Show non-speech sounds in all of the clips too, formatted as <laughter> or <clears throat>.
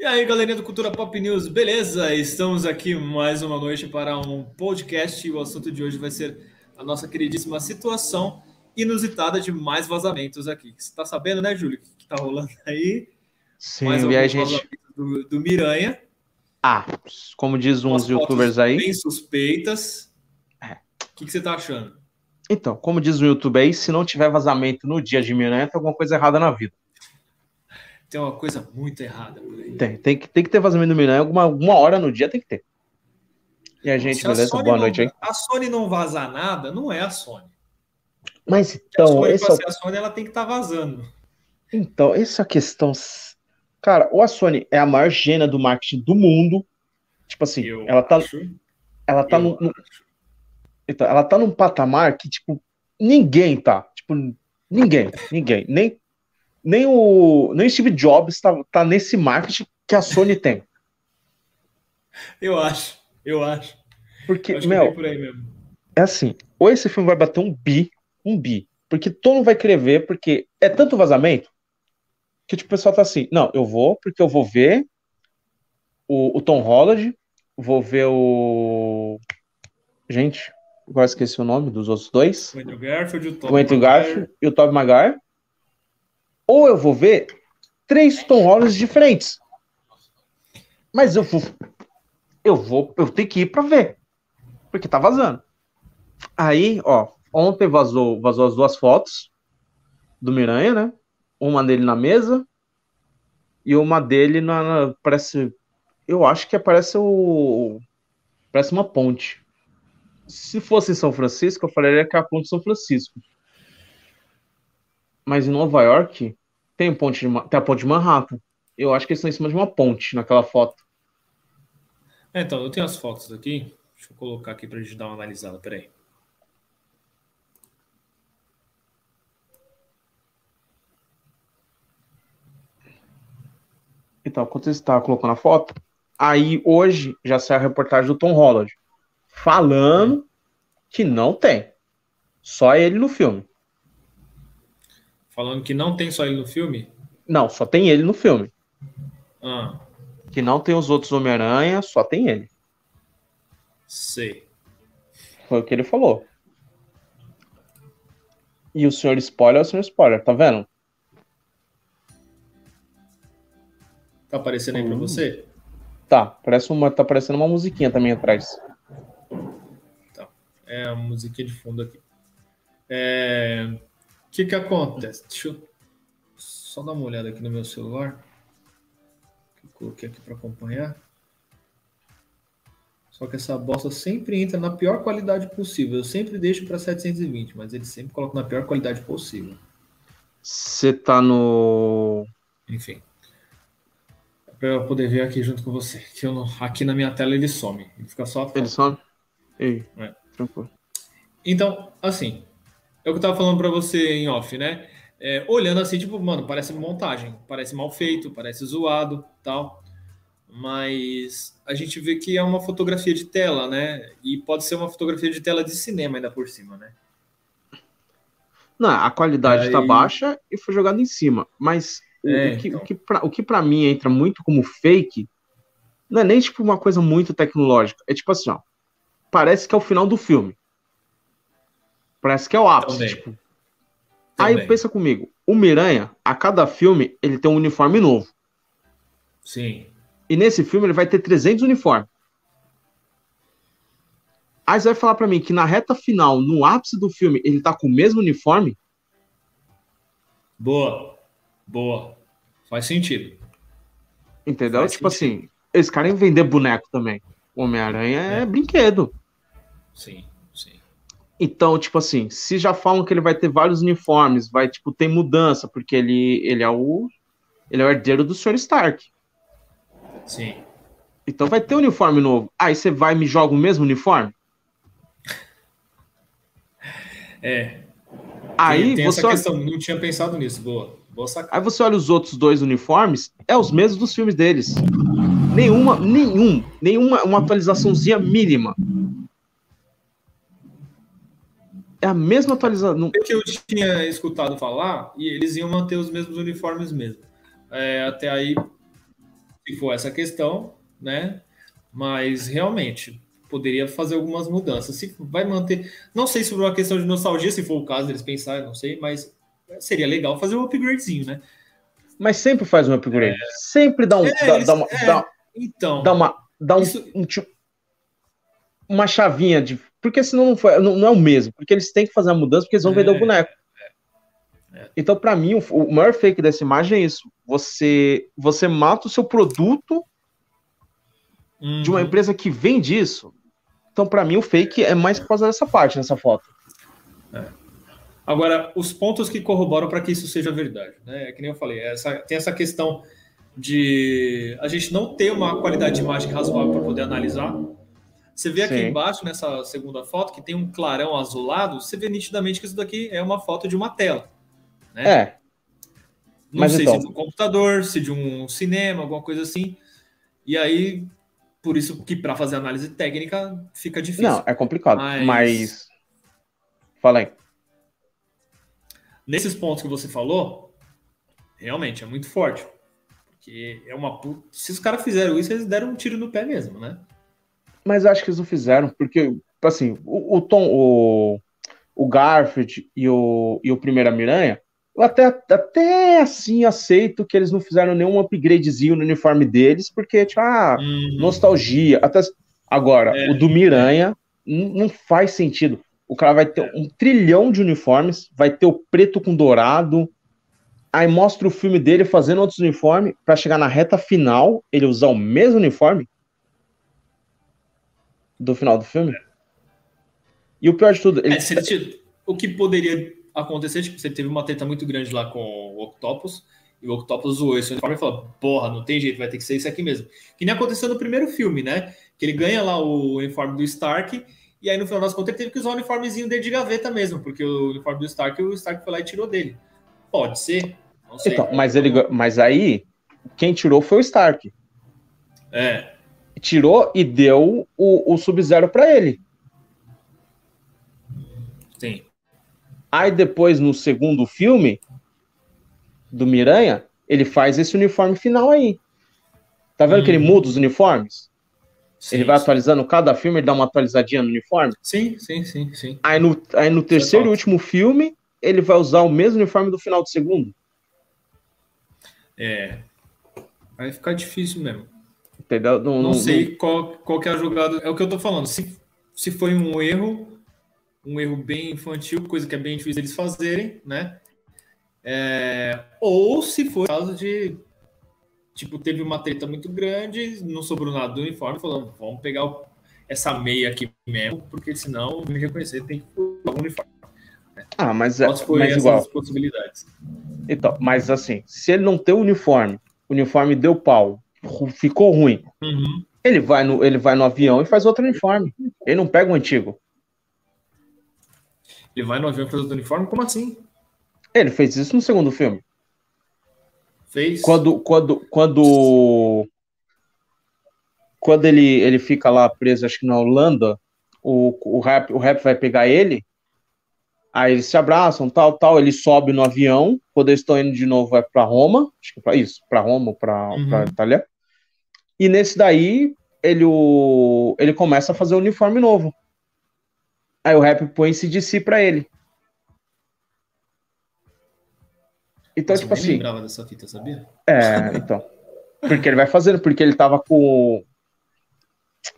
E aí, galerinha do Cultura Pop News, beleza? Estamos aqui mais uma noite para um podcast e o assunto de hoje vai ser a nossa queridíssima situação inusitada de mais vazamentos aqui. Você tá sabendo, né, Júlio, o que tá rolando aí? Sim, mais e a gente... Do, do Miranha. Ah, como diz uns youtubers aí... Bem suspeitas. É. O que, que você tá achando? Então, como diz o YouTube aí, se não tiver vazamento no dia de Miranha, tem alguma coisa errada na vida tem uma coisa muito errada por aí. Tem, tem que, tem que ter vazamento do Miranha, alguma, alguma hora no dia tem que ter. E a gente, beleza? Boa não, noite aí. A Sony não vazar nada, não é a Sony. Mas então. a Sony, essa... a Sony ela tem que estar tá vazando. Então, essa questão. Cara, ou a Sony é a maior gênia do marketing do mundo. Tipo assim, Eu ela tá. Acho. Ela tá no, no, então, ela tá num patamar que, tipo, ninguém tá. Tipo, ninguém, ninguém. Nem nem o, nem o Steve Jobs está tá nesse marketing que a Sony tem. Eu acho, eu acho. Porque, acho meu, por é assim, ou esse filme vai bater um bi, um bi, porque todo mundo vai querer ver, porque é tanto vazamento que tipo, o pessoal tá assim, não, eu vou, porque eu vou ver o, o Tom Holland, vou ver o... Gente, agora esqueci o nome dos outros dois. O Andrew Garfield, o Tom o Andrew Garfield e o Tobey Maguire ou eu vou ver três Tom Hollands diferentes. Mas eu vou, eu vou, eu tenho que ir para ver, porque tá vazando. Aí, ó, ontem vazou, vazou as duas fotos do Miranha, né? Uma dele na mesa e uma dele na, na parece, eu acho que parece o parece uma ponte. Se fosse em São Francisco, eu falaria que é a ponte de São Francisco. Mas em Nova York, tem, ponte de, tem a ponte de Manhattan. Eu acho que eles estão em cima de uma ponte naquela foto. É, então, eu tenho as fotos aqui. Deixa eu colocar aqui para a gente dar uma analisada. Peraí. Então, quando você está colocando a foto, aí hoje já saiu a reportagem do Tom Holland falando que não tem. Só ele no filme. Falando que não tem só ele no filme? Não, só tem ele no filme. Ah. Que não tem os outros Homem-Aranha, só tem ele. Sei. Foi o que ele falou. E o senhor spoiler é o senhor spoiler, tá vendo? Tá aparecendo aí hum. pra você? Tá, parece uma, tá aparecendo uma musiquinha também atrás. Tá. É a musiquinha de fundo aqui. É que que acontece? Deixa eu só dar uma olhada aqui no meu celular. Que eu coloquei aqui para acompanhar. Só que essa bosta sempre entra na pior qualidade possível. Eu sempre deixo para 720, mas ele sempre coloca na pior qualidade possível. Você tá no. Enfim. É para eu poder ver aqui junto com você. Que eu não... Aqui na minha tela ele some. Ele fica só. Ele some? Ei, é. tranquilo. Então, assim, é o que eu tava falando para você em off, né? É, olhando assim, tipo, mano, parece montagem, parece mal feito, parece zoado, tal. Mas a gente vê que é uma fotografia de tela, né? E pode ser uma fotografia de tela de cinema ainda por cima, né? Não, a qualidade Aí... tá baixa e foi jogado em cima. Mas é, o, que, então... o, que pra, o que pra mim entra muito como fake não é nem tipo uma coisa muito tecnológica. É tipo assim, ó. Parece que é o final do filme. Parece que é o ápice. Também. Tipo. Também. Aí pensa comigo, o Miranha, a cada filme, ele tem um uniforme novo. Sim. E nesse filme ele vai ter 300 uniformes. Aí você vai falar para mim que na reta final, no ápice do filme, ele tá com o mesmo uniforme? Boa. Boa. Faz sentido. Entendeu? Faz tipo sentido. assim, eles querem vender boneco também. Homem-Aranha é. é brinquedo. Sim. Então, tipo assim, se já falam que ele vai ter vários uniformes, vai, tipo, ter mudança, porque ele, ele é o. Ele é o herdeiro do Sr. Stark. Sim. Então vai ter um uniforme novo. Aí você vai e me joga o mesmo uniforme? É. Aí tem, tem você. Essa questão, não tinha pensado nisso, boa. boa Aí você olha os outros dois uniformes, é os mesmos dos filmes deles. Nenhuma, nenhum, nenhuma uma atualizaçãozinha mínima. É a mesma atualização. É que eu tinha escutado falar, e eles iam manter os mesmos uniformes mesmo. É, até aí, se for essa questão, né? Mas realmente poderia fazer algumas mudanças. Se vai manter, não sei se por uma questão de nostalgia, se for o caso deles pensarem, não sei, mas seria legal fazer um upgradezinho, né? Mas sempre faz um upgrade. É. Sempre dá um. É, dá, dá, uma, é. dá, então. Dá uma. Dá um, isso... um, tipo, uma chavinha de. Porque senão não, foi, não, não, é o mesmo. Porque eles têm que fazer a mudança porque eles vão vender o é. boneco. É. Então, para mim, o, o, maior fake dessa imagem é isso. Você, você mata o seu produto uhum. de uma uhum. empresa que vende isso. Então, para mim, o fake é mais por causa dessa parte, nessa foto. É. Agora, os pontos que corroboram para que isso seja verdade, né? É que nem eu falei, essa, tem essa questão de a gente não ter uma qualidade de imagem razoável para poder analisar. Você vê aqui Sim. embaixo, nessa segunda foto, que tem um clarão azulado, você vê nitidamente que isso daqui é uma foto de uma tela. Né? É. Não Mas sei então... se é de um computador, se de um cinema, alguma coisa assim. E aí, por isso que para fazer análise técnica fica difícil. Não, é complicado. Mas, mas... fala aí nesses pontos que você falou, realmente é muito forte. Porque é uma. Se os caras fizeram isso, eles deram um tiro no pé mesmo, né? Mas acho que eles não fizeram, porque, assim, o, o Tom, o, o Garfield e o, e o Primeira Miranha, eu até, até assim aceito que eles não fizeram nenhum upgradezinho no uniforme deles, porque, tipo, ah, uhum. nostalgia. Até, agora, é, o do Miranha não, não faz sentido. O cara vai ter um trilhão de uniformes, vai ter o preto com dourado. Aí mostra o filme dele fazendo outros uniformes para chegar na reta final, ele usar o mesmo uniforme do final do filme. E o pior de tudo, ele... é, o que poderia acontecer, tipo, você teve uma treta muito grande lá com o Octopus, e o Octopus zoou esse uniforme e falou: Porra, não tem jeito, vai ter que ser isso aqui mesmo. Que nem aconteceu no primeiro filme, né? Que ele ganha lá o uniforme do Stark e aí, no final das contas, ele teve que usar o uniformezinho dele de gaveta mesmo, porque o uniforme do Stark, o Stark foi lá e tirou dele. Pode ser, não sei. Então, mas, ele, mas aí, quem tirou foi o Stark. É. Tirou e deu o, o Sub-Zero para ele. Sim. Aí depois, no segundo filme do Miranha, ele faz esse uniforme final aí. Tá vendo hum. que ele uhum. muda os uniformes? Sim, ele vai atualizando cada filme, ele dá uma atualizadinha no uniforme? Sim, sim, sim, sim. Aí no, aí no terceiro e último filme, ele vai usar o mesmo uniforme do final do segundo? É. Vai ficar difícil mesmo. Entendeu? Não, não, não sei. Qual, qual que é a jogada. É o que eu tô falando. Se, se foi um erro, um erro bem infantil, coisa que é bem difícil eles fazerem, né? É, ou se foi caso de tipo, teve uma treta muito grande, não sobrou nada do uniforme, falando, vamos pegar o, essa meia aqui mesmo, porque senão me reconhecer tem que pôr o uniforme. Né? Ah, mas, é, mas igual. possibilidades. Então, mas assim, se ele não tem o uniforme, o uniforme deu pau, ficou ruim, uhum. ele, vai no, ele vai no avião e faz outro uniforme. Ele não pega o antigo. Ele vai no avião e faz outro uniforme? Como assim? Ele fez isso no segundo filme. Fez. Quando, quando, quando, quando ele, ele fica lá preso, acho que na Holanda, o, o, rap, o rap vai pegar ele, aí eles se abraçam, tal, tal, ele sobe no avião, quando eles estão indo de novo, vai para Roma, acho que para isso, para Roma, para uhum. Itália, e nesse daí, ele, o, ele começa a fazer o um uniforme novo. Aí o rap põe CDC para ele. Então, Mas tipo eu assim. lembrava dessa fita, sabia? É, então. Porque ele vai fazendo, porque ele tava com.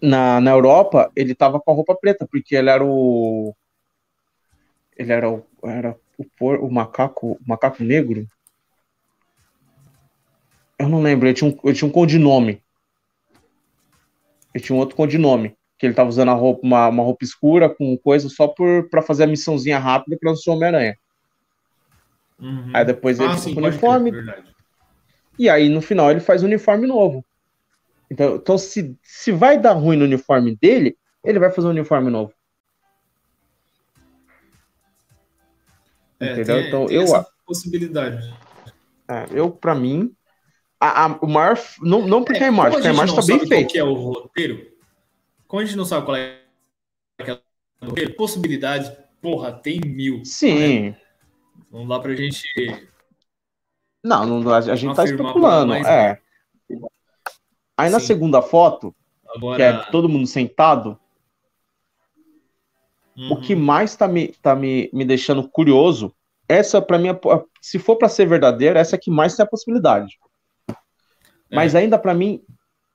Na, na Europa, ele tava com a roupa preta, porque ele era o. Ele era o. Era o, por, o macaco. O macaco negro. Eu não lembro, ele tinha um, ele tinha um codinome. Ele tinha um outro codinome. Que ele tava usando a roupa, uma, uma roupa escura com coisa só por, pra fazer a missãozinha rápida não ser Homem-Aranha. Uhum. Aí depois ele ah, fica com o uniforme. e aí no final ele faz o uniforme novo. Então, então se, se vai dar ruim no uniforme dele, ele vai fazer um uniforme novo. É, Entendeu? Tem, então tem eu essa possibilidade. É, eu para mim a, a, o maior não, não porque é, a imagem, porque a, a imagem tá bem feita. que é o roteiro? Como a gente não sabe qual é aquela roteiro, possibilidades, porra, tem mil. Sim. Né? Não dá pra gente. Não, não a gente tá especulando. É. Aí na Sim. segunda foto, Agora, que é todo mundo sentado, o uhum. que mais tá me, tá me, me deixando curioso, essa pra mim, é se for pra ser verdadeira, essa é que mais tem a possibilidade. Mas ainda pra mim,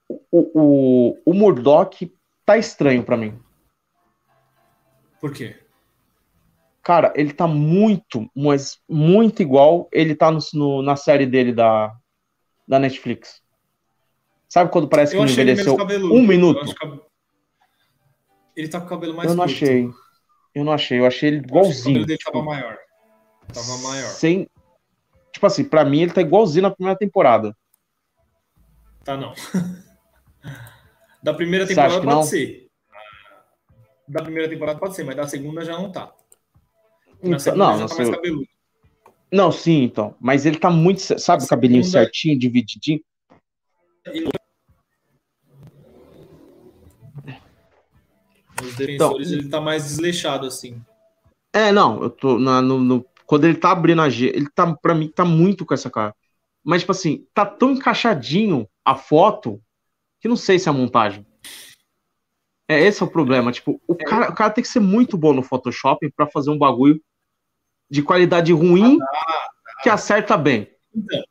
o, o, o Murdoch tá estranho pra mim. Por quê? Cara, ele tá muito, mas muito igual ele tá no, no- na série dele da, da Netflix. Sabe quando parece que Eu ele envelheceu cabeludo. um minuto? que Ele tá com o cabelo mais Eu não curto. achei. Eu não achei. Eu achei ele Eu achei igualzinho. dele tava tipo, maior. Tava maior. Sem. Tipo assim, pra mim ele tá igualzinho na primeira temporada. Tá não. <laughs> da primeira temporada pode não? ser. Da primeira temporada pode ser, mas da segunda já não tá. Na Então, não, já tá mais cabeludo. não, sim, então. Mas ele tá muito. Sabe o cabelinho Segunda- certinho, divididinho? Nos defensores Então, ele tá mais desleixado, assim. É, não, eu tô na- no, no- quando ele tá abrindo a G, ele tá, pra mim, tá muito com essa cara. Mas, tipo assim, tá tão encaixadinho a foto que não sei se é montagem. É, esse é o problema. Tipo, o cara, o cara tem que ser muito bom no Photoshop pra fazer um bagulho de qualidade ruim que acerta bem. Então,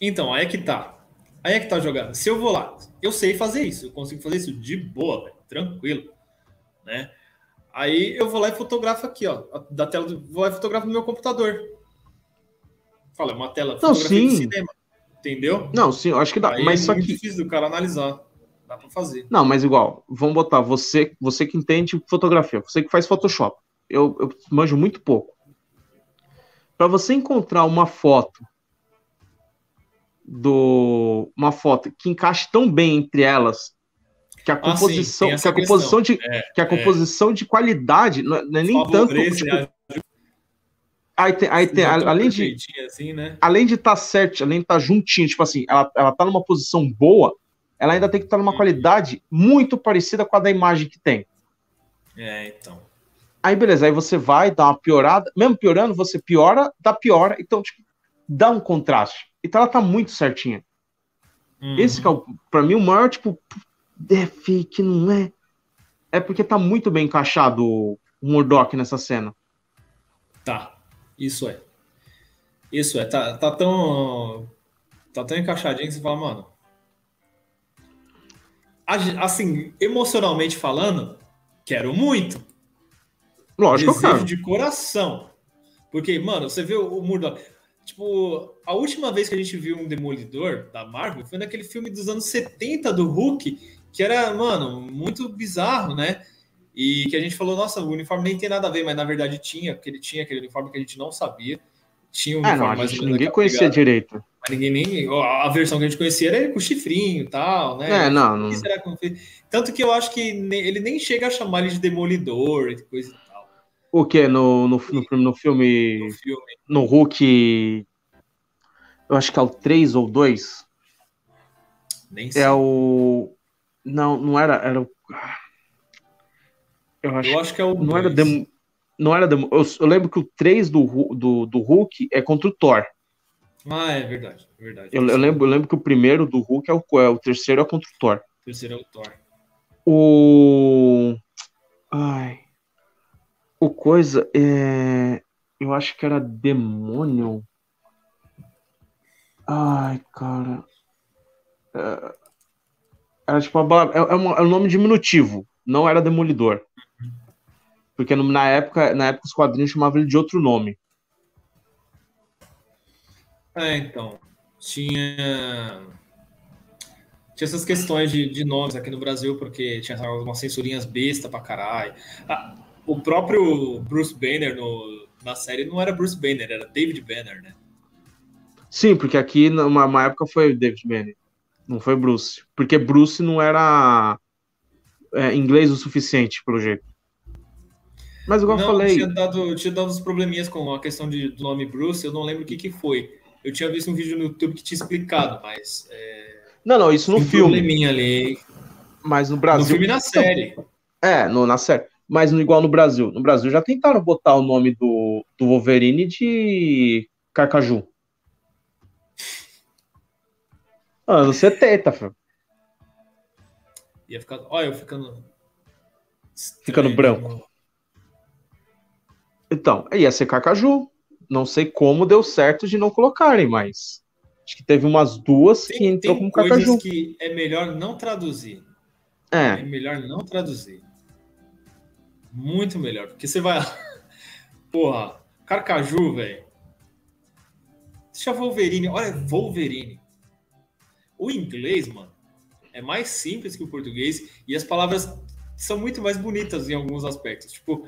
então, aí é que tá. Aí é que tá jogando. Se eu vou lá, eu sei fazer isso, eu consigo fazer isso de boa, velho, tranquilo, né? Aí eu vou lá e fotografo aqui, ó, da tela do, vou lá e fotografo no meu computador. Fala, é uma tela Não, fotografia de sim. cinema, entendeu? Não, sim, acho que dá. Aí mas é só que. difícil do cara analisar. Dá pra fazer. Não, mas igual, vamos botar você, você que entende fotografia, você que faz Photoshop. Eu, eu manjo muito pouco. Para você encontrar uma foto do uma foto que encaixe tão bem entre elas que a Ah, sim, composição, que a composição de É, que a composição de qualidade não é, é nem tanto, tipo, aí tem, aí tem além de assim, né? além de estar certo, além de estar juntinho, tipo assim, ela, ela tá numa posição boa, ela ainda tem que estar numa Uhum. qualidade muito parecida com a da imagem que tem. É, então. Aí beleza, aí você vai, dá uma piorada, mesmo piorando, você piora, dá piora, então tipo, dá um contraste. Então ela tá muito certinha. Uhum. Esse que é o, pra mim o maior, tipo, é fake, não é? É porque tá muito bem encaixado o Murdoch nessa cena. Tá, isso é. Isso é, tá, tá tão. Tá tão encaixadinho que você fala, mano. Assim, emocionalmente falando, quero muito. Lógico, Desejo cara. de coração. Porque, mano, você vê o Murdoch. Tipo, a última vez que a gente viu um Demolidor da Marvel foi naquele filme dos anos 70 do Hulk, que era, mano, muito bizarro, né? E que a gente falou, nossa, o uniforme nem tem nada a ver, mas na verdade tinha, porque ele tinha aquele uniforme que a gente não sabia. Tinha um É, uniforme não, a gente, ninguém conhecia pegada, direito. mas ninguém nem. A versão que a gente conhecia era ele com chifrinho e tal, né? É, não, não. que? Tanto que eu acho que ele nem chega a chamar ele de Demolidor e coisa e tal O que? No, no, no, filme- no filme. no filme. No Hulk. Eu acho que é o 3 ou 2. Nem sei. É o. Não, não era. Era. Eu acho Eu acho que é o. Não era dois. demo, não era demo, eu, eu lembro que o 3 do, do, do Hulk é contra o Thor. Ah, é verdade. É verdade. Eu, eu lembro, eu lembro que o primeiro do Hulk é o, é o terceiro é contra o Thor. O terceiro é o Thor. O. Ai. O coisa é. Eu acho que era demônio. Ai, cara. É, Era tipo uma, é, é uma- é um nome diminutivo. Não era demolidor. Porque na época, na época os quadrinhos chamavam ele de outro nome. É, então. Tinha. Tinha essas questões de, de nomes aqui no Brasil, porque tinha umas censurinhas besta pra caralho. Ah, o próprio Bruce Banner no, na série não era Bruce Banner, era David Banner, né? Sim, porque aqui numa uma época foi o David Banner. Não foi Bruce. Porque Bruce não era é, inglês o suficiente, pelo jeito. Mas igual eu não, falei. tinha dado, tinha dado uns probleminhas com a questão de, do nome Bruce, eu não lembro o que, que foi. Eu tinha visto um vídeo no YouTube que tinha explicado, mas. É, Não, não, isso no um filme. probleminha ali. Mas no No Brasil. filme e na série. É, no, na série. Mas no, igual no Brasil. No Brasil já tentaram botar o nome do, do Wolverine de Carcaju. Anos 70, filho. Ia ficar. Olha, eu ficando. Ficando branco. Então, ia ser Carcaju. Não sei como deu certo de não colocarem, mas acho que teve umas duas tem, que entrou tem com Carcaju. que é melhor não traduzir. É. É melhor não traduzir. Muito melhor. Porque você vai. <laughs> Porra, Carcaju, velho. Deixa Wolverine. Olha, Wolverine. O inglês, mano, é mais simples que o português e as palavras são muito mais bonitas em alguns aspectos. Tipo,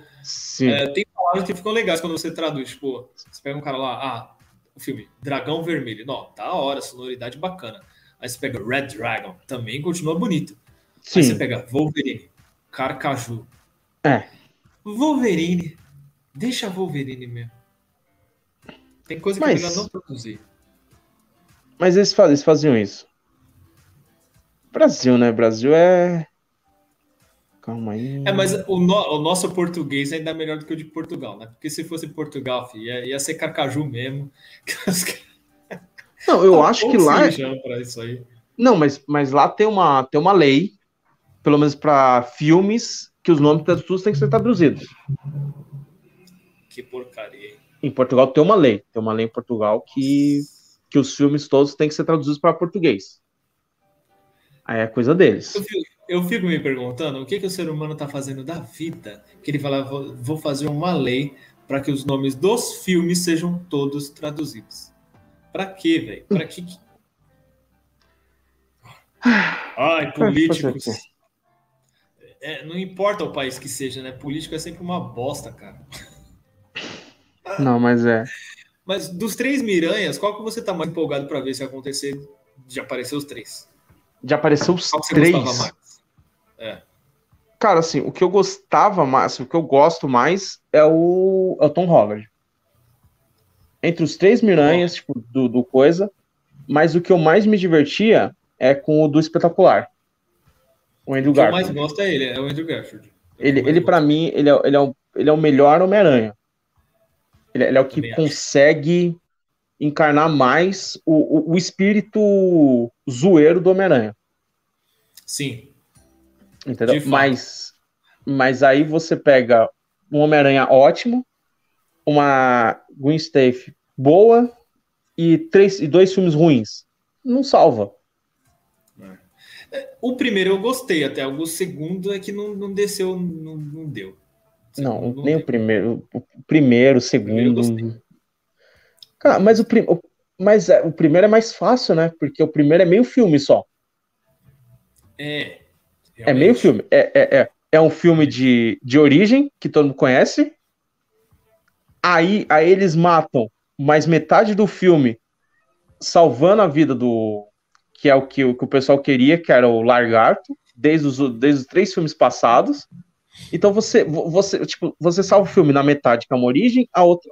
é, tem palavras que ficam legais quando você traduz. Tipo, você pega um cara lá, ah, o filme Dragão Vermelho. Não, tá hora, sonoridade bacana. Aí você pega Red Dragon, também continua bonito. Sim. Aí você pega Wolverine, Carcaju. É. Wolverine. Deixa Wolverine mesmo. Tem coisa que mas, é melhor não produzir. Mas eles, faz, eles faziam isso. Brasil, né? Brasil é. Calma aí. É, mas o, no, o, nosso português ainda é melhor do que o de Portugal, né? Porque se fosse Portugal, filho, ia, ia ser Carcaju mesmo. Não, eu tá acho que lá. É isso aí. Não, mas, mas lá tem uma, tem uma lei, pelo menos para filmes, que os nomes das pessoas têm que ser traduzidos. Que porcaria. Em Portugal tem uma lei. Tem uma lei em Portugal que, que os filmes todos têm que ser traduzidos para português. Aí é coisa deles. Eu fico, eu fico me perguntando o que, que o ser humano está fazendo da vida, que ele fala, vou, vou fazer uma lei para que os nomes dos filmes sejam todos traduzidos. Para quê, velho? Para que... <sighs> Ai, políticos. É, não importa o país que seja, né? Político é sempre uma bosta, cara. <laughs> Não, mas é. Mas dos três Miranhas, qual que você tá mais empolgado para ver se acontecer de aparecer os três? De aparecer os três? É. Cara, assim, o que eu gostava mais, o que eu gosto mais é o, é o Tom Holland. Entre os três Miranhas, tipo, do, do coisa, mas o que eu mais me divertia é com o do espetacular. O Andrew Garfield. O que eu mais gosto é ele, é o Andrew Garfield. É ele, ele para mim, ele é, ele, é o, ele é o melhor Homem-Aranha. Ele, ele, é o que consegue. Encarnar mais o, o, o espírito zoeiro do Homem-Aranha. Sim. Entendeu? Mas, mas aí você pega um Homem-Aranha ótimo, uma Gwen Stacy boa e, três, e dois filmes ruins. Não salva. O primeiro eu gostei até, o segundo é que não, não desceu, não, não deu. Não, não, nem deu. o primeiro. O primeiro, o segundo. Primeiro Cara, mas o, prim... mas é, o primeiro é mais fácil, né? Porque o primeiro é meio filme só. É. Realmente. É meio filme. É, é, é, é um filme de, de origem, que todo mundo conhece. Aí, aí eles matam mais metade do filme salvando a vida do, que é o que, o que o pessoal queria, que era o Largarto, desde os, desde os três filmes passados. Então você, você, tipo, você salva o filme na metade, que é uma origem, a outra.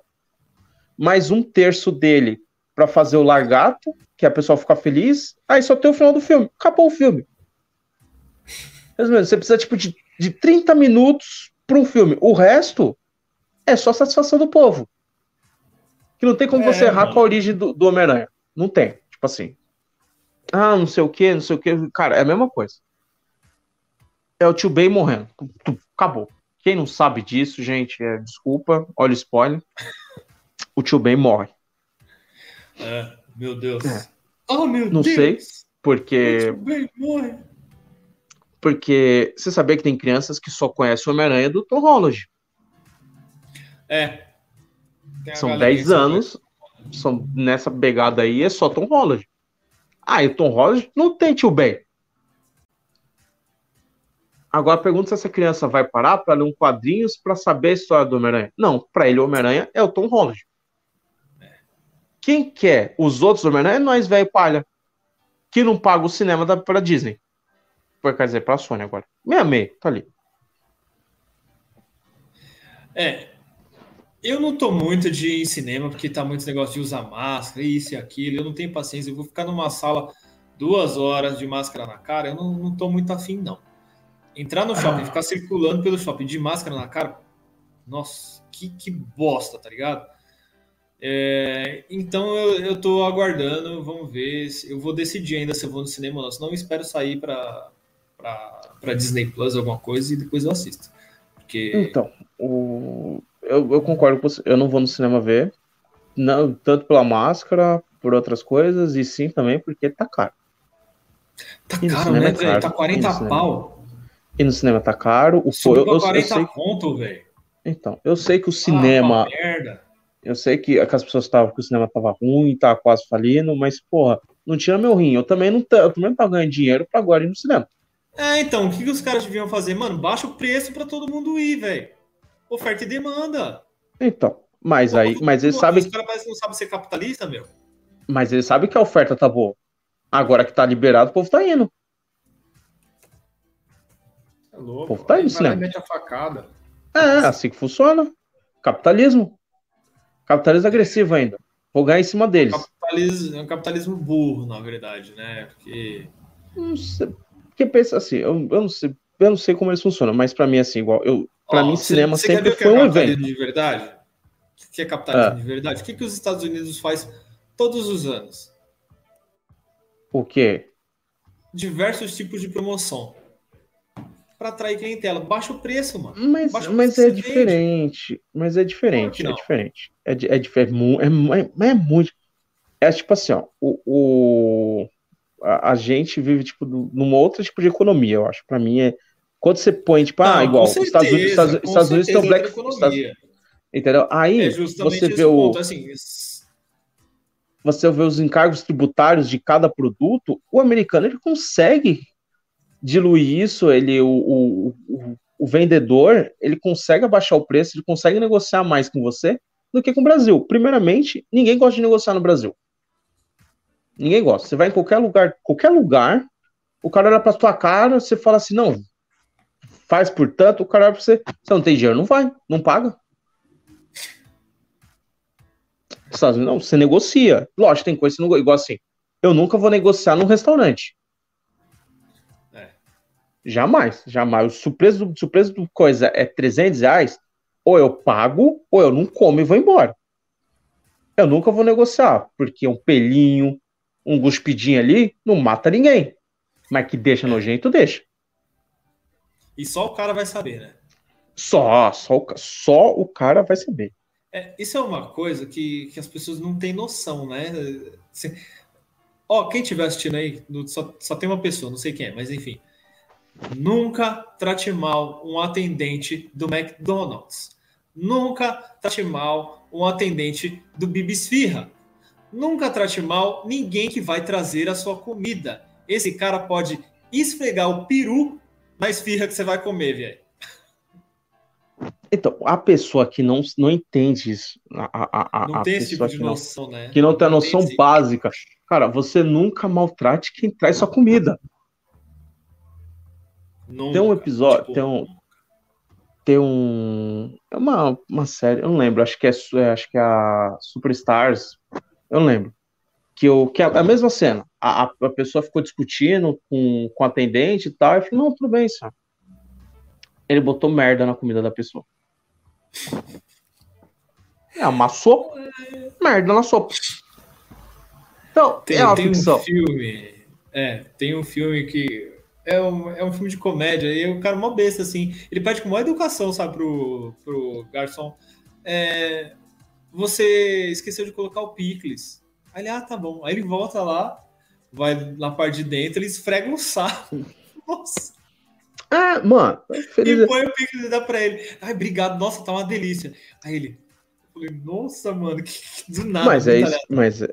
Mais um terço dele para fazer o Largato, que a pessoa fica feliz. Aí só tem o final do filme. Acabou o filme. Você precisa, tipo, de, de 30 minutos para um filme. O resto é só satisfação do povo. Que não tem como é, você errar mano. com a origem do, do Homem-Aranha. Não tem. Tipo assim. Ah, não sei o que, não sei o que. Cara, é a mesma coisa. É o tio Ben morrendo. Acabou. Quem não sabe disso, gente, é, desculpa, olha o spoiler. O tio Ben morre. É, meu Deus. É. Oh, meu não Deus. sei, porque. O tio Ben morre. Porque você sabia que tem crianças que só conhecem o Homem-Aranha do Tom Holland. É. São 10 anos. São nessa pegada aí, é só Tom Holland. Ah, e o Tom Holland não tem tio Ben. Agora pergunta se essa criança vai parar para ler um quadrinhos para saber a história do Homem-Aranha. Não, para ele o Homem-Aranha é o Tom Holland. Quem quer os outros Homem-Aranha é nós, velho palha. Que não paga o cinema da, pra Disney. Quer dizer, pra Sony agora. Meia meia, tá ali. É, eu não tô muito de cinema, porque tá muito negócio de usar máscara, isso e aquilo. Eu não tenho paciência. Eu vou ficar numa sala duas horas de máscara na cara. Eu não, não tô muito afim, não. Entrar no shopping, ah. ficar circulando pelo shopping de máscara na cara, nossa, que, que bosta, tá ligado? É, então eu, eu tô aguardando, vamos ver. Eu vou decidir ainda se eu vou no cinema ou não. Senão eu espero sair para para Disney Plus, alguma coisa, e depois eu assisto. Porque... Então, o... eu, eu concordo com você. Eu não vou no cinema ver, não, tanto pela máscara, por outras coisas, e sim também porque tá caro. Tá caro, né, é? Tá 40 pau. E no cinema tá caro. O Subiu eu, eu, 40 eu sei... velho. Então, eu sei que o cinema. Ah, merda. Eu sei que, que as pessoas estavam que o cinema tava ruim, tava quase falindo, mas, porra, não tira meu rim. Eu também não, eu também não tava ganhando dinheiro pra agora ir no cinema. É, então, o que, que os caras deviam fazer? Mano, baixa o preço pra todo mundo ir, velho. Oferta e demanda. Então, mas aí, mas eles sabem. Os caras não sabem ser capitalista, meu. Mas eles sabem que a oferta tá boa. Agora que tá liberado, o povo tá indo. É louco. O povo tá indo, facada. É, assim que funciona. Capitalismo. Capitalismo agressivo ainda. Vou ganhar em cima deles. Capitalismo, é um capitalismo burro, na verdade, né? Porque. Não sei. Porque pensa assim, eu, eu, não sei, eu não sei como eles funcionam, mas para mim, assim, igual. Eu, pra oh, mim, cê, cinema cê sempre foi é um evento. de verdade? O que é capitalismo é. de verdade? O que, que os Estados Unidos faz todos os anos? O quê? Diversos tipos de promoção para atrair clientela. Baixa o preço, mano. Mas, mas é diferente. Vende. Mas é diferente. É diferente. É, é. É, é, é, muito. É tipo assim, ó. O, o a, a, gente vive, tipo, numa outra tipo de economia, eu acho. Para mim é. Quando você põe, tipo, ah, igual, certeza, Estados Unidos, Estados, Estados Unidos tem o Black Friday. Entendeu? Aí é você vê o. Ponto, assim, você vê os encargos tributários de cada produto, o americano ele consegue diluir isso, ele, o, o, o, o, vendedor, ele consegue abaixar o preço, ele consegue negociar mais com você do que com o Brasil. Primeiramente, ninguém gosta de negociar no Brasil. Ninguém gosta. Você vai em qualquer lugar, qualquer lugar, o cara olha pra tua cara, você fala assim, não, faz por tanto, o cara olha pra você, você não tem dinheiro, não vai, não paga. Não, você negocia. Lógico, tem coisa que não igual assim. Eu nunca vou negociar num restaurante. Jamais, jamais. Se o preço, do, se o preço do coisa é 300 reais, ou eu pago, ou eu não como e vou embora. Eu nunca vou negociar, porque um pelinho, um guspidinho ali, não mata ninguém. Mas que deixa nojento, deixa. E só o cara vai saber, né? Só, só, o, só o cara vai saber. É, isso é uma coisa que, que as pessoas não têm noção, né? Assim, ó, quem estiver assistindo aí, só, só tem uma pessoa, não sei quem é, mas enfim. Nunca trate mal um atendente do McDonald's. Nunca trate mal um atendente do Bibisfirra. Nunca trate mal ninguém que vai trazer a sua comida. Esse cara pode esfregar o peru na esfirra que você vai comer, velho. Então, a pessoa que não, não entende isso, a, a, a, não tem esse tipo de noção, não, né? Que não tem a noção básica. Cara, você nunca maltrate quem traz sua comida. Nunca. Tem um episódio, tipo... tem um. Tem um. É uma, uma série, eu não lembro, acho que é, é acho que é a Superstars, eu não lembro. Que, eu, que é a mesma cena. A, a pessoa ficou discutindo com, com a atendente e tal. E eu falei, não, tudo bem, senhor. Ele botou merda na comida da pessoa. É, amassou merda na sopa. Então, tem, é uma tem ficção. um filme. É, tem um filme que é um, é um filme de comédia e o cara é uma besta, assim. Ele pede com maior educação, sabe, pro, pro garçom. É, você esqueceu de colocar o picles. Aí ele, ah, tá bom. Aí ele volta lá, vai na parte de dentro, ele esfrega um saco. <laughs> Nossa. Ah, mano. E põe o picles e dá pra ele. Ai, obrigado, nossa, tá uma delícia. Aí ele, falei, nossa, mano, que, do nada. Mas é isso, mas é,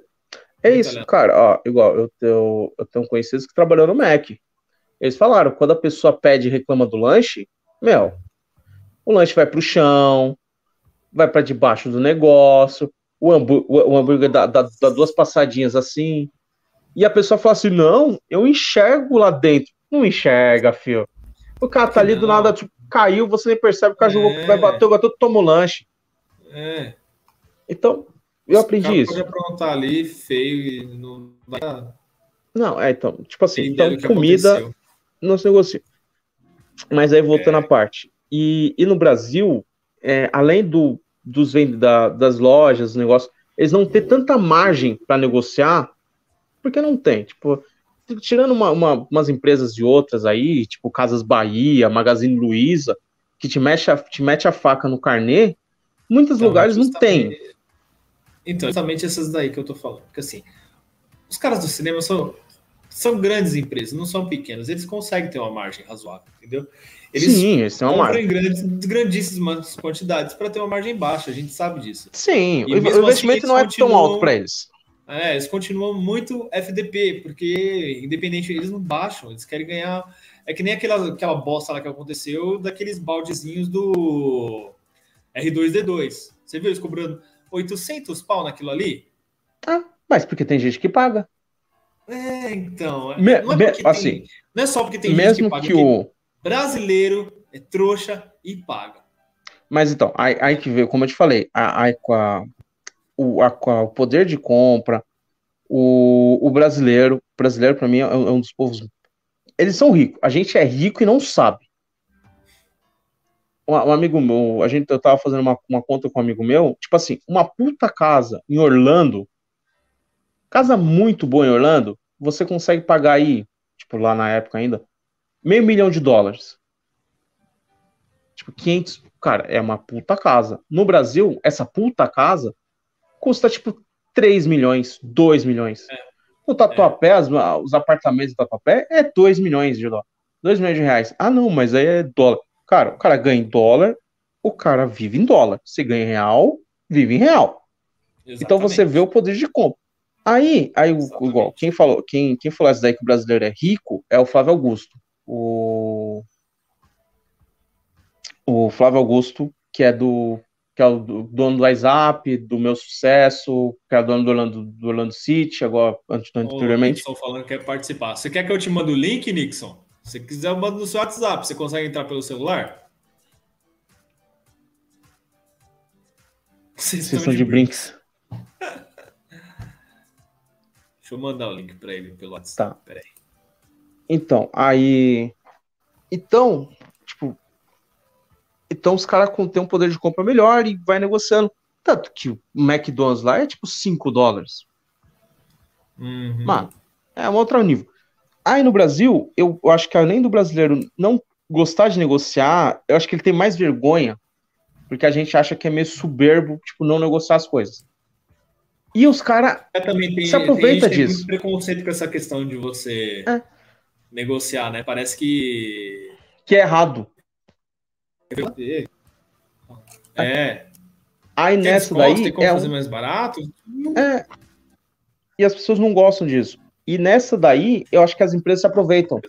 é isso, cara. Ó, igual, eu tenho, eu tenho conhecidos que trabalhou no Mac. Eles falaram, quando a pessoa pede e reclama do lanche, meu, o lanche vai pro chão, vai para debaixo do negócio, o, hambú o hambúrguer dá, dá, dá, duas passadinhas assim, e a pessoa fala assim, não, eu enxergo lá dentro. Não enxerga, filho. O cara tá ali do nada, tipo, caiu, você nem percebe, o cara é. jogou, vai bater o gato, toma o lanche. É. Então, eu aprendi isso. Pode aprontar ali, feio, e não vai... Não, é, então, tipo assim, então, comida... Aconteceu não se negocia. Mas aí voltando é. à parte. E, e no Brasil, é, além do, dos da, das lojas, negócios, eles não têm tanta margem para negociar, porque não tem. Tipo, tirando uma, uma, umas empresas de outras aí, tipo Casas Bahia, Magazine Luiza, que te, mexe a, te mete a faca no carnê, muitos então, lugares não tem. Então, justamente essas daí que eu tô falando. Porque assim, os caras do cinema são, são grandes empresas, não são pequenas. Eles conseguem ter uma margem razoável, entendeu? Eles Sim, esse é uma margem. em grandes, grandíssimas quantidades para ter uma margem baixa, a gente sabe disso. Sim, o assim, investimento assim, não é tão alto para eles. É, eles continuam muito FDP, porque independente, eles não baixam, eles querem ganhar. É que nem aquela, aquela bosta lá que aconteceu daqueles baldezinhos do R2D2. Você viu eles cobrando 800 pau naquilo ali? Ah, mas porque tem gente que paga. É, então. É, me, não, é me, assim, tem, não é só porque tem mesmo gente que paga. Que o... Brasileiro é trouxa e paga. Mas então, aí, aí que veio, como eu te falei, aí com a, o, a, o poder de compra, o, o brasileiro, o brasileiro para mim é, é um dos povos. Eles são ricos. A gente é rico e não sabe. Um, um amigo meu, a gente eu tava fazendo uma, uma conta com um amigo meu, tipo assim, uma puta casa em Orlando, casa muito boa em Orlando, você consegue pagar aí, tipo lá na época ainda, meio milhão de dólares. Tipo, 500, cara, é uma puta casa. No Brasil, essa puta casa custa tipo 3 milhões, 2 milhões. É. No Tatuapé, é. os apartamentos do Tatuapé é 2 milhões de dólares. 2 milhões de reais. Ah, não, mas aí é dólar. Cara, o cara ganha em dólar, o cara vive em dólar. Você ganha em real, vive em real. Exatamente. Então você vê o poder de compra. Aí, aí igual, quem falou, quem, quem falou essa daí que o brasileiro é rico é o Flávio Augusto. O, o Flávio Augusto, que é do que é o dono do WhatsApp, do meu sucesso, que é o dono do Orlando, do Orlando City, agora anteriormente. Estou falando que quer participar. Você quer que eu te mande o link, Nixon? Se quiser, eu mando no seu WhatsApp. Você consegue entrar pelo celular? Vocês, estão de, de brinks. Deixa eu mandar o link para ele pelo WhatsApp. Tá. Peraí. Então, aí. Então, tipo, então os caras têm um poder de compra melhor e vai negociando. Tanto que o McDonald's lá é tipo 5 dólares. Uhum. Mano, é um outro nível. Aí no Brasil, eu, eu acho que além do brasileiro não gostar de negociar, eu acho que ele tem mais vergonha, porque a gente acha que é meio soberbo, tipo, não negociar as coisas. E os caras se aproveitam disso. Tem muito preconceito com essa questão de você é. negociar, né? Parece que. Que é errado. É. Aí tem nessa daí. Tem como é fazer um... mais barato? É. E as pessoas não gostam disso. E nessa daí, eu acho que as empresas se aproveitam.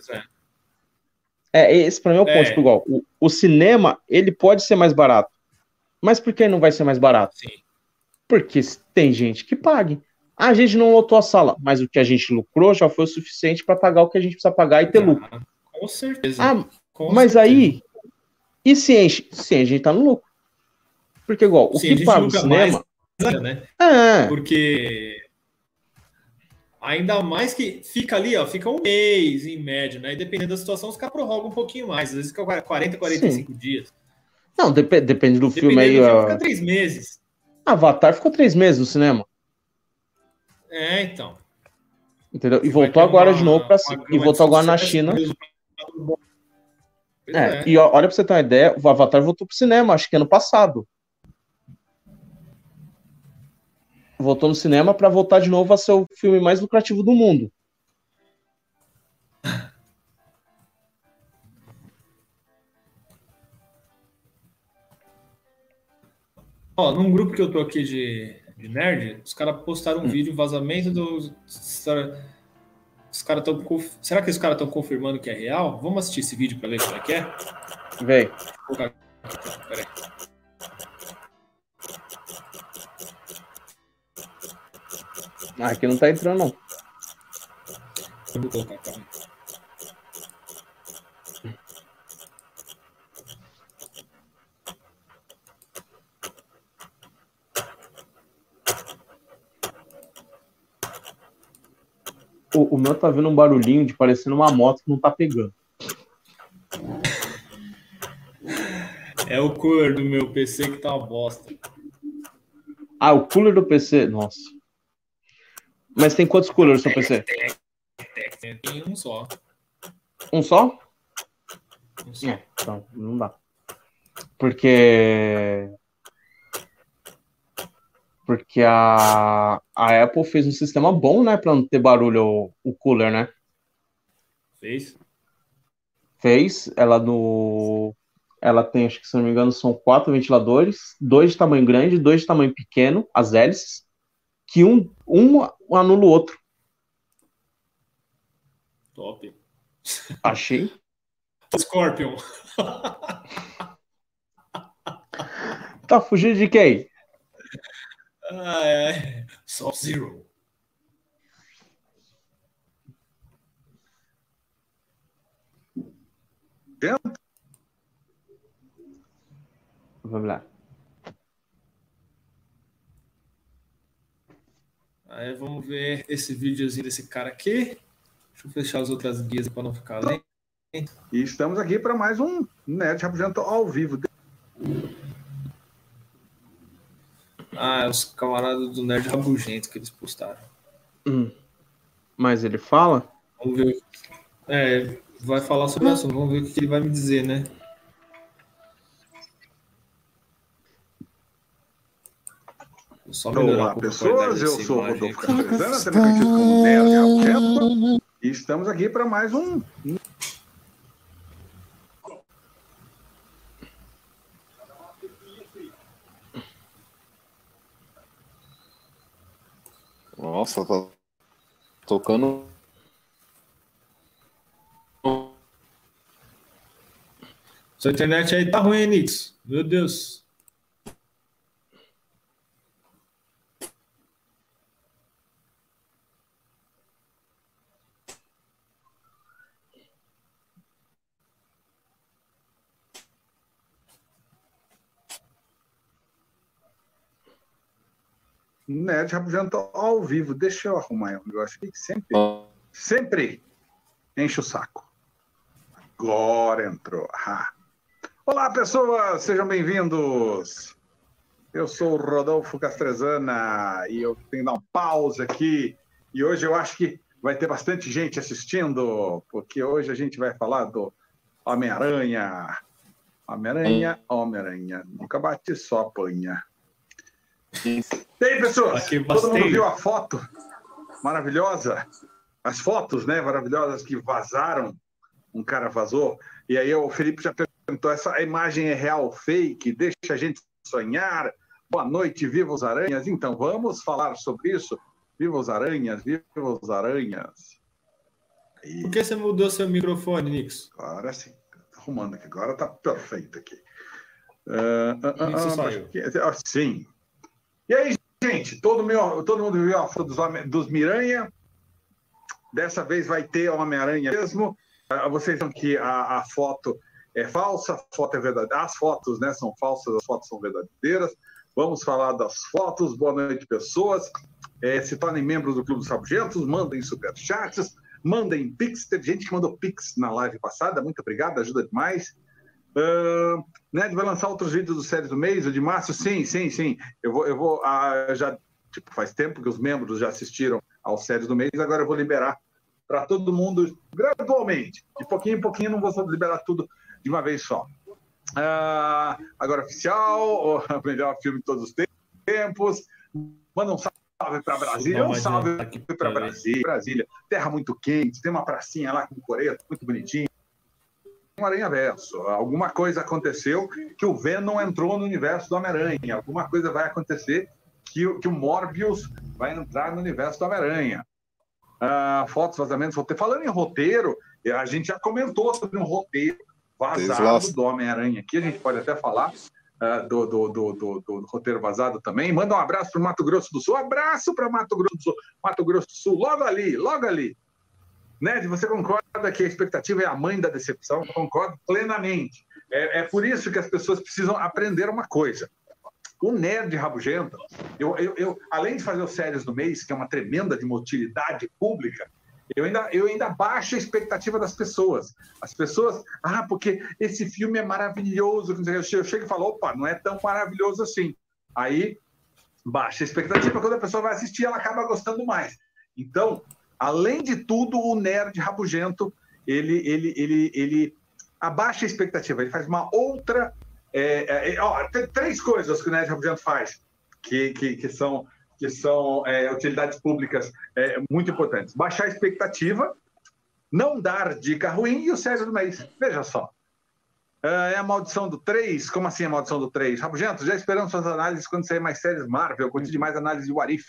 É. é, esse pra mim é o ponto. É. Tipo, igual, o, o, cinema, ele pode ser mais barato. Mas por que não vai ser mais barato? Sim. Porque tem gente que pague. A gente não lotou a sala, mas o que a gente lucrou já foi o suficiente para pagar o que a gente precisa pagar e ter ah, lucro. Com certeza. Ah, com mas certeza. aí, e se enche? Se enche, a gente tá no lucro. Porque, igual, o Sim, que paga o cinema. Mais, né? É. Porque. Ainda mais que fica ali, ó, fica um mês em média, né? E dependendo da situação, os caras prorrogam um pouquinho mais. Às vezes fica 40, 45 Sim. dias. Não, dep depende do filme aí. Do filme, Fica três meses. Avatar ficou três meses no cinema. É, então. Entendeu? E voltou agora uma, de novo para E voltou agora na China. É, é, e olha pra você ter uma ideia, o Avatar voltou pro cinema, acho que ano passado. Voltou no cinema para voltar de novo a ser o filme mais lucrativo do mundo. Ó, num grupo que eu tô aqui de, de nerd, os caras postaram um hum. vídeo, vazamento do os caras estão. Será que os caras estão confirmando que é real? Vamos assistir esse vídeo para ver como é que é? Vem. Peraí. Ah, aqui não tá entrando, não. vou colocar, calma. O, o meu tá vendo um barulhinho de parecendo uma moto que não tá pegando. É o cooler do meu PC que tá uma bosta. Ah, o cooler do PC? Nossa. Mas tem quantos coolers no seu PC? Tem um só. Um só? Um só. É, então, não dá. Porque. Porque a, a Apple fez um sistema bom, né? Pra não ter barulho o, o cooler, né? Fez? Fez. Ela no. Ela tem, acho que se não me engano, são quatro ventiladores, dois de tamanho grande, dois de tamanho pequeno, as hélices, que um, um anula o outro. Top. Achei. <laughs> Scorpion. Tá fugindo de quem? Ah, é. Sub-Zero. Dentro. Vamos lá. Aí vamos ver esse videozinho desse cara aqui. Deixa eu fechar as outras guias para não ficar lento. E estamos aqui para mais um Nerd Rabugento ao vivo. Ah, é os camaradas do Nerd Rabugento que eles postaram. Hum. Mas ele fala? Vamos ver. É, vai falar sobre o assunto. Vamos ver o que ele vai me dizer, né? Só Olá, pessoas. Eu sou imagem Rodolfo. Castrezana, também conhecido como Nerd Rabugento. E estamos aqui para mais um Nossa, tá tocando. Sua internet aí tá ruim, Nix. Meu Deus. Nerd Rabugento ao vivo. Deixa eu arrumar um negócio aqui que sempre, sempre enche o saco. Agora entrou. Ah. Olá, pessoas, sejam bem-vindos. Eu sou o Rodolfo Castrezana e eu tenho que dar uma pausa aqui. E hoje eu acho que vai ter bastante gente assistindo, porque hoje a gente vai falar do Homem-Aranha. Homem-Aranha, Homem-Aranha. Nunca bate, só apanha. E aí, pessoas? Todo mundo viu a foto maravilhosa? As fotos, né, maravilhosas que vazaram. Um cara vazou. E aí o Felipe já perguntou: essa imagem é real fake? Deixa a gente sonhar. Boa noite, viva os aranhas. Então, vamos falar sobre isso. Viva os aranhas, viva os aranhas. E Por que você mudou seu microfone, Nix? agora sim. Arrumando aqui. Agora tá perfeito aqui. Isso ah, saiu. acho que- ah, sim. E aí, gente, todo, meu, todo mundo viu a foto dos, dos Miranha. Dessa vez vai ter Homem-Aranha mesmo. Ah, Vocês viram que a, a foto é falsa, a foto é verdadeira. As fotos né, são falsas, as fotos são verdadeiras. Vamos falar das fotos. Boa noite, pessoas. Eh, se tornem membros do Clube dos Rabugentos, mandem superchats, mandem pix. Teve gente que mandou pix na live passada. Muito obrigado, ajuda demais. Uh, Ned vai lançar outros vídeos do série do mês, o de março? Sim, sim, sim. Eu vou, eu vou ah, já tipo, faz tempo que os membros já assistiram aos séries do mês, agora eu vou liberar para todo mundo gradualmente. De pouquinho em pouquinho, não vou liberar tudo de uma vez só. Ah, agora oficial, o <laughs> melhor filme de todos os tempos. Manda um salve para Brasília, um salve aqui para. Brasília. Brasília, terra muito quente, tem uma pracinha lá com coreto, muito bonitinho. Um Aranha Verso. Alguma coisa aconteceu que o Venom entrou no universo do Homem-Aranha. Alguma coisa vai acontecer que, o- que o Morbius vai entrar no universo do Homem-Aranha. Ah, fotos, vazamentos, roteiro. Falando em roteiro, a gente já comentou sobre um roteiro vazado do Homem-Aranha aqui. A gente pode até falar ah, do, do, do, do- do roteiro vazado também. Manda um abraço para o Mato Grosso do Sul. Abraço para Mato Grosso do Sul. Mato Grosso do Sul, logo ali, logo ali. Ned, você concorda que a expectativa é a mãe da decepção? Concordo plenamente. É, é por isso que as pessoas precisam aprender uma coisa. O nerd rabugento, eu, eu, eu, além de fazer os séries do mês, que é uma tremenda de uma utilidade pública, eu ainda, eu ainda baixo a expectativa das pessoas. As pessoas, ah, porque esse filme é maravilhoso. Eu chego e falo, opa, não é tão maravilhoso assim. Aí baixa a expectativa, quando a pessoa vai assistir, ela acaba gostando mais. Então, além de tudo, o nerd rabugento, ele, ele, ele, ele abaixa a expectativa, ele faz uma outra. É, é, ó, tem três coisas que o nerd rabugento faz, que, que, que são, que são é, utilidades públicas é, muito importantes. Baixar a expectativa, não dar dica ruim e o sério do mês. Veja só. É a maldição do 3? Como assim a maldição do 3? Rabugento, já esperamos suas análises quando sair mais séries Marvel. Curti demais a análise de Warif.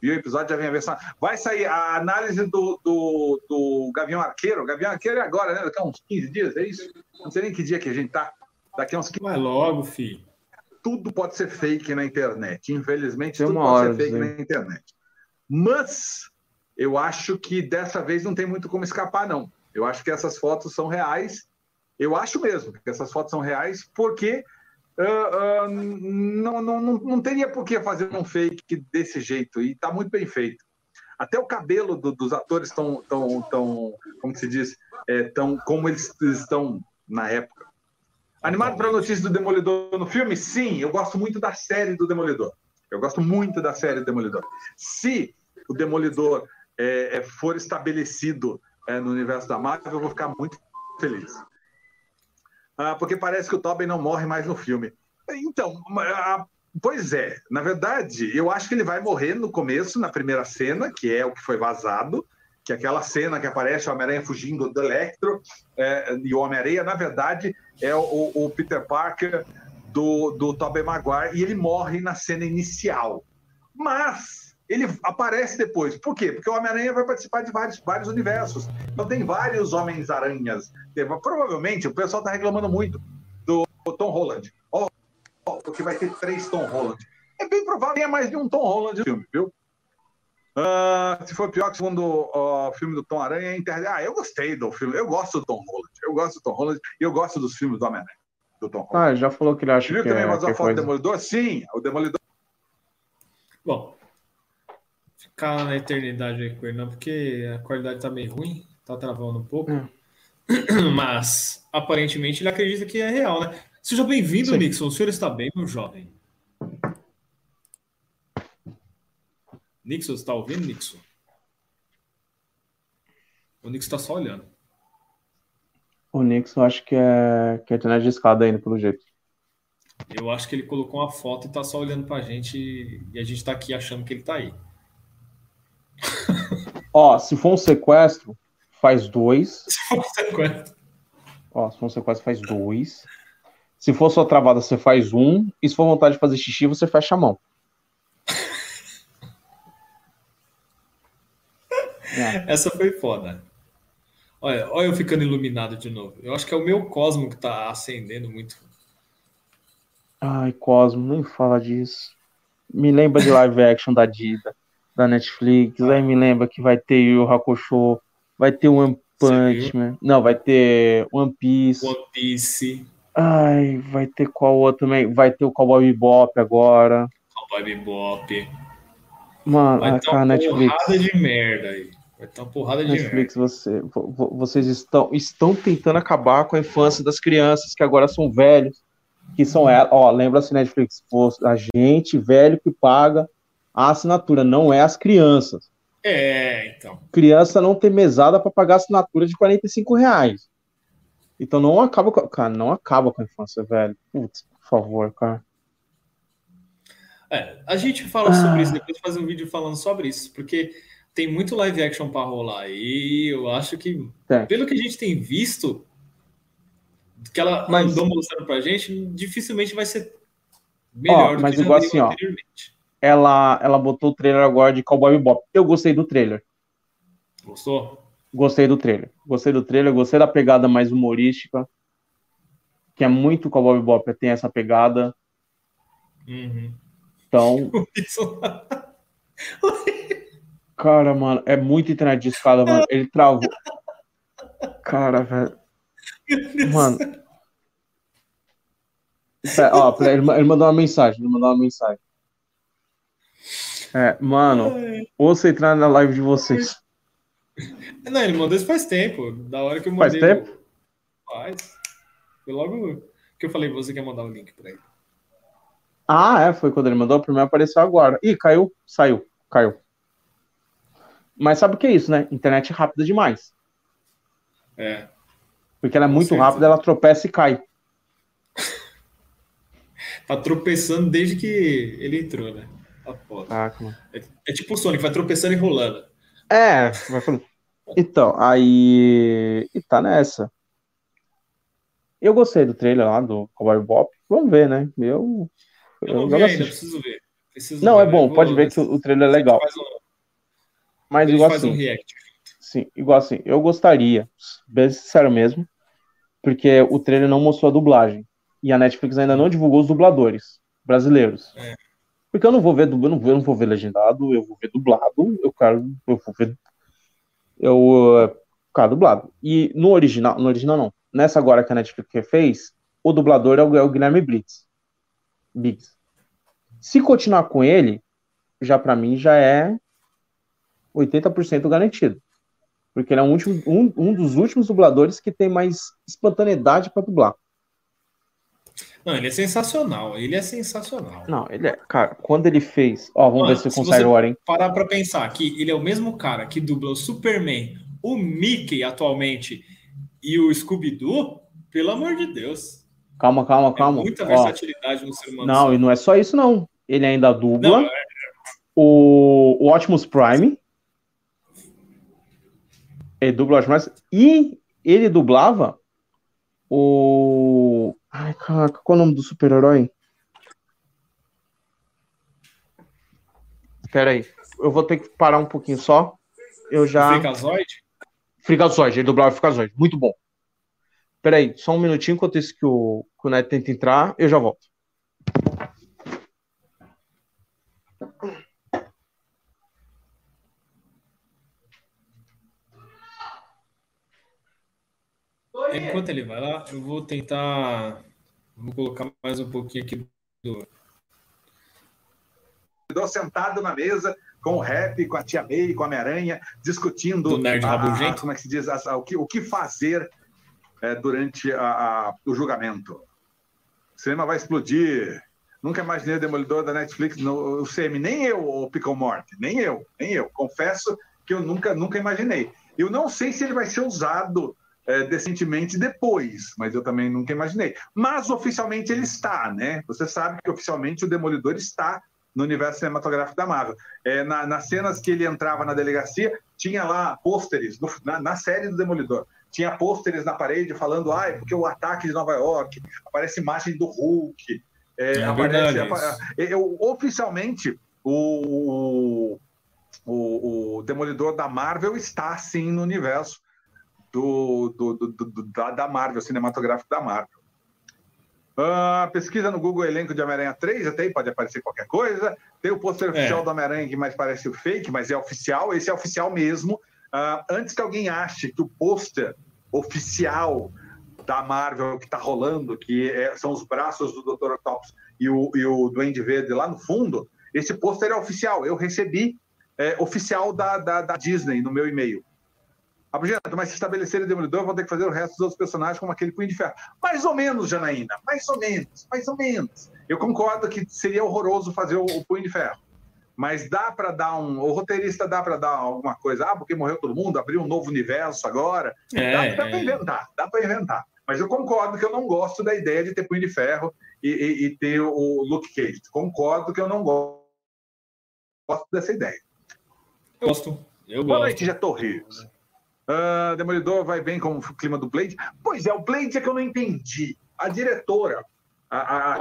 Viu o episódio, já vem a versão. Vai sair a análise do, do, do Gavião Arqueiro. Gavião Arqueiro é agora, né? Daqui a uns 15 dias, é isso? Não sei nem que dia que a gente tá. Daqui a uns 15 Vai logo, filho. Tudo pode ser fake na internet. Infelizmente, Tem tudo uma pode hora, ser fake sim. na internet. Mas eu acho que dessa vez não tem muito como escapar, não. Eu acho que essas fotos são reais. Eu acho mesmo que essas fotos são reais, porque ah, não, não, não, não teria por que fazer um fake desse jeito. E está muito bem feito. Até o cabelo do- dos atores estão, tão, tão, como se diz, é, tão, como eles estão na época. Animado para a notícia do Demolidor no filme? Sim, eu gosto muito da série do Demolidor. Eu gosto muito da série do Demolidor. Se o Demolidor é, é, for estabelecido é, no universo da Marvel, eu vou ficar muito feliz. Ah, porque parece que o Tobey não morre mais no filme. Então, ah, pois é. Na verdade, eu acho que ele vai morrer no começo, na primeira cena, que é o que foi vazado, que é aquela cena que aparece o Homem-Aranha fugindo do Electro, é, e o Homem-Aranha, na verdade, é o, o Peter Parker do, do Tobey Maguire, e ele morre na cena inicial. Mas ele aparece depois. Por quê? Porque o Homem-Aranha vai participar de vários, vários universos. Então tem vários Homens-Aranhas. Provavelmente, o pessoal está reclamando muito do Tom Holland. Ó, ó, porque vai ter três Tom Holland. É bem provável que tenha mais de um Tom Holland no filme, viu? Ah, se for pior que o segundo ó, filme do Tom Aranha, é Inter... ah, eu gostei do filme. Eu gosto do Tom Holland. Eu gosto do Tom Holland e eu gosto dos filmes do Homem-Aranha. Do Tom Holland. Ah, já falou que ele acha Viu que também é, mais que uma foto do. Demolidor? Sim, o Demolidor Bom, ficar na eternidade aí com ele, não, porque a qualidade tá meio ruim, tá travando um pouco. Hum. <clears throat> Mas aparentemente ele acredita que é real, né? Seja bem-vindo. Nixon. O senhor está bem, meu jovem? Nixon, você está ouvindo, Nixon? O Nixon está só olhando. O Nixon acho que é, que é internet de escada ainda, pelo jeito. Eu acho que ele colocou uma foto e tá só olhando pra gente e a gente tá aqui achando que ele tá aí. Ó, se for um sequestro, faz dois. Sequestro. Ó, se for um sequestro, faz dois. Se for sua travada, você faz um. E se for vontade de fazer xixi, você fecha a mão. É. <laughs> Essa foi foda. Olha, olha eu ficando iluminado de novo. Eu acho que é o meu cosmo que tá acendendo muito. Ai, Cosmo, nem fala disso. Me lembra de live action da Dida, da Netflix. Aí me lembra que vai ter Yu Yu Hakusho, vai ter One Punch Man. Não, vai ter One Piece. One Piece, Ai, vai ter qual outro também? Vai ter o Cowboy Bebop agora. Cowboy Bebop. Mano, Vai ah, ter cara, uma Netflix. porrada de merda aí. Vai ter uma porrada de merda. Netflix, você, vo- vo- vocês estão, estão tentando acabar com a infância das crianças que agora são velhos, que são elas. Ó, lembra-se, Netflix, a gente velho que paga a assinatura, não é as crianças. É, então. Criança não tem mesada para pagar assinatura de 45 reais. Então não acaba com, cara, não acaba com a infância, velho. Putz, por favor, cara. É, a gente fala Ah. sobre isso depois, faz um vídeo falando sobre isso, porque tem muito live action para rolar e eu acho que, Tem. pelo que a gente tem visto, que ela Mas- andou mostrando pra gente, dificilmente vai ser melhor do mas igual assim, ó. Ela, ela botou o trailer agora de Cowboy Bebop. Eu gostei do trailer. Gostou? Gostei do trailer. Gostei do trailer, gostei da pegada mais humorística. Que é muito Cowboy Bebop, tem essa pegada. Uhum. Então, <laughs> Isso- cara, mano, é muito internet de escada, mano. Ele travou. Cara, velho. Mano. <laughs> Ó, ele mandou uma mensagem. Ele mandou uma mensagem. É, mano, ouça entrar na live de vocês. Não, ele mandou isso faz tempo. Da hora que eu Faz mandei. tempo? Faz. Foi logo que eu falei, você quer mandar o link pra ele. Ah, é, foi quando ele mandou. Primeiro apareceu agora. Ih, caiu, saiu, caiu. Mas sabe o que é isso, né? Internet rápida demais. É. Porque ela é muito certeza. rápida, ela tropeça e cai. <laughs> Tá tropeçando desde que ele entrou, né? Caraca, mano. É tipo o Sonic, vai tropeçando e rolando. É, vai falando. Então, aí. E tá nessa. Eu gostei do trailer lá do Cowboy Bop. Vamos ver, né? Eu. Eu eu não ainda, preciso ver. Preciso Não, ver, é bom, eu pode vou- ver que o, trailer é legal. Um, Mas igual um assim, react. sim, igual assim, eu gostaria, bem sincero mesmo, porque o trailer não mostrou a dublagem. E a Netflix ainda não divulgou os dubladores brasileiros. É. Porque eu não vou ver, eu não vou, eu não vou ver legendado, eu vou ver dublado, eu quero, eu vou ver, eu uh, quero dublado. E no original, no original não. Nessa agora que a Netflix fez, o dublador é o, é o Guilherme. Briggs. Se continuar com ele, já pra mim já é 80% garantido. Porque ele é um, último, um, um dos últimos dubladores que tem mais espontaneidade pra dublar. Não, ele é sensacional. Ele é sensacional. Não, ele é. Cara, quando ele fez. Ó, vamos Mano, ver se eu consigo agora, hein? Parar pra pensar que ele é o mesmo cara que dubla o Superman, o Mickey atualmente e o Scooby-Doo, pelo amor de Deus. Calma, calma, É calma. muita Ó, versatilidade no ser humano. não, e não é só isso, não. Ele ainda dubla Não, é- o, o Optimus Prime. Ele dubla o Optimus Prime. E ele dublava o. Ai, caraca, qual é o nome do super-herói? Pera aí. Eu vou ter que parar um pouquinho só. Eu já. Freakazoid? Freakazoid, ele dublava o Freakazoid. Muito bom. Peraí, só um minutinho enquanto isso que o, que o Neto tenta entrar, eu já volto. Enquanto ele vai lá, eu vou tentar. Vou colocar mais um pouquinho aqui do. Tô sentado na mesa com o rap, com a tia May, com a Homem-Aranha, discutindo Do nerd a- como é que se diz, a- o, que, o que fazer é, durante a- a- o julgamento. O cinema vai explodir. Nunca imaginei o Demolidor da Netflix no o CM, nem eu, o Pickle Morte, nem eu, nem eu. Confesso que eu nunca, nunca imaginei. Eu não sei se ele vai ser usado é, decentemente depois, mas eu também nunca imaginei. Mas oficialmente ele está, né? Você sabe que oficialmente o Demolidor está no universo cinematográfico da Marvel. É, na- nas cenas que ele entrava na delegacia, tinha lá pôsteres, no- na, na série do Demolidor, tinha pôsteres na parede falando, ah, é porque o ataque de Nova York, aparece imagem do Hulk, é, É aparece, verdade apa- eu, oficialmente, o, o, o Demolidor da Marvel está, sim, no universo do, do, do- do- da, da Marvel, cinematográfico da Marvel. Ah, pesquisa no Google elenco de Homem-Aranha 3, até aí pode aparecer qualquer coisa. Tem o pôster É. oficial do Homem-Aranha que mais parece o fake, mas é oficial. Esse é oficial mesmo. Ah, antes que alguém ache que o pôster oficial da Marvel que está rolando, que é- são os braços do Dr. Octopus e o, e o Duende Verde lá no fundo, esse pôster é oficial. Eu recebi é, oficial da, da, da Disney no meu e-mail. Abugento, mas se estabelecer o Demolidor, vão ter que fazer o resto dos outros personagens como aquele Punho de Ferro. Mais ou menos, Janaína, mais ou menos, mais ou menos. Eu concordo que seria horroroso fazer o, o Punho de Ferro. Mas dá para dar um. O roteirista dá para dar alguma coisa. Ah, porque morreu todo mundo, abriu um novo universo agora. É, dá dá para é. inventar, dá para inventar. Mas eu concordo que eu não gosto da ideia de ter Punho de Ferro e, e- e ter o Luke Cage. Concordo que eu não gosto dessa ideia. Eu gosto. Eu Boa gosto. noite, Getor Rios. Ah, Demolidor vai bem com o clima do Blade? Pois é, o Blade é que eu não entendi. A diretora, a, a,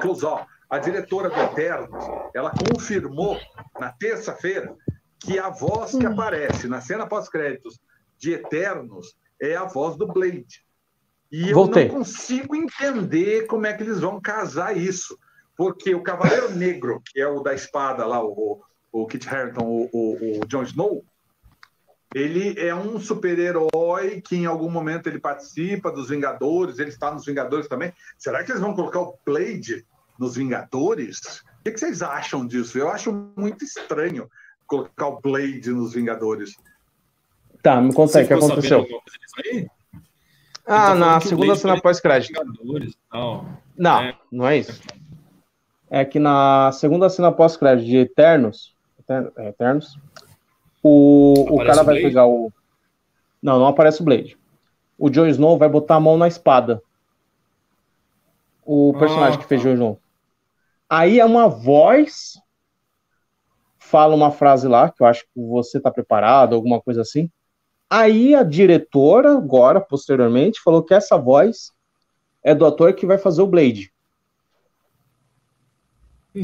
a diretora do Eternos, ela confirmou na terça-feira que a voz que aparece na cena pós-créditos de Eternos é a voz do Blade. E eu Voltei. não consigo entender como é que eles vão casar isso. Porque o Cavaleiro Negro, que é o da espada lá, o, o Kit Harington, o, o, o Jon Snow, ele é um super-herói que em algum momento ele participa dos Vingadores, ele está nos Vingadores também. Será que eles vão colocar o Blade nos Vingadores? O que vocês acham disso? Eu acho muito estranho colocar o Blade nos Vingadores. Tá, me conta aí o que aconteceu. aí? Ah, tá na segunda cena vai- pós-crédito. Não, É. não é isso. É que na segunda cena pós-crédito de Eternos, Eter- é, Eternos, O, o cara o vai pegar o. Não, não aparece o Blade. O Jon Snow vai botar a mão na espada. O Ah, personagem que fez tá. Jon Snow. Aí é uma voz. Fala uma frase lá, que eu acho que você tá preparado, alguma coisa assim. Aí a diretora, agora, posteriormente, falou que essa voz é do ator que vai fazer o Blade.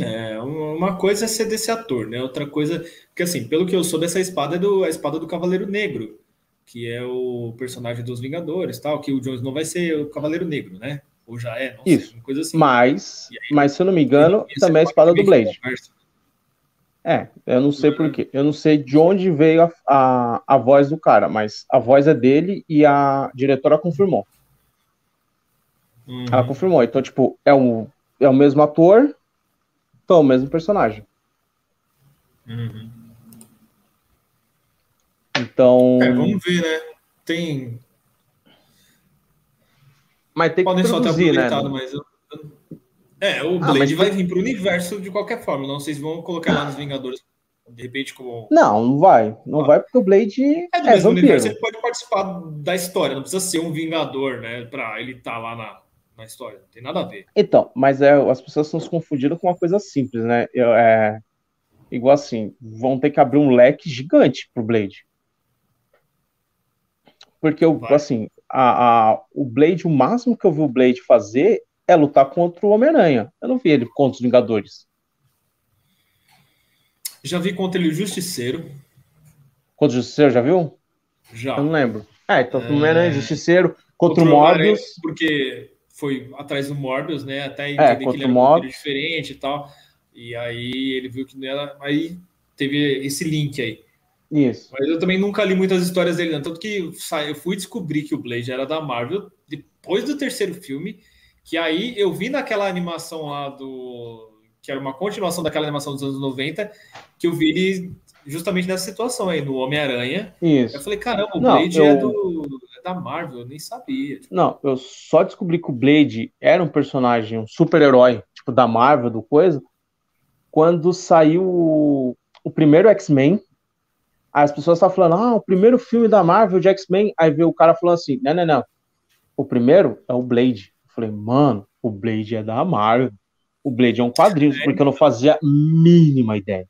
É, uma coisa é ser desse ator, né? Outra coisa, porque assim, pelo que eu soube, essa espada é do, a espada do Cavaleiro Negro, que é o personagem dos Vingadores, tal, que o Jon Snow vai ser o Cavaleiro Negro, né? Ou já é, não Isso. sei, uma coisa assim. Mas, aí, mas se eu não me engano, também é a espada do Blade. É, eu não sei por quê. Eu não sei de onde veio a, a, a voz do cara, mas a voz é dele e a diretora confirmou. Uhum. Ela confirmou. Então, tipo, é o, é o mesmo ator, então o mesmo personagem. Uhum. Então. É, vamos ver, né? Tem. Mas tem que Podem só ter produzir, né? mas eu. É, o Ah, Blade mas vai tem- vir pro universo de qualquer forma. Não se vão colocar lá nos Vingadores, de repente, como. Não, não vai. Não Ah. vai porque o Blade É do é mesmo universo, vampiro. ele pode participar da história, não precisa ser um Vingador, né? Pra ele estar lá na, na história. Não tem nada a ver. Então, mas é, as pessoas estão se confundindo com uma coisa simples, né? Eu, é, igual assim, vão ter que abrir um leque gigante pro Blade. Porque, eu, Vai. assim, a, a- o Blade, o máximo que eu vi o Blade fazer é lutar contra o Homem-Aranha. Eu não vi ele contra os Vingadores. Já vi contra ele o Justiceiro. Contra o Justiceiro, já viu? Já. Eu não lembro. É, então, É. Homem-Aranha, Justiceiro, contra o Homem-Aranha, Morbius. Porque foi atrás do Morbius, né? Até É, entender que contra ele era um Morbius. diferente e tal. E aí ele viu que não era. Aí teve esse link aí. Isso. Mas eu também nunca li muitas histórias dele, não. Tanto que eu fui descobrir que o Blade era da Marvel depois do terceiro filme. Que aí eu vi naquela animação lá do. Que era uma continuação daquela animação dos anos 90, que eu vi ele justamente nessa situação aí, no Homem-Aranha. Eu Isso. falei, caramba, o Não, Blade eu- é, do, é da Marvel, eu nem sabia. Tipo, Não, eu só descobri que o Blade era um personagem, um super-herói, tipo da Marvel, do coisa, quando saiu o, o primeiro X-Men. As pessoas estavam falando, ah, o primeiro filme da Marvel de X-Men. Aí veio o cara falando assim: não, não, não. O primeiro é o Blade. Eu falei, mano, o Blade é da Marvel. O Blade é um quadrinho, porque eu não fazia a mínima ideia.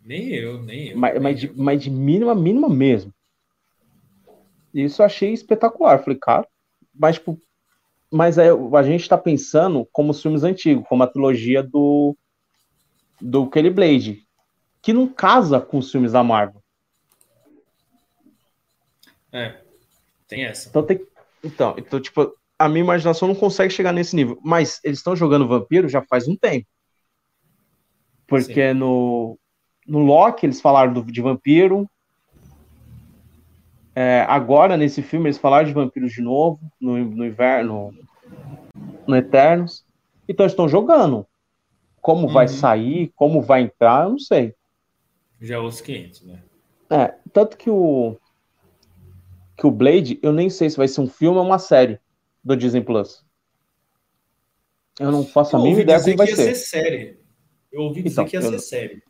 nem eu, nem eu. Mas, nem mas, de, eu. mas de mínima, mínima mesmo. Isso eu achei espetacular. Falei, cara, mas tipo, mas a gente tá pensando como os filmes antigos, como a trilogia do do Kelly Blade, que não casa com os filmes da Marvel. É, tem essa. Então tem então, então tipo, a minha imaginação não consegue chegar nesse nível, mas eles estão jogando vampiro já faz um tempo. Porque no no Loki eles falaram do- de vampiro, É, agora, nesse filme, eles falaram de vampiros de novo, no, no inverno, no Eternos. Então, eles estão jogando. Como vai Uhum. sair, como vai entrar, eu não sei. Já é os 500, né? É, tanto que o que o Blade, eu nem sei se vai ser um filme ou uma série do Disney Plus. Eu não faço a Eu mínima ouvi ideia como vai que ia ser. ser série. Eu ouvi dizer Então, que ia ser não- série.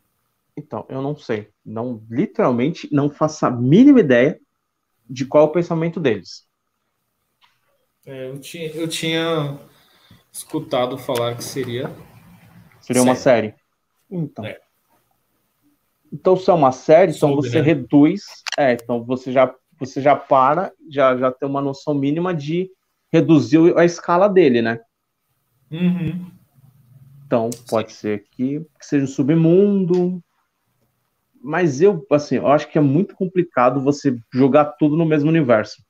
Então, eu não sei. Não, literalmente, não faço a mínima ideia de qual o pensamento deles. É, eu, tinha, eu tinha escutado falar que seria. Seria uma série. Então. É. Então, se é uma série, então Soube, você né? reduz. É, então você já, você já para, já, já tem uma noção mínima de reduzir a escala dele, né? Uhum. Então, pode ser que, que seja um submundo. Mas eu, assim, eu acho que é muito complicado você jogar tudo no mesmo universo.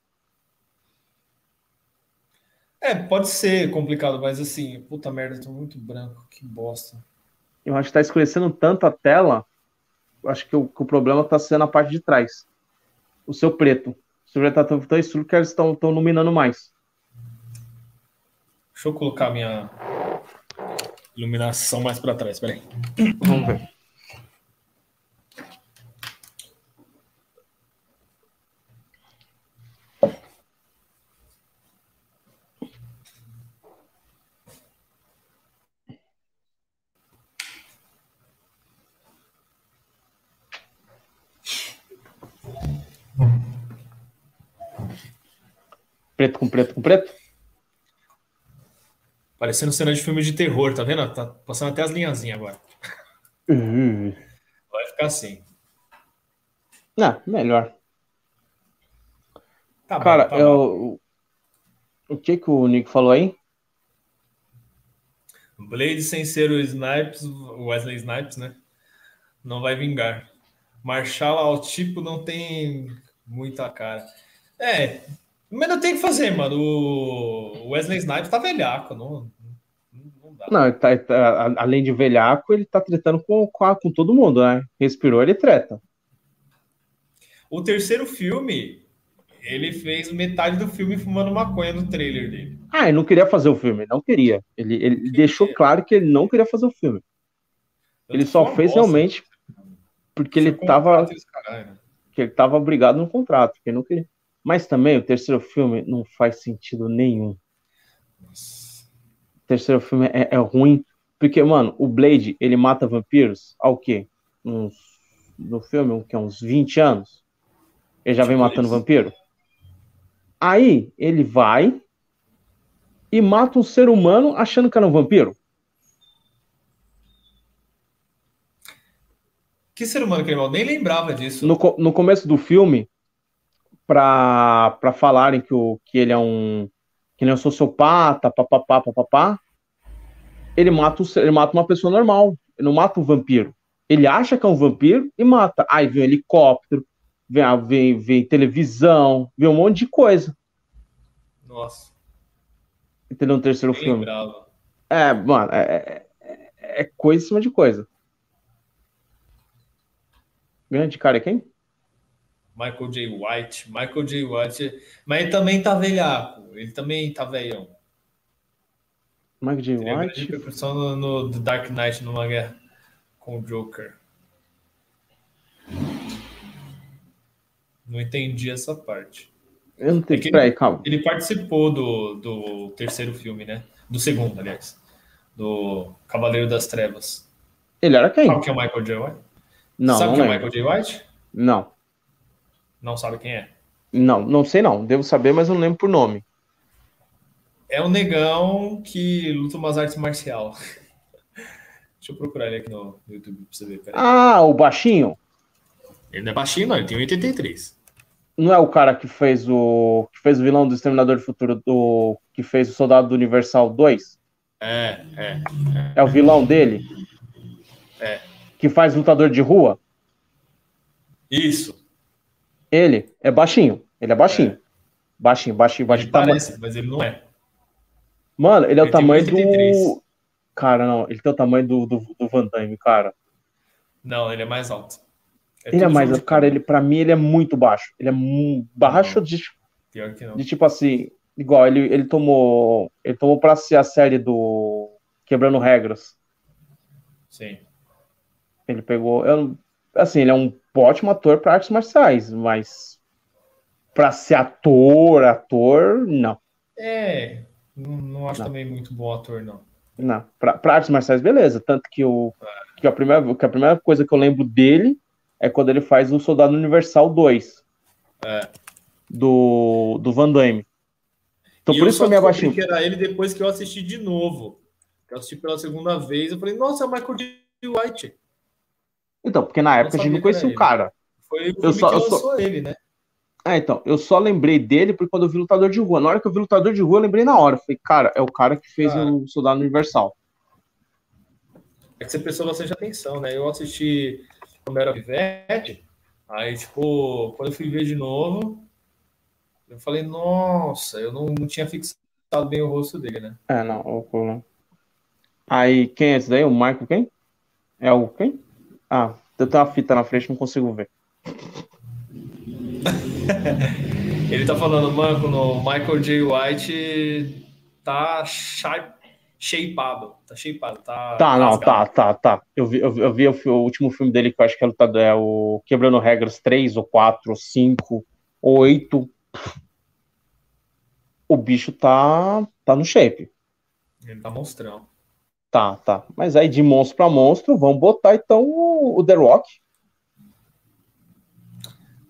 É, pode ser complicado, mas assim, puta merda, tô muito branco, que bosta. Eu acho que tá escurecendo tanto a tela. eu Acho que o, que o problema tá sendo a parte de trás. O seu preto. O seu já tá tão, tão escuro que eles estão estão iluminando mais. Deixa eu colocar minha iluminação mais pra trás, peraí. Vamos ver. Preto com preto com preto? Parecendo cena de filme de terror, tá vendo? Tá passando até as linhazinhas agora. Uhum. Vai ficar assim. Não, melhor. Tá bom, Cara, tá bom. eu. O que que o Nico falou aí? Blade sem ser o Snipes, o Wesley Snipes, né? Não vai vingar. Marshall ao tipo não tem muita cara. É, mas não tem o que fazer, mano. O Wesley Snipes tá velhaco, não, não, dá. Não, ele tá, ele tá- além de velhaco, ele tá tretando com, com, com todo mundo, né? Respirou, ele treta. O terceiro filme, ele fez metade do filme fumando maconha no trailer dele. Ah, ele não queria fazer o filme, não queria. Ele, ele deixou claro que ele não queria fazer o filme. Ele Foi só fez bosta. realmente porque ele tava, caralho, né? que ele tava obrigado no contrato, que ele não queria. Mas também o terceiro filme não faz sentido nenhum. O terceiro filme é, é ruim, porque, mano, o Blade, ele mata vampiros ao quê? Uns, no filme, um, que é uns 20 anos. Ele já vem Tipo matando isso. vampiro. Aí, ele vai e mata um ser humano achando que era um vampiro. Que ser humano que ele mal nem lembrava disso. No, no começo do filme, pra, pra falarem que, o, que ele é um que ele é um sociopata, papapá, papapá, ele mata, ele mata uma pessoa normal. Ele não mata um vampiro. Ele acha que é um vampiro e mata. Aí vem um helicóptero, vem, vem, vem televisão, vem um monte de coisa. Nossa, Entendeu? No terceiro nem filme. lembrava. É, mano, é, é- é coisa em cima de coisa. Grande cara é quem? Michael J. White. Michael J. White. Mas ele também tá velhaco. Ele também tá velhão. Michael J. White. repercussão no, no The Dark Knight numa guerra com o Joker. Não entendi essa parte. Eu não tenho. É que- Peraí, calma. Ele participou do, do terceiro filme, né? Do segundo, aliás. Do Cavaleiro das Trevas. Ele era quem? Sabe quem é o Michael J. White? Não, Sabe não quem é o. Michael J. White? Não, Não sabe quem é. não, não sei não. Devo saber, mas eu não lembro por nome. É um negão que luta umas artes marcial. <laughs> Deixa eu procurar ele aqui no, YouTube pra você ver. Peraí. Ah, o baixinho? Ele não é baixinho, não. Ele tem 83. Não é o cara que fez o que fez o vilão do Exterminador do Futuro do que fez o Soldado do Universal 2? É, é. É o vilão dele? É. Que faz lutador de rua? Isso. Ele é baixinho. Ele é baixinho. Baixinho, baixinho, Ele baixinho. Tama- parece, mas ele não é. Mano, ele é o Ele tamanho 83. do. Cara, não, ele tem o tamanho do, do, do Van Damme, cara. Não, ele é mais alto. Ele é mais. junto, Cara, ele, pra mim, ele é muito baixo. Ele é mu- baixo de, Pior que não. de tipo assim. Igual, ele, ele tomou. Ele tomou pra ser a série do Quebrando Regras. Sim. Ele pegou. Eu, assim, ele é um ótimo ator pra artes marciais, mas. Pra ser ator, ator, não. É. Não, não acho Não. também muito bom ator, não. Não. Pra artes marciais, beleza. Tanto que, o, que, a primeira, que a primeira coisa que eu lembro dele é quando ele faz o Soldado Universal 2. É. Do, do Van Damme. Então E por isso que eu me abaixei. que era ele depois que eu assisti de novo. Eu assisti pela segunda vez. Eu falei, nossa, é o Michael J. White. Então, porque na época a gente não conhecia o cara. Foi o Eu só- que eu só- ele, né? Ah, então, eu só lembrei dele porque quando eu vi Lutador de Rua. Na hora que eu vi Lutador de Rua, eu lembrei na hora. Eu Falei, cara, é o cara que fez Cara. o Soldado Universal. É que você prestou bastante atenção, né? Eu assisti quando era pivete, aí, tipo, quando eu fui ver de novo, eu falei, nossa, eu não, não tinha fixado bem o rosto dele, né? É, não, o. Aí, quem é esse daí? O Michael quem? É o quem? Ah, eu tenho uma fita na frente, não consigo ver. <laughs> Ele tá falando, Manco, no Michael J. White tá shape, shapeado, tá shapeado, tá. Tá, não, rasgado. tá, tá, tá. Eu vi, eu vi, eu vi o, o último filme dele que eu acho que é lutador, é o Quebrando Regras 3 ou 4 ou 5 ou 8. O bicho tá, tá no shape. Ele tá monstrão. Tá, tá. Mas aí de monstro pra monstro, vamos botar então o, o The Rock.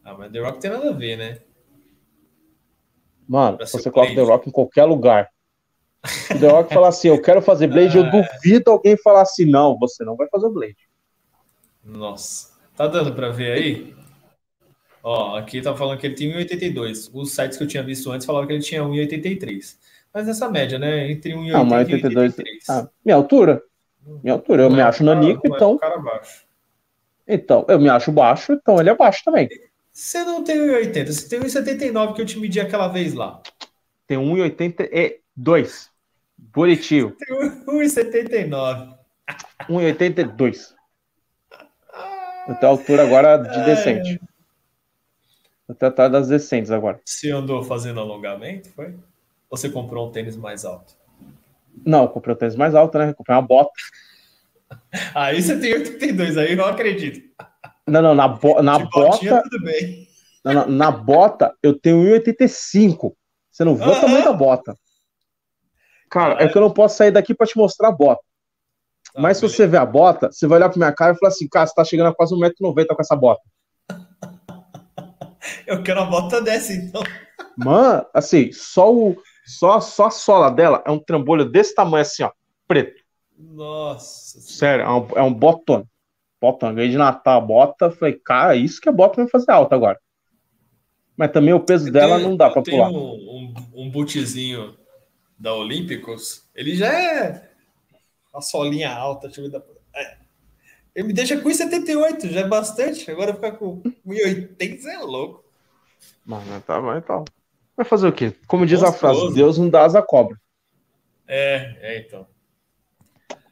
Ah, mas The Rock tem nada a ver, né? Mano, Pra você coloca The Blade. Rock em qualquer lugar. O The Rock falar assim, eu quero fazer Blade, <laughs> Ah. eu duvido alguém falar assim, não, você não vai fazer o Blade. Nossa. Tá dando pra ver aí? Ó, aqui tá falando que ele tem 1,82. Os sites que eu tinha visto antes falavam que ele tinha 1,83. Mas nessa média, né? Entre 1,80 Ah, mas e 82. 1,83. Ah, minha altura. Minha altura. Eu Não me é acho nanico, é então. cara baixo. Então, eu me acho baixo, então ele é baixo também. Você não tem 1,80, você tem 1,79 que eu te medi aquela vez lá. Tem 1,82. Bonitinho. Tem 1,79. 1,82. Eu tenho altura agora de decente. Eu tenho atrás das decentes agora. Você andou fazendo alongamento, foi? Ou você comprou um tênis mais alto? Não, eu comprei o tênis mais alto, né? Eu comprei uma bota. <laughs> Aí você tem 82, aí eu acredito. Não, não, na, bo na botinha, bota. tudo bem. Na, na- na bota, eu tenho 1,85. Você não vê o tamanho da bota. Cara, é que eu não posso sair daqui pra te mostrar a bota. Tá, Mas se beleza. você ver a bota, você vai olhar pra minha cara e falar assim, cara, você tá chegando a quase 1,90m com essa bota. <laughs> Eu quero uma bota dessa, então. Mano, assim, só, o, só, só a sola dela é um trambolho desse tamanho assim, ó, preto. Nossa. Sério, é um, é um botão. Botão, ganhei de Natal a bota, falei, cara, isso que é bota vai fazer alta agora. Mas também o peso Eu dela tenho- não dá eu pra tenho pular. Um, um, um bootzinho da Olímpicos, ele já é a solinha alta. Deixa eu ver da... é. Ele me deixa com 1,78, já é bastante. Agora ficar com 1,80 é louco. Mano, tá, mas tá. Vai fazer o quê? Como diz a Monstruoso. frase, Deus não dá asa cobra. É, é então.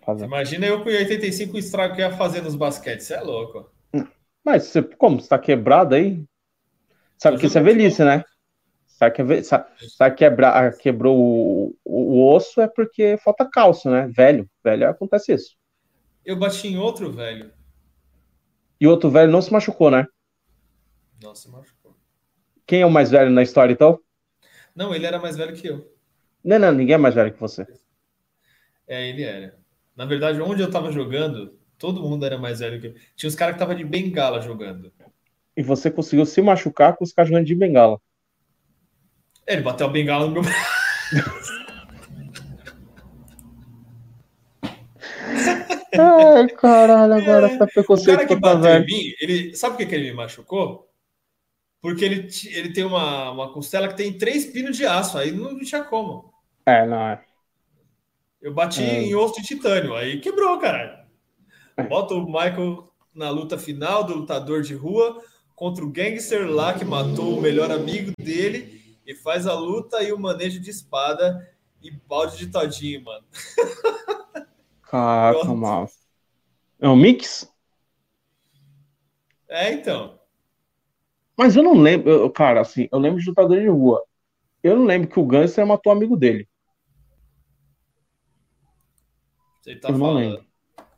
Fazer. Imagina eu com 85 o estrago que ia fazer nos basquetes. Você é louco. Mas você, como? Você tá quebrado aí? Sabe Eu que isso é velhice, né? Sabe que, é sabe, sabe quebrar, quebrou o, o, o osso é porque falta cálcio, né? Velho. Velho acontece isso. Eu bati em outro velho. E outro velho não se machucou, né? Nossa, machucou. Quem é o mais velho na história, então? Não, ele era mais velho que eu. Não, não, ninguém é mais velho que você. É, ele era. Na verdade, onde eu tava jogando, todo mundo era mais velho que eu. Tinha uns caras que tava de bengala jogando. E você conseguiu se machucar com os caras jogando de bengala. Ele bateu a bengala no meu. Ai, caralho, agora tá O preconceito cara que tá bateu em mim, ele. Sabe por que, que ele me machucou? Porque ele, ele tem uma, uma costela que tem três pinos de aço, aí não tinha como. É, não é. Eu bati É. em osso de titânio, aí quebrou, caralho. Bota o Michael na luta final do lutador de rua contra o gangster lá que matou o melhor amigo dele e faz a luta e o manejo de espada e balde de todinho, mano. Caraca, <laughs> Pronto. mal. É um mix? É, então. Mas eu não lembro, eu- cara, assim, eu lembro de lutador de rua. Eu não lembro que o Gangster matou um amigo dele. Você tá Eu não falando. lembro.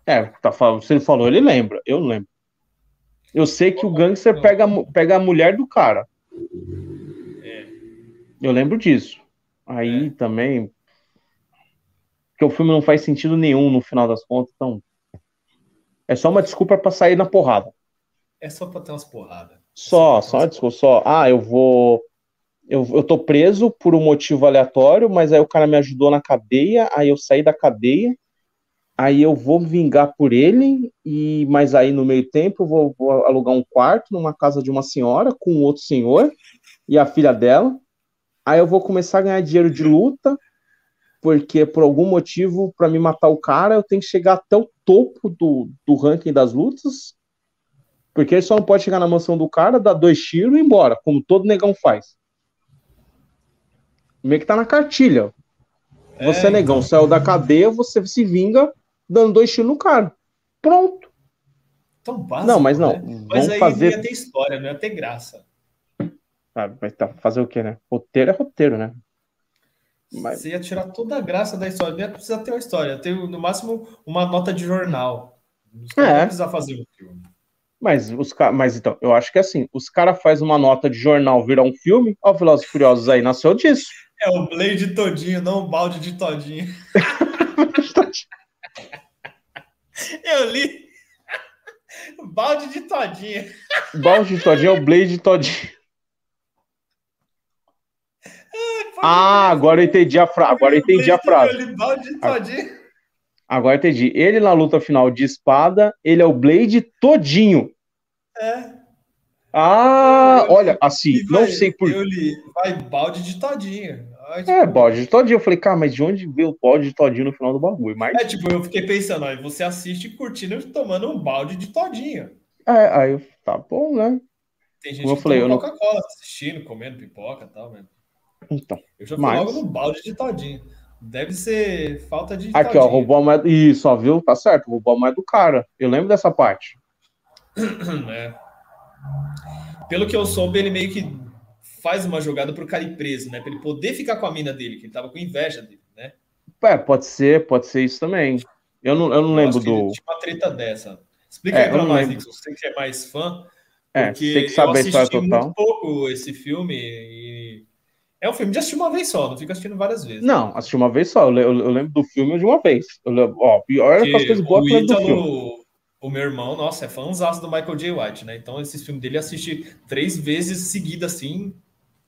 É, tá falando, ele falou, ele lembra. Eu não lembro. Eu sei que o Gangster pega, pega a mulher do cara. É. Eu lembro disso. Aí É. também. Porque o filme não faz sentido nenhum no final das contas, então. É só uma desculpa pra sair na porrada. É só pra ter umas porradas. Só, só uma desculpa, só. Ah, eu vou. Eu, eu tô preso por um motivo aleatório, mas aí o cara me ajudou na cadeia, aí eu saí da cadeia, aí eu vou vingar por ele, e mas aí no meio tempo eu vou, vou alugar um quarto numa casa de uma senhora com outro senhor e a filha dela. Aí eu vou começar a ganhar dinheiro de luta, porque por algum motivo, para me matar o cara, eu tenho que chegar até o topo do, do ranking das lutas. Porque ele só não pode chegar na mansão do cara, dar dois tiros e ir embora, como todo negão faz. Meio que tá na cartilha. Você, É, negão, então. saiu da cadeia, você se vinga dando dois tiros no cara. Pronto. Tão básico, Não, mas não. né? Vamos Mas aí fazer. ia ter história, não ia ter graça. Ah, mas tá, fazer o quê, né? Roteiro é roteiro, né? Mas- Você ia tirar toda a graça da história. Não ia precisar ter uma história. Ia ter, no máximo, uma nota de jornal. Os É. precisar fazer um filme. Mas os mas então, eu acho que assim, os caras fazem uma nota de jornal virar um filme, ó, Velozes e Furiosos aí nasceu disso. É o Blade todinho, não o balde de todinho. <laughs> <laughs> Eu li. balde de todinho. Balde todinho é o Blade todinho. Ah, agora eu entendi a frase. Agora eu entendi a frase. Agora eu entendi. Ele na luta final de espada, ele é o Blade todinho. É. Ah, olha, assim, não sei por Eu li, vai balde de todinho. Ai, É, bode de todinho. Eu falei, cara, mas de onde veio o bode de todinho no final do bagulho? Mas, É tipo, eu fiquei pensando, aí você assiste curtindo tomando um balde de todinho. é, aí eu, tá bom, né? Tem gente Como eu que falei, toma eu não- Coca-Cola assistindo, comendo pipoca e tal, mano. Então. Eu já fui Mas- logo no balde de todinho. Deve ser falta de Aqui, ó, todinho. roubou a moeda. Isso, ó, viu? Tá certo, roubou a moeda do cara. Eu lembro dessa parte. <clears throat> É. Pelo que eu soube, ele meio que faz uma jogada pro cara ir preso, né? Pra ele poder ficar com a mina dele, que ele tava com inveja dele, né? É, pode ser, pode ser isso também. Eu não, eu não Eu lembro que do. Tinha uma treta dessa. Explica É, aí não nós. Nixon, você que é mais fã. É, porque tem que saber eu assisti total. muito pouco esse filme e é um filme de assistir uma vez só, não fica assistindo várias vezes. Não, assisti uma vez só. Eu, eu- eu lembro do filme de uma vez. Eu lembro, ó, pior é Porque as coisas boas o que do filme. O meu irmão, nossa, é fãzaço do Michael J. White, né? Então esse filme dele assiste três vezes seguida, assim,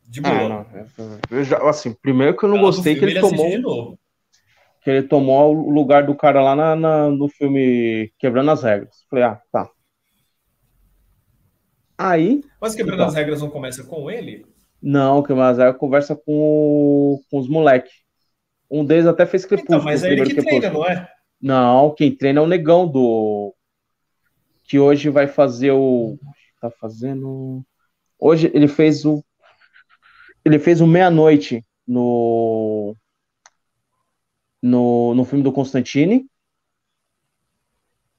de boa. Ah, não. é- Eu já, assim, primeiro que eu não Cada gostei que ele assiste tomou, que ele tomou o lugar do cara lá na, na- no filme Quebrando as Regras. Falei, ah, tá. Aí, Mas quebrando Então. as regras não começa com ele? não, que mais é conversa com, com os moleques. Um deles até fez crepúsculo. Então, mas é ele que treina, Crepúsculo. não é? Não, quem treina é o negão do. Que hoje vai fazer o. Tá fazendo. Hoje ele fez o. Ele fez o Meia-Noite no. No, no filme do Constantine.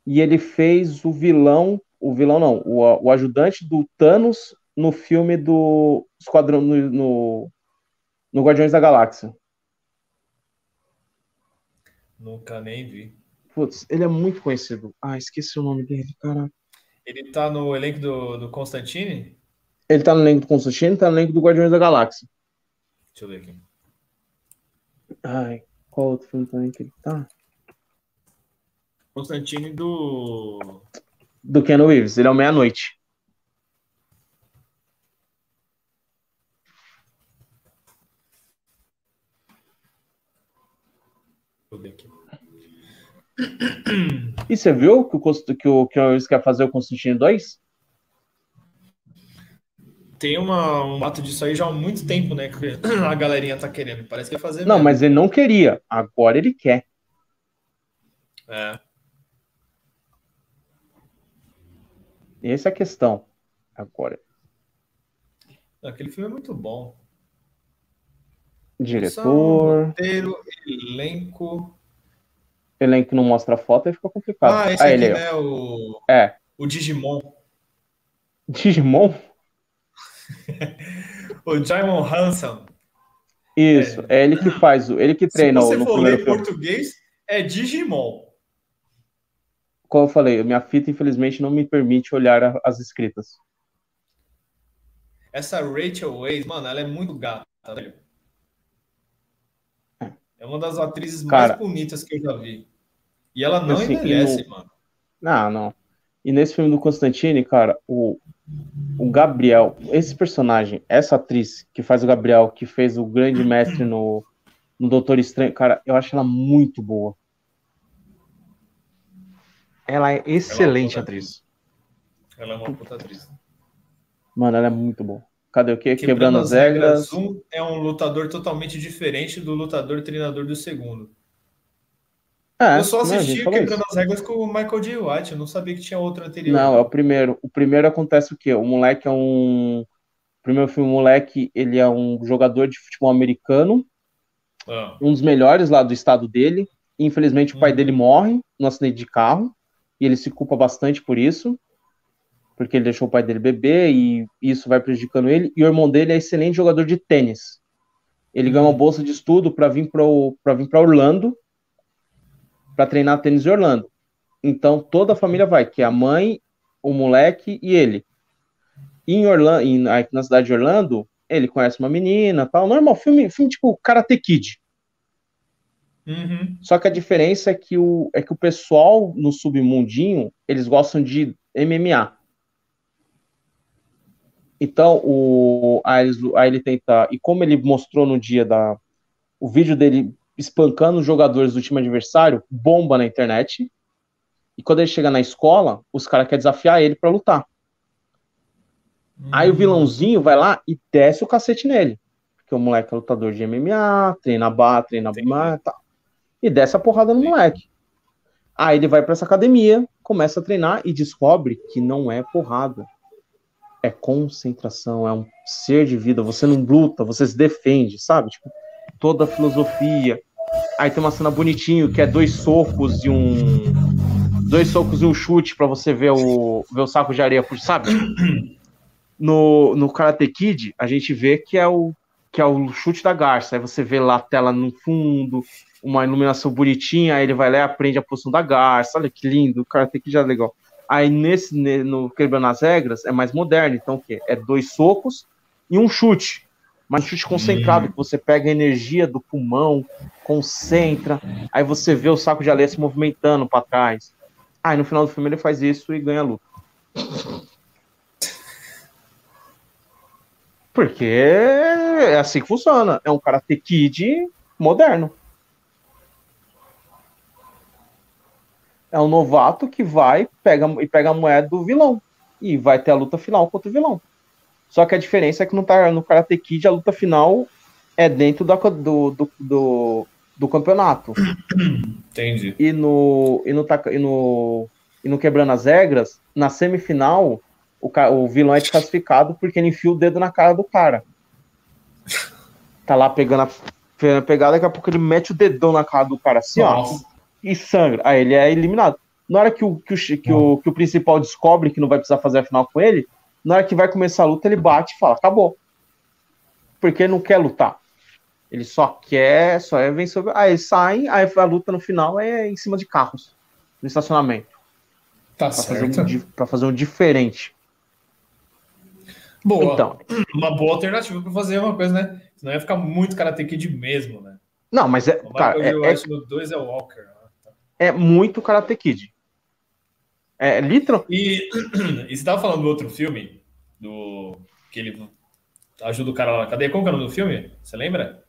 E ele fez o vilão. O vilão não, o, o ajudante do Thanos no filme do Esquadrão. No, no, no Guardiões da Galáxia. Nunca nem vi. Putz, ele é muito conhecido. Ah, esqueci o nome dele, cara. Ele tá no elenco do, do Constantine? Ele tá no elenco do Constantine, tá no elenco do Guardiões da Galáxia. Deixa eu ver aqui. Ai, qual outro filme também que ele tá? Constantine do. Do Keanu Reeves, ele é o Meia-Noite. Deixa eu ver aqui. E você viu que o, que o Keanu Reeves quer fazer o Constantine 2? Tem uma, um ato disso aí já há muito tempo, né? Que <clears throat> a galerinha tá querendo. Parece que vai fazer Não, mesmo. mas ele não queria. Agora ele quer. É. Essa é a questão. Agora. Aquele filme é muito bom. Diretor. Roteiro, elenco. Elenco não mostra foto, aí fica complicado. Ah, esse ah, aqui, ele ó. né? O, É. o Digimon. Digimon? <laughs> O Jaimon Hansen. Isso. É, ele que faz, o- ele que Se treina você no for ler em português, é Digimon. Como eu falei, minha fita, infelizmente, não me permite olhar as escritas. Essa Rachel Weisz, mano, ela é muito gata, velho. É uma das atrizes Cara, mais bonitas que eu já vi. E ela não assim, envelhece, no- mano. Não, não. E nesse filme do Constantine, cara, o, o Gabriel, esse personagem, essa atriz que faz o Gabriel, que fez o grande mestre no, no Doutor Estranho, cara, eu acho ela muito boa. Ela é excelente boa atriz. Ela é uma puta atriz. Mano, ela é muito boa. Cadê o quê? Quebrando, Quebrando, as regras. um é um lutador totalmente diferente do lutador treinador do segundo. É, eu só não, assisti falou Quebrando as Regras com o Michael J. White. Eu não sabia que tinha outro anterior. Não, é o primeiro. O primeiro acontece o quê? O moleque é um. O primeiro filme, o moleque, ele é um jogador de futebol americano, Ah, um dos melhores lá do estado dele. Infelizmente, o pai Uhum. dele morre no acidente de carro, e ele se culpa bastante por isso, porque ele deixou o pai dele beber, e isso vai prejudicando ele. E o irmão dele é excelente jogador de tênis. Ele ganhou uma bolsa de estudo para vir para Orlando, para treinar tênis em Orlando. Então, toda a família vai, que é a mãe, o moleque e ele. E em Orlando, em, na cidade de Orlando, ele conhece uma menina, tal, normal, filme, filme tipo Karate Kid. uhum. Só que a diferença é que o, é que o pessoal no submundinho, eles gostam de MMA. Então, o, aí ele tenta. E como ele mostrou no dia da. O vídeo dele espancando os jogadores do time adversário, bomba na internet. E quando ele chega na escola, os caras querem desafiar ele pra lutar. Aí o vilãozinho vai lá e desce o cacete nele. Porque o moleque é lutador de MMA, treina bar, treina bar, tá. E desce a porrada no moleque. Aí ele vai pra essa academia, começa a treinar e descobre que não é porrada. É concentração, é um ser de vida. Você não luta, você se defende, sabe? Tipo, toda a filosofia. Aí tem uma cena bonitinho que é dois socos e um. Dois socos e um chute pra você ver o, ver o saco de areia, sabe? <clears throat> no, no Karate Kid, a gente vê que é o que é o chute da garça. Aí você vê lá a tela no fundo, uma iluminação bonitinha, aí ele vai lá e aprende a posição da garça. Olha que lindo, o Karate Kid é legal. Aí nesse ne- no quebrando as regras é mais moderno, então o quê? É dois socos e um chute. Mas chute concentrado, que você pega a energia do pulmão, concentra, aí você vê o saco de areia se movimentando para trás. Aí no final do filme ele faz isso e ganha a luta. Porque é assim que funciona. É um Karate Kid moderno. É um novato que vai pega, e pega a moeda do vilão. E vai ter a luta final contra o vilão. Só que a diferença é que no, no Karate Kid a luta final é dentro da do, do, do, do campeonato. <coughs> Entendi. E no, e no, e no, e no Quebrando as Regras, na semifinal, o, o vilão é desclassificado porque ele enfia o dedo na cara do cara. Tá lá pegando a pegada, daqui a pouco ele mete o dedão na cara do cara assim, ó, Nossa. e sangra. Aí ele é eliminado. Na hora que o, que, o, que, o, que o principal descobre que não vai precisar fazer a final com ele, na hora que vai começar a luta, ele bate e fala, acabou. Porque ele não quer lutar. Ele só quer, só é vencer. Aí saem, aí a luta no final é em cima de carros, no estacionamento. Tá Pra fazer, certo. um, di- pra fazer um diferente. Boa. Então, Uma boa alternativa pra fazer uma coisa, né? Senão ia ficar muito Karate Kid mesmo, né? não, mas é, O cara, é, é, 2 é o Walker. né? é muito Karate Kid. É literal. E, <clears throat> e você tava falando do outro filme, do que ele ajuda o cara lá na cadeia. Como que é o nome do filme? Você lembra?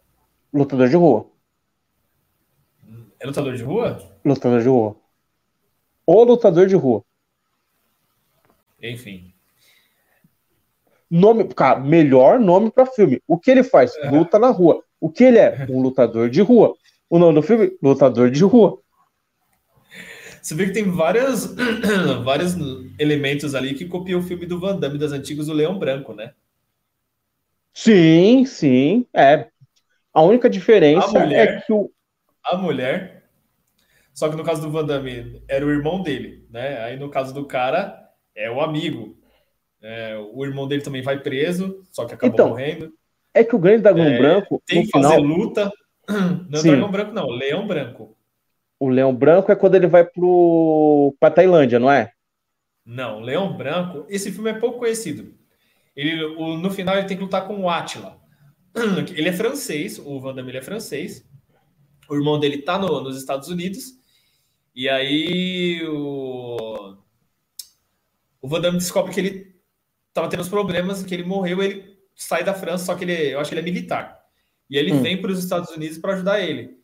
Lutador de rua. É Lutador de Rua? Lutador de rua. O lutador de rua. Enfim. Nome, cara, melhor nome pra filme. O que ele faz? É. Luta na rua. O que ele é? Um lutador de rua. O nome do filme? Lutador de rua. Você vê que tem vários, <clears throat> vários elementos ali que copiam o filme do Van Damme das antigas do Leão Branco, né? Sim, sim. É. A única diferença A mulher. é que o. A mulher. Só que no caso do Van Damme era o irmão dele, né? Aí no caso do cara é o amigo. É, o irmão dele também vai preso, só que acabou Então, morrendo. É que o grande dragão É, branco, Tem que fazer final, luta. <clears throat> Não é dragão branco, não, leão branco. O leão branco é quando ele vai pro. pra Tailândia, não é? Não, Leão Branco, esse filme é pouco conhecido. Ele, o- no final ele tem que lutar com o Átila. <clears throat> Ele é francês, o Van Damme é francês. O irmão dele tá no- nos Estados Unidos. E aí o, o Van Damme descobre que ele tava tendo uns problemas, que ele morreu, ele sai da França, só que ele, eu acho que ele é militar. E ele Hum. vem para os Estados Unidos para ajudar ele.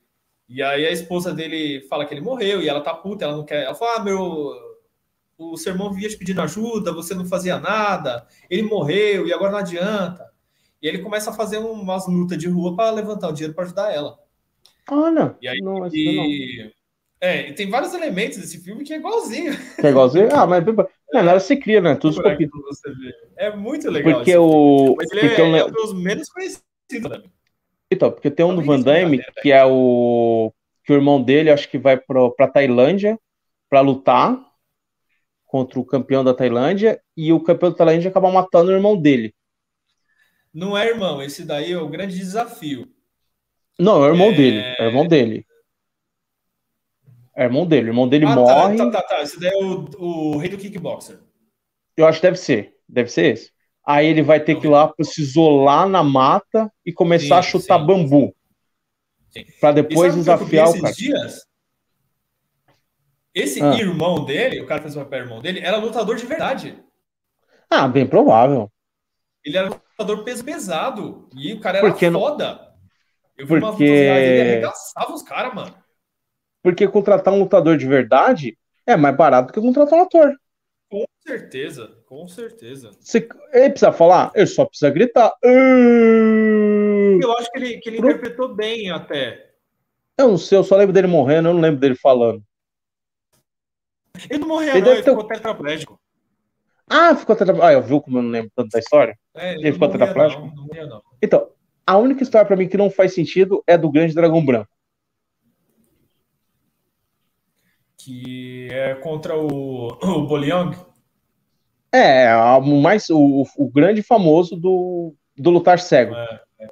E aí a esposa dele fala que ele morreu e ela tá puta, ela não quer. Ela fala: ah, meu, o seu irmão vinha te pedindo ajuda, você não fazia nada, ele morreu e agora não adianta. E ele começa a fazer umas lutas de rua para levantar o dinheiro para ajudar ela. Olha. E aí, não, e... É, e tem vários elementos desse filme que é igualzinho. não. Que é igualzinho. Ah, mas. Não, nada se cria, né? Tudo ver. É muito legal. Porque esse filme. o. Mas ele Porque é, eu é um dos menos conhecidos também. Então, porque tem um do Van Damme, brincadeira, que é o. Que o irmão dele, acho que vai pro, pra Tailândia pra lutar contra o campeão da Tailândia. E o campeão da Tailândia acaba matando o irmão dele. Não é, irmão, esse daí é o grande desafio. Não, é o irmão É. dele. É o irmão dele. É o irmão dele. O irmão dele ah, morre. tá, tá, tá, tá. Esse daí é o, o rei do kickboxer. Eu acho que deve ser. Deve ser esse. Aí ele vai ter que ir lá pra se isolar na mata e começar Sim, a chutar sim. bambu. E depois desafiar o esses cara. dias? Esse Ah. irmão dele, o cara que fez o papel irmão dele, era lutador de verdade. Ah, bem provável. Ele era lutador peso pesado. E o cara era Porque não- foda. Eu vi umas Porque- lutas reais, ele arregaçava os caras, mano. Porque contratar um lutador de verdade é mais barato que contratar um ator. Com certeza, com certeza. Ele precisa falar, ele só precisa gritar. "Ah". Eu acho que ele, que ele Pro- interpretou bem até. Eu não sei, eu só lembro dele morrendo, eu não lembro dele falando. Ele não morreu, Ele não, ele ter- ficou tetraplégico. Ah, ficou tetra... Ah, eu viu como eu não lembro tanto da história? É, Ele ficou morria, tetraplégico? Não, não morria, não. Então, a única história pra mim que não faz sentido é do Grande Dragão Branco. Que é contra o, <coughs> o Boliang. É, a- o mais o, o grande famoso do, do lutar cego. É, é.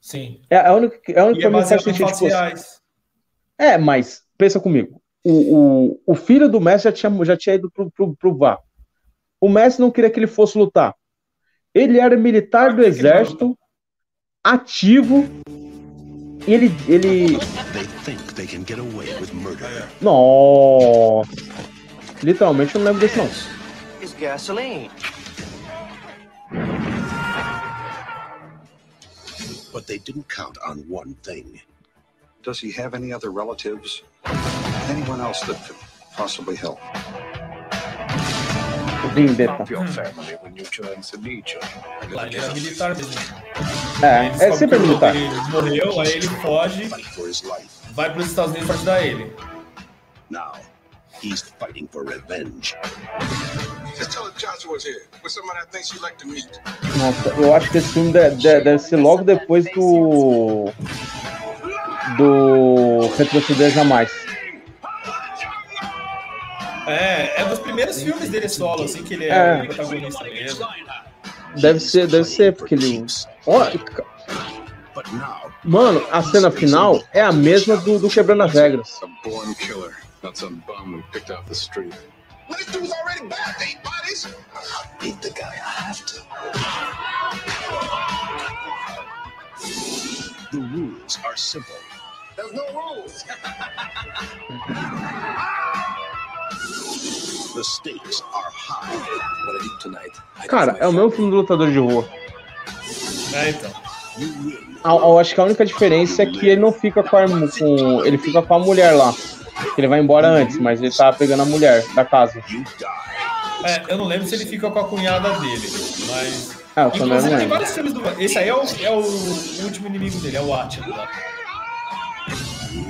Sim. É a única, é a única E que é faz baseado sentido. fatos Tipo, reais. é, mas pensa comigo. O, o, o filho do Messi já tinha, já tinha ido pro, pro, pro VAR. O Messi não queria que ele fosse lutar. Ele era militar do que que exército, ativo. E ele, ele. They think they can get away with murder. Nossa! Literalmente eu não lembro desse não. Is gasoline. But they didn't count on one thing. Does he have any other relatives? Anyone else that could possibly help? Vendetta. your mm. family when you join the Legion. Lá ele era militar mesmo. É, Ele é sempre militar. Ele morreu, aí ele foge, Fight for his life. vai para os Estados Unidos para ajudar ele. Now, he's fighting for revenge. Nossa, eu acho que esse filme de- de- deve ser logo depois do. Do Retroceder Jamais. É, é dos primeiros filmes dele solo, assim, que ele é, É. o protagonista mesmo. Deve ser, deve ser, porque ele. Now, Mano, a cena final é a mesma do, do Quebrando as Regras. When this dude's already back, eight bodies. I'll beat the guy. I have to. The rules are simple. There's no rules. <laughs> The stakes are high. What I do tonight, I Cara, é o mesmo family. filme do lutador de rua. É, então. Eu acho que a única diferença é que ele não fica com, a, com ele fica com a mulher lá. Ele vai embora antes, mas ele tá pegando a mulher da casa. É, eu não lembro se ele fica com a cunhada dele, mas. Ah, eu também não Inclusive, tem lembro. vários filmes do. Esse aí é o, é o último inimigo dele, é o Atila. lá.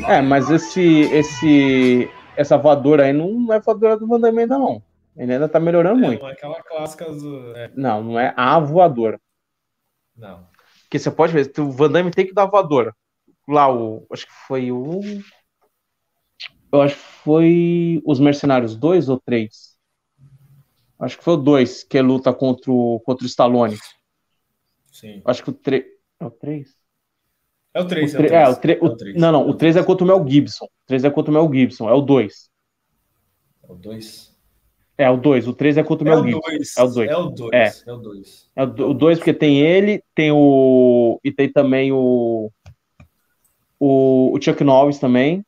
É, mas esse, esse, essa voadora aí não é voadora do Van Damme ainda não. Ele ainda tá melhorando É, muito. não é aquela clássica. do- É, Não, não é a voadora. não. Porque você pode ver, o Van Damme tem que dar voadora. Lá, o. Acho que foi o. Eu acho que foi os Mercenários 2 ou 3? Acho que foi o 2 que luta contra o, contra o Stallone. Sim. Acho que o 3. É o 3? É o 3, O é, o tre- o- É o três. Não, não, o 3 é contra o Mel Gibson. O 3 é contra o Mel Gibson, é o 2. É o 2. É o 2, o 3 é contra o É Mel o Gibson. 2. É o dois. É o 2. É. É o 2. É o 2 porque tem ele, tem o. E tem também o. O, o Chuck Norris também.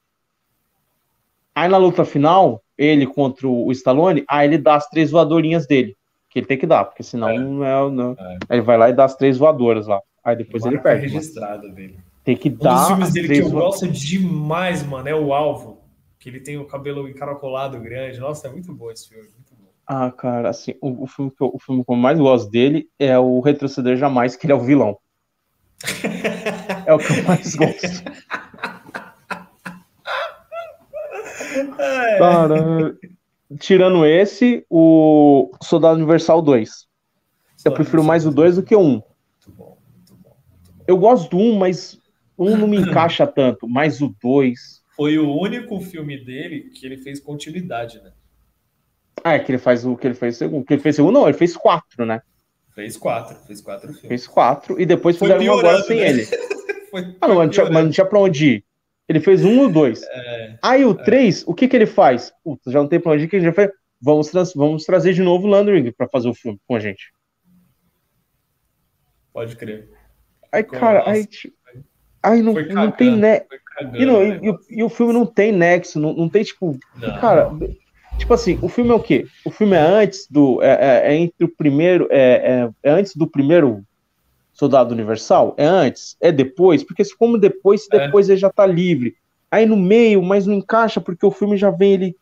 Aí na luta final, ele contra o Stallone, aí ele dá as três voadorinhas dele. Que ele tem que dar, porque senão É. não é. Não. É. Aí ele vai lá e dá as três voadoras lá. Aí depois ele Marca perde. mano. registrada dele. Tem que Um dos dar. filmes as dele três que eu vo- gosto demais, mano, é o Alvo. Que ele tem o cabelo encaracolado grande. Nossa, é muito bom esse filme. Muito bom. Ah, cara, assim, o, o filme que eu, o filme que eu mais gosto dele é o Retroceder Jamais, que ele é o vilão. <laughs> é o que eu mais gosto. <laughs> Cara, tirando esse, o Soldado Universal 2. Eu prefiro mais o 2 do que o 1. Muito bom, muito bom, muito bom. Eu gosto do 1, mas o 1 não me <coughs> encaixa tanto. Mas o 2. Foi o único filme dele que ele fez continuidade, né? Ah, é que ele faz o que ele fez segundo. Que ele fez segundo, não, ele fez 4, né? Fez quatro, fez quatro filmes. Fez 4 e depois Foi fizeram um agora sem né? ele. <laughs> Foi, Ah, não, mas não, tinha, mas não tinha pra onde ir. Ele fez um ou dois. É, Aí o três, o que que ele faz? Puta, já não tem onde ir, que ele já fez. Vamos, vamos trazer de novo o Landry pra fazer o filme com a gente. pode crer. Aí, cara, nossa, aí, aí não, foi não tem cagando, né. cagando, E, não, e, e o- e o filme não tem nexo, não, não tem tipo. Não. Cara, Tipo assim, o filme é o quê? O filme é antes do. É, é- é entre o primeiro. É, é- é antes do primeiro Soldado Universal? É antes? É depois? Porque se como depois, se É. depois ele já tá livre. Aí no meio, mas não encaixa, porque o filme já vem ele,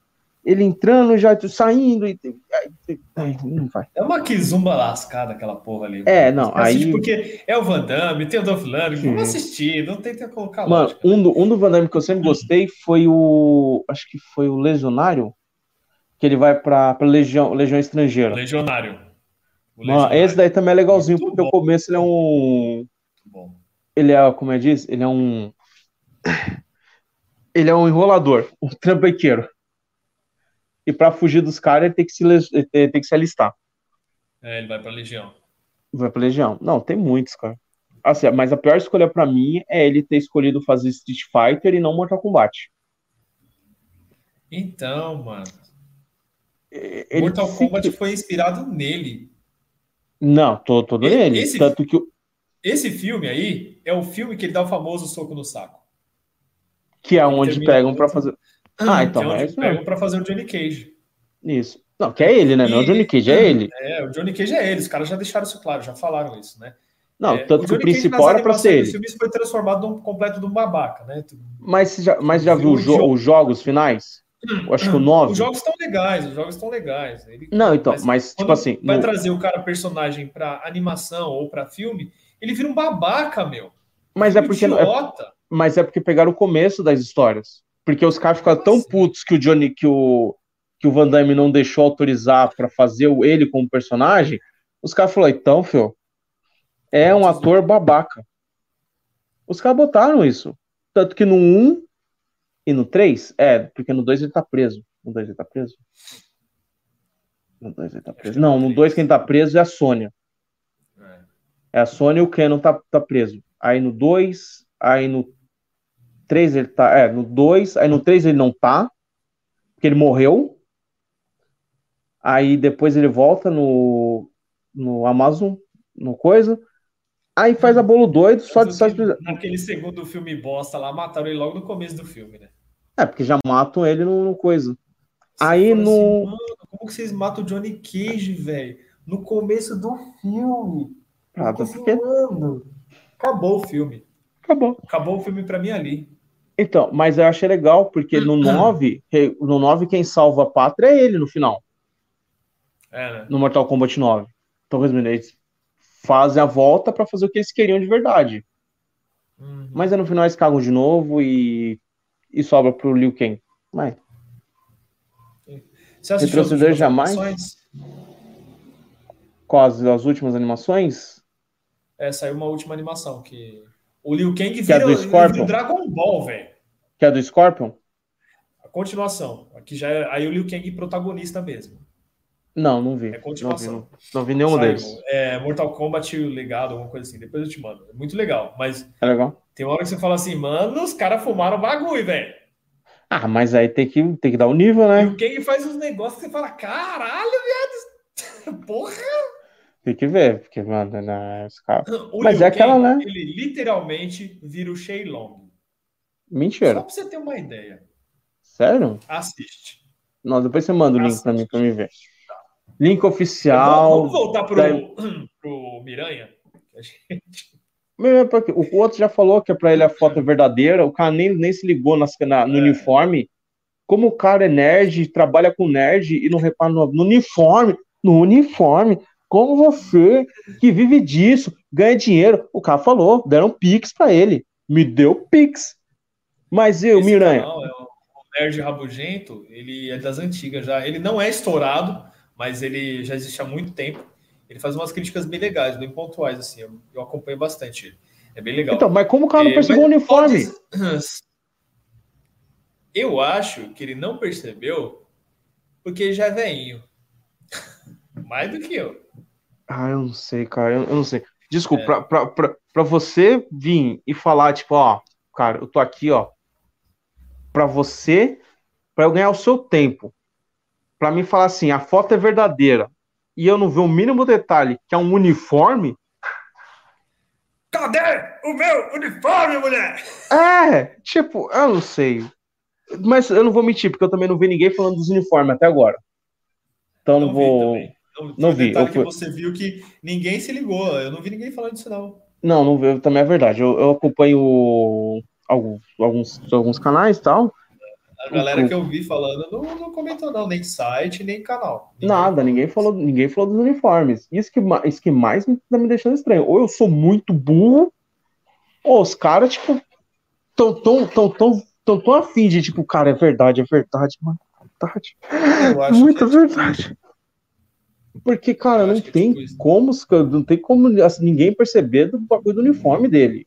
ele entrando, já saindo. E, aí, aí, não vai. É uma kizumba lascada aquela porra ali. É, mano. não, aí- Porque é o Van Damme, tem o Dolph Lundgren, vamos assistir, não tenta colocar Mano, lógica. um do, um do Van Damme que eu sempre gostei foi o. Acho que foi o Legionário. Que ele vai pra, pra Legião, Legião Estrangeira. Legionário. Mano, esse daí também é legalzinho, Muito porque bom. o começo ele é um. Ele é, como é diz? Ele é um. <coughs> Ele é um enrolador, um trampequeiro. E pra fugir dos caras, ele tem que se, ele tem que se alistar. É, ele vai pra Legião. Vai pra Legião. Não, tem muitos, cara. Assim, mas a pior escolha pra mim é ele ter escolhido fazer Street Fighter e não Mortal Kombat. Então, mano. Ele Mortal se- Kombat foi inspirado nele. Não, tô todo Esse- nele. esse- Tanto que, o- Esse filme aí é o filme que ele dá o famoso soco no saco. que é onde pegam isso. fazer. Ah, então, que é onde é pegam pra fazer o Johnny Cage. Isso. Não, que é ele, né? Não é o E- Johnny Cage, é ele. É, o Johnny Cage é ele. Os caras já deixaram isso claro, já falaram isso, né? Não, É, tanto que o Johnny Cage, principal era pra ser ele. dos filmes foi transformado num completo de um babaca, né? Mas você já, mas já Viu o jo- os jogos finais? Eu acho que o 9. Os jogos estão legais, os jogos estão legais. Ele, Não, então, Mas mas, tipo assim, vai no- trazer o cara personagem pra animação ou pra filme, ele vira um babaca, meu. mas é porque é, idiota. mas é porque pegaram o começo das histórias. Porque os caras ficaram tão Assim. putos que o Johnny que o que o Van Damme não deixou autorizar pra fazer o- ele como personagem. Os caras falaram, então, filho, é um ator babaca. Os caras botaram isso. Tanto que no 1 e no 3, é, porque no 2 ele tá preso. No 2 ele tá preso? No 2 ele tá preso. Não, no 2 quem tá preso é a Sônia. É. É a Sônia e o Kenan tá, tá preso. Aí no 2, aí no 3 ele tá. É, no 2, aí no 3 ele não tá, porque ele morreu. Aí depois ele volta no, no Amazon, no coisa. Aí faz a bolo doido, só de só de- Naquele segundo filme bosta lá, mataram ele logo no começo do filme, né? É, porque já matam ele no, no coisa. Você Aí no- assim, "Mano, como que vocês matam o Johnny Cage, velho? No começo do filme. Ah, porque- assim, mano, Acabou o filme. Acabou. Acabou o filme pra mim ali. Então, mas eu achei legal, porque no <clears throat> 9, que- no 9 quem salva a pátria é ele no final. É, né? no Mortal Kombat 9. Então, resumindo, eles fazem a volta pra fazer o que eles queriam de verdade. Uhum. Mas aí no final eles cagam de novo e, e sobra pro Liu Kang. Mas, Você assistiu as Retroceder últimas jamais? animações? com as, as últimas animações, É, saiu uma última animação que. O Liu Kang Que é vira, do Scorpion? vira o Dragon Ball, velho. que é do Scorpion, A continuação. Aqui já é, aí o Liu Kang protagonista mesmo. não, não vi. É não vi, continuação. não, não vi nenhum Saiu, deles. É, Mortal Kombat o legado, alguma coisa assim. Depois eu te mando. É muito legal. Mas É legal? Tem hora que você fala assim, mano, os caras fumaram o bagulho, velho. Ah, mas aí tem que, tem que dar o nível, E né? o Kang faz uns negócios que você fala, caralho, viado. <laughs> Porra. Tem que ver, porque, mano, né, os caras... O Mas Liu é aquela, Kang, né? Ele literalmente vira o Shenlong. Só Mentira. pra você ter uma ideia. Sério? Assiste. Não, depois você manda o link pra mim, pra mim ver. Link Vamos, oficial. vamos voltar pro, daí- <clears throat> pro Miranha? A <clears throat> gente- <laughs> O outro já falou que é pra ele a foto verdadeira, o cara nem, nem se ligou nas- na- no É. uniforme. Como o cara é nerd, trabalha com nerd e não repara no, no uniforme, no uniforme. Como você, que vive disso, ganha dinheiro. O cara falou, deram pix pra ele. Me deu pix. Mas eu, Esse Miranha, canal é o o Nerd Rabugento, ele é das antigas já. Ele não é estourado, mas ele já existe há muito tempo. Ele faz umas críticas bem legais, bem pontuais, assim. Eu, eu acompanho bastante ele. É bem legal. então, mas como o cara não É, percebeu o mas uniforme? <clears throat> Eu acho que ele não percebeu porque já é velhinho. <laughs> Mais do que eu. Ah, eu não sei, cara, eu, eu não sei. Desculpa, É. pra, pra, pra, pra você vir e falar, tipo, ó, cara, eu tô aqui, ó, pra você, pra eu ganhar o seu tempo, pra mim falar assim, a foto é verdadeira, e eu não ver o mínimo detalhe, que é um uniforme, Cadê o meu uniforme, mulher? é, tipo, eu não sei. Mas eu não vou mentir, porque eu também não vi ninguém falando dos uniformes até agora. Então não, vi vou. também. Não, não foi o vi, eu fui- que você viu que ninguém se ligou. Eu não vi ninguém falando disso, não. Não, não vi, também é verdade. Eu, eu acompanho alguns, alguns, alguns canais e tal. A galera que eu vi falando não, não comentou, não, nem site, nem canal. Ninguém Nada, ninguém falou, ninguém falou dos uniformes. Isso que, isso que mais me, tá me deixando estranho. Ou eu sou muito burro, ou os caras, tipo, tão tão, tão, tão, tão, tão afim de, tipo, cara, é verdade, é verdade, mano. é Verdade. Eu acho Muita é tipo verdade. Porque, cara, não é tem tipo como, não tem como assim, ninguém perceber do bagulho do uniforme dele.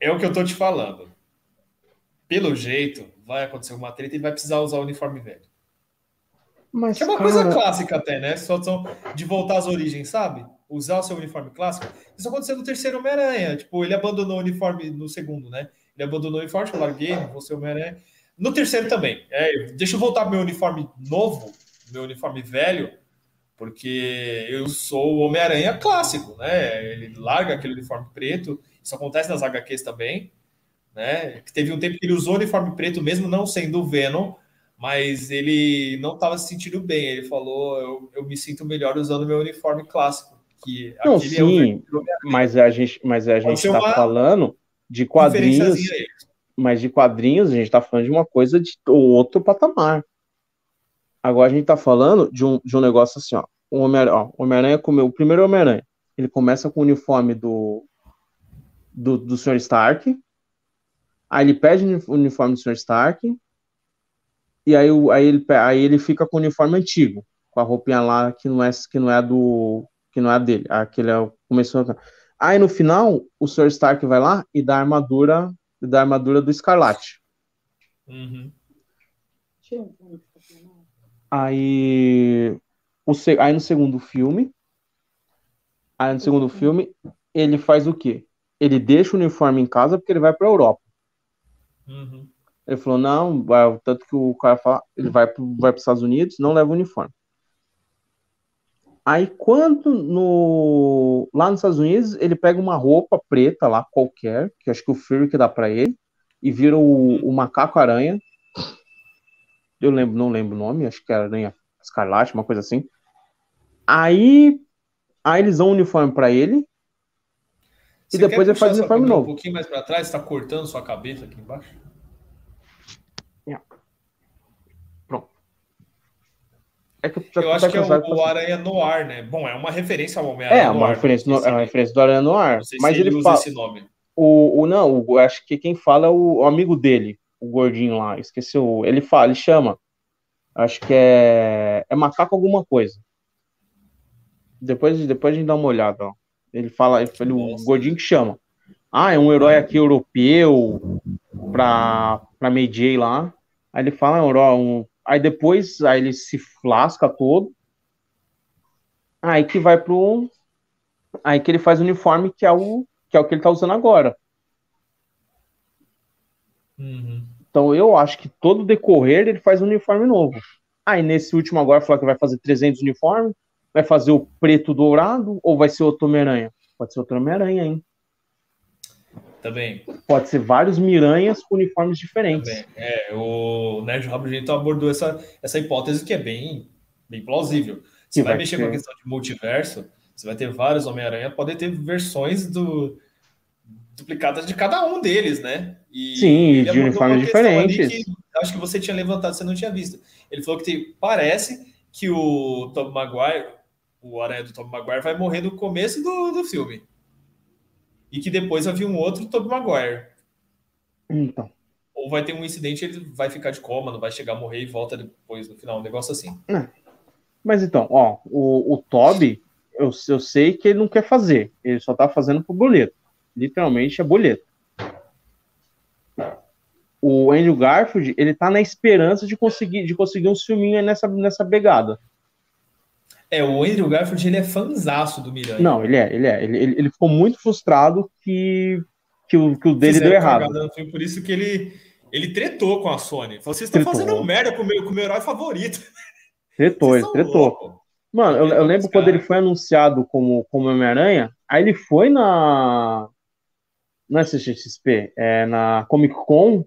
É o que eu tô te falando. Pelo jeito, vai acontecer uma treta e vai precisar usar o uniforme velho. Mas, Que é uma cara, coisa clássica até, né? Só só de voltar às origens, sabe? Usar o seu uniforme clássico. Isso aconteceu no terceiro Homem-Aranha. Tipo, ele abandonou o uniforme no segundo, né? Ele abandonou o uniforme, eu larguei, não vou ser Homem-Aranha. No terceiro também. É, deixa eu voltar pro meu uniforme novo, meu uniforme velho, porque eu sou o Homem-Aranha clássico, né? Ele larga aquele uniforme preto. Isso acontece nas HQs também, né? Que teve um tempo que ele usou o uniforme preto, mesmo não sendo o Venom, mas ele não estava se sentindo bem. Ele falou: eu, eu me sinto melhor usando meu uniforme clássico. Que Não, é sim, verdadeiro mas a gente, mas a gente tá uma falando de quadrinhos, mas de quadrinhos a gente tá falando de uma coisa de outro patamar. Agora a gente tá falando de um, de um negócio assim, ó. O Homem-Aranha, Homem-Aranha comeu, o primeiro Homem-Aranha, ele começa com o uniforme do, do, do Sr. Stark, aí ele pede o uniforme do Sr. Stark, e aí, aí, ele, aí ele fica com o uniforme antigo, com a roupinha lá que não é, que não é a do que não é a dele, aquele é o começou Aí no final, o Sr. Stark vai lá e dá a armadura, dá a armadura do Escarlate. Uhum. Aí, o, aí no segundo filme, aí no segundo filme, ele faz o quê? Ele deixa o uniforme em casa porque ele vai para Europa. Uhum. Ele falou, não, tanto que o cara fala, ele vai vai para os Estados Unidos, não leva o uniforme. Aí quando no lá nos Estados Unidos, ele pega uma roupa preta lá qualquer, que acho que o Fury que dá para ele, e vira o, o macaco aranha. Eu lembro, não lembro o nome, acho que era aranha escarlate, uma coisa assim. Aí aí eles dão um uniforme para ele Você depois quer ele faz uniforme novo. Um pouquinho mais para trás, está cortando sua cabeça aqui embaixo. É que eu, Eu acho que é o, o. Aranha Noir, né? Bom, é uma referência ao Homem-Aranha É, uma referência, não no, é uma referência do Aranha Noir. não sei se Mas ele, usa fala. esse nome. O, o não, o, acho que quem fala é o, o amigo dele, o gordinho lá, esqueci o. Ele fala, ele chama. Acho que é. É macaco alguma coisa. Depois, depois a gente dá uma olhada, ó. Ele fala, ele, o Nossa. gordinho que chama. Ah, é um herói aqui europeu pra, pra May J lá. Aí ele fala, é um. Aí depois aí ele se lasca todo. Aí que vai pro. Aí que ele faz o uniforme que é o que é o que ele tá usando agora. Uhum. Então eu acho que todo decorrer ele faz um uniforme novo. Aí nesse último agora falou que vai fazer 300 uniformes, vai fazer o preto dourado ou vai ser outro Homem-Aranha? Pode ser outro Homem-Aranha, hein? Também, Pode ser vários Miranhas com uniformes diferentes. também. É, o Nerd Rabugento abordou essa, essa hipótese que é bem, bem plausível. Você vai vai mexer com a questão de multiverso, você vai ter vários Homem-Aranha, podem ter versões do duplicadas de cada um deles, né? E Sim, de uniformes diferentes. que acho que você tinha levantado, você não tinha visto. Ele falou que tem- parece que o Tom Maguire, o Aranha do Tom Maguire, vai morrer no começo do, do filme. E que depois vai vir um outro Tom Maguire. Então, Ou vai ter um incidente, ele vai ficar de coma, não vai chegar a morrer e volta depois no final, um negócio assim. mas então, ó, o, o Toby, eu, eu sei que ele não quer fazer. Ele só tá fazendo pro boleto. Literalmente é boleto. O Andrew Garfield, ele tá na esperança de conseguir, de conseguir um filminho nessa, nessa pegada. É, o Andrew Garfield, ele é fanzaço do Miranha. Não, ele é, ele é. Ele, ele, ele ficou muito frustrado que, que, o, que o dele Fizeram deu errado. filme, por isso que ele, ele tretou com a Sony. Falou, vocês estão Tretou. fazendo merda com o meu, com o meu herói favorito. <laughs> Tretou, ele tretou. Mano, eu, eu Tretou lembro quando ele foi anunciado como, como Homem-Aranha, aí ele foi na. Não é CXP, é na Comic Con.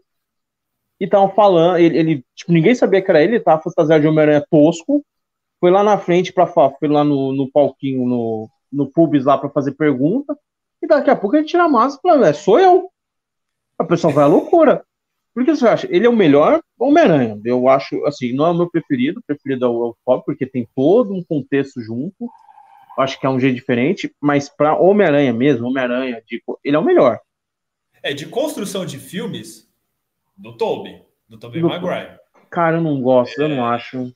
E estavam falando, ele, ele, tipo, ninguém sabia que era ele, ele tava fantasiado de Homem-Aranha tosco. Foi lá na frente para foi lá no, no palquinho, no, no pubs lá para fazer pergunta. E daqui a pouco ele tira a máscara e fala, é, sou eu. A pessoa vai à loucura. Por que você acha? Ele é o melhor Homem-Aranha. Eu acho, assim, não é o meu preferido. Preferido é o, é o Bob, porque tem todo um contexto junto. Acho que é um jeito diferente. Mas para Homem-Aranha mesmo, Homem-Aranha, tipo, ele é o melhor. É, de construção de filmes, do Tobey. Do Tobey Maguire. Cara, eu não gosto, eu não acho.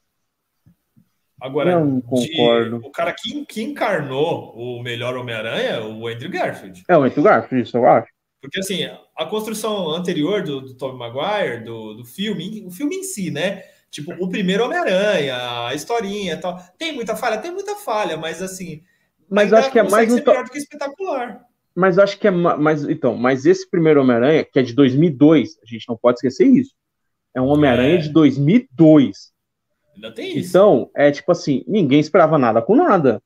Agora, não de- concordo. o cara que, que encarnou o melhor Homem-Aranha é o Andrew Garfield. É o Andrew Garfield, isso eu acho. Porque, assim, a construção anterior do, do Tobey Maguire, do, do filme, o filme em si, né? Tipo, o primeiro Homem-Aranha, a historinha e tal. Tem muita falha? Tem muita falha, mas, assim... Mas acho que é mais ser to- melhor do que espetacular. Mas acho que é ma- mas então, mas esse primeiro Homem-Aranha, que é de 2002, a gente não pode esquecer isso. É um Homem-Aranha É. de 2002. Ainda tem isso. Então, é tipo assim, ninguém esperava nada com nada.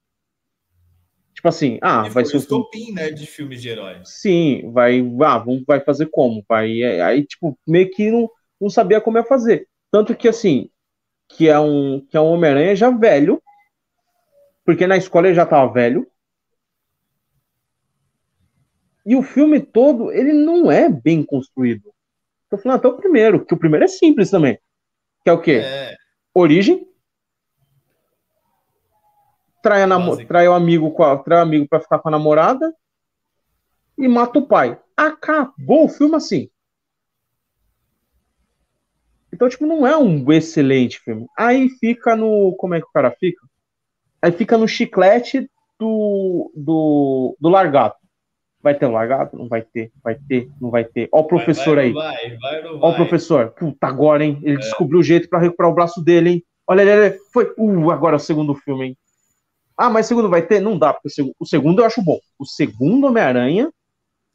Tipo assim, ah, E vai ser um estopim, né, de filmes de heróis. Sim, vai, ah, vamos, vai fazer como? Vai, é, aí, tipo, meio que não, não sabia como ia fazer. Tanto que, assim, que é um, que é um Homem-Aranha já velho, porque na escola ele já tava velho. E o filme todo, ele não é bem construído. Tô falando até o primeiro, que o primeiro é simples também. Que é o quê? É, Origem. Trai, a namo- trai o amigo com a- trai o amigo pra ficar com a namorada. E mata o pai. Acabou o filme assim. Então, tipo, não é um excelente filme. Aí fica no. Como é que o cara fica? Aí fica no chiclete do, do, do largato. Vai ter um largato? Não vai ter. Vai ter, não vai ter. Ó o professor vai, aí. Vai, vai, não Ó o vai. É. professor, puta, agora, hein? Ele descobriu o jeito pra recuperar o braço dele, hein? Olha, ele, ele foi. Uh, agora é o segundo filme, hein? Ah, mas segundo vai ter? Não dá, porque o segundo, o segundo eu acho bom. O segundo Homem-Aranha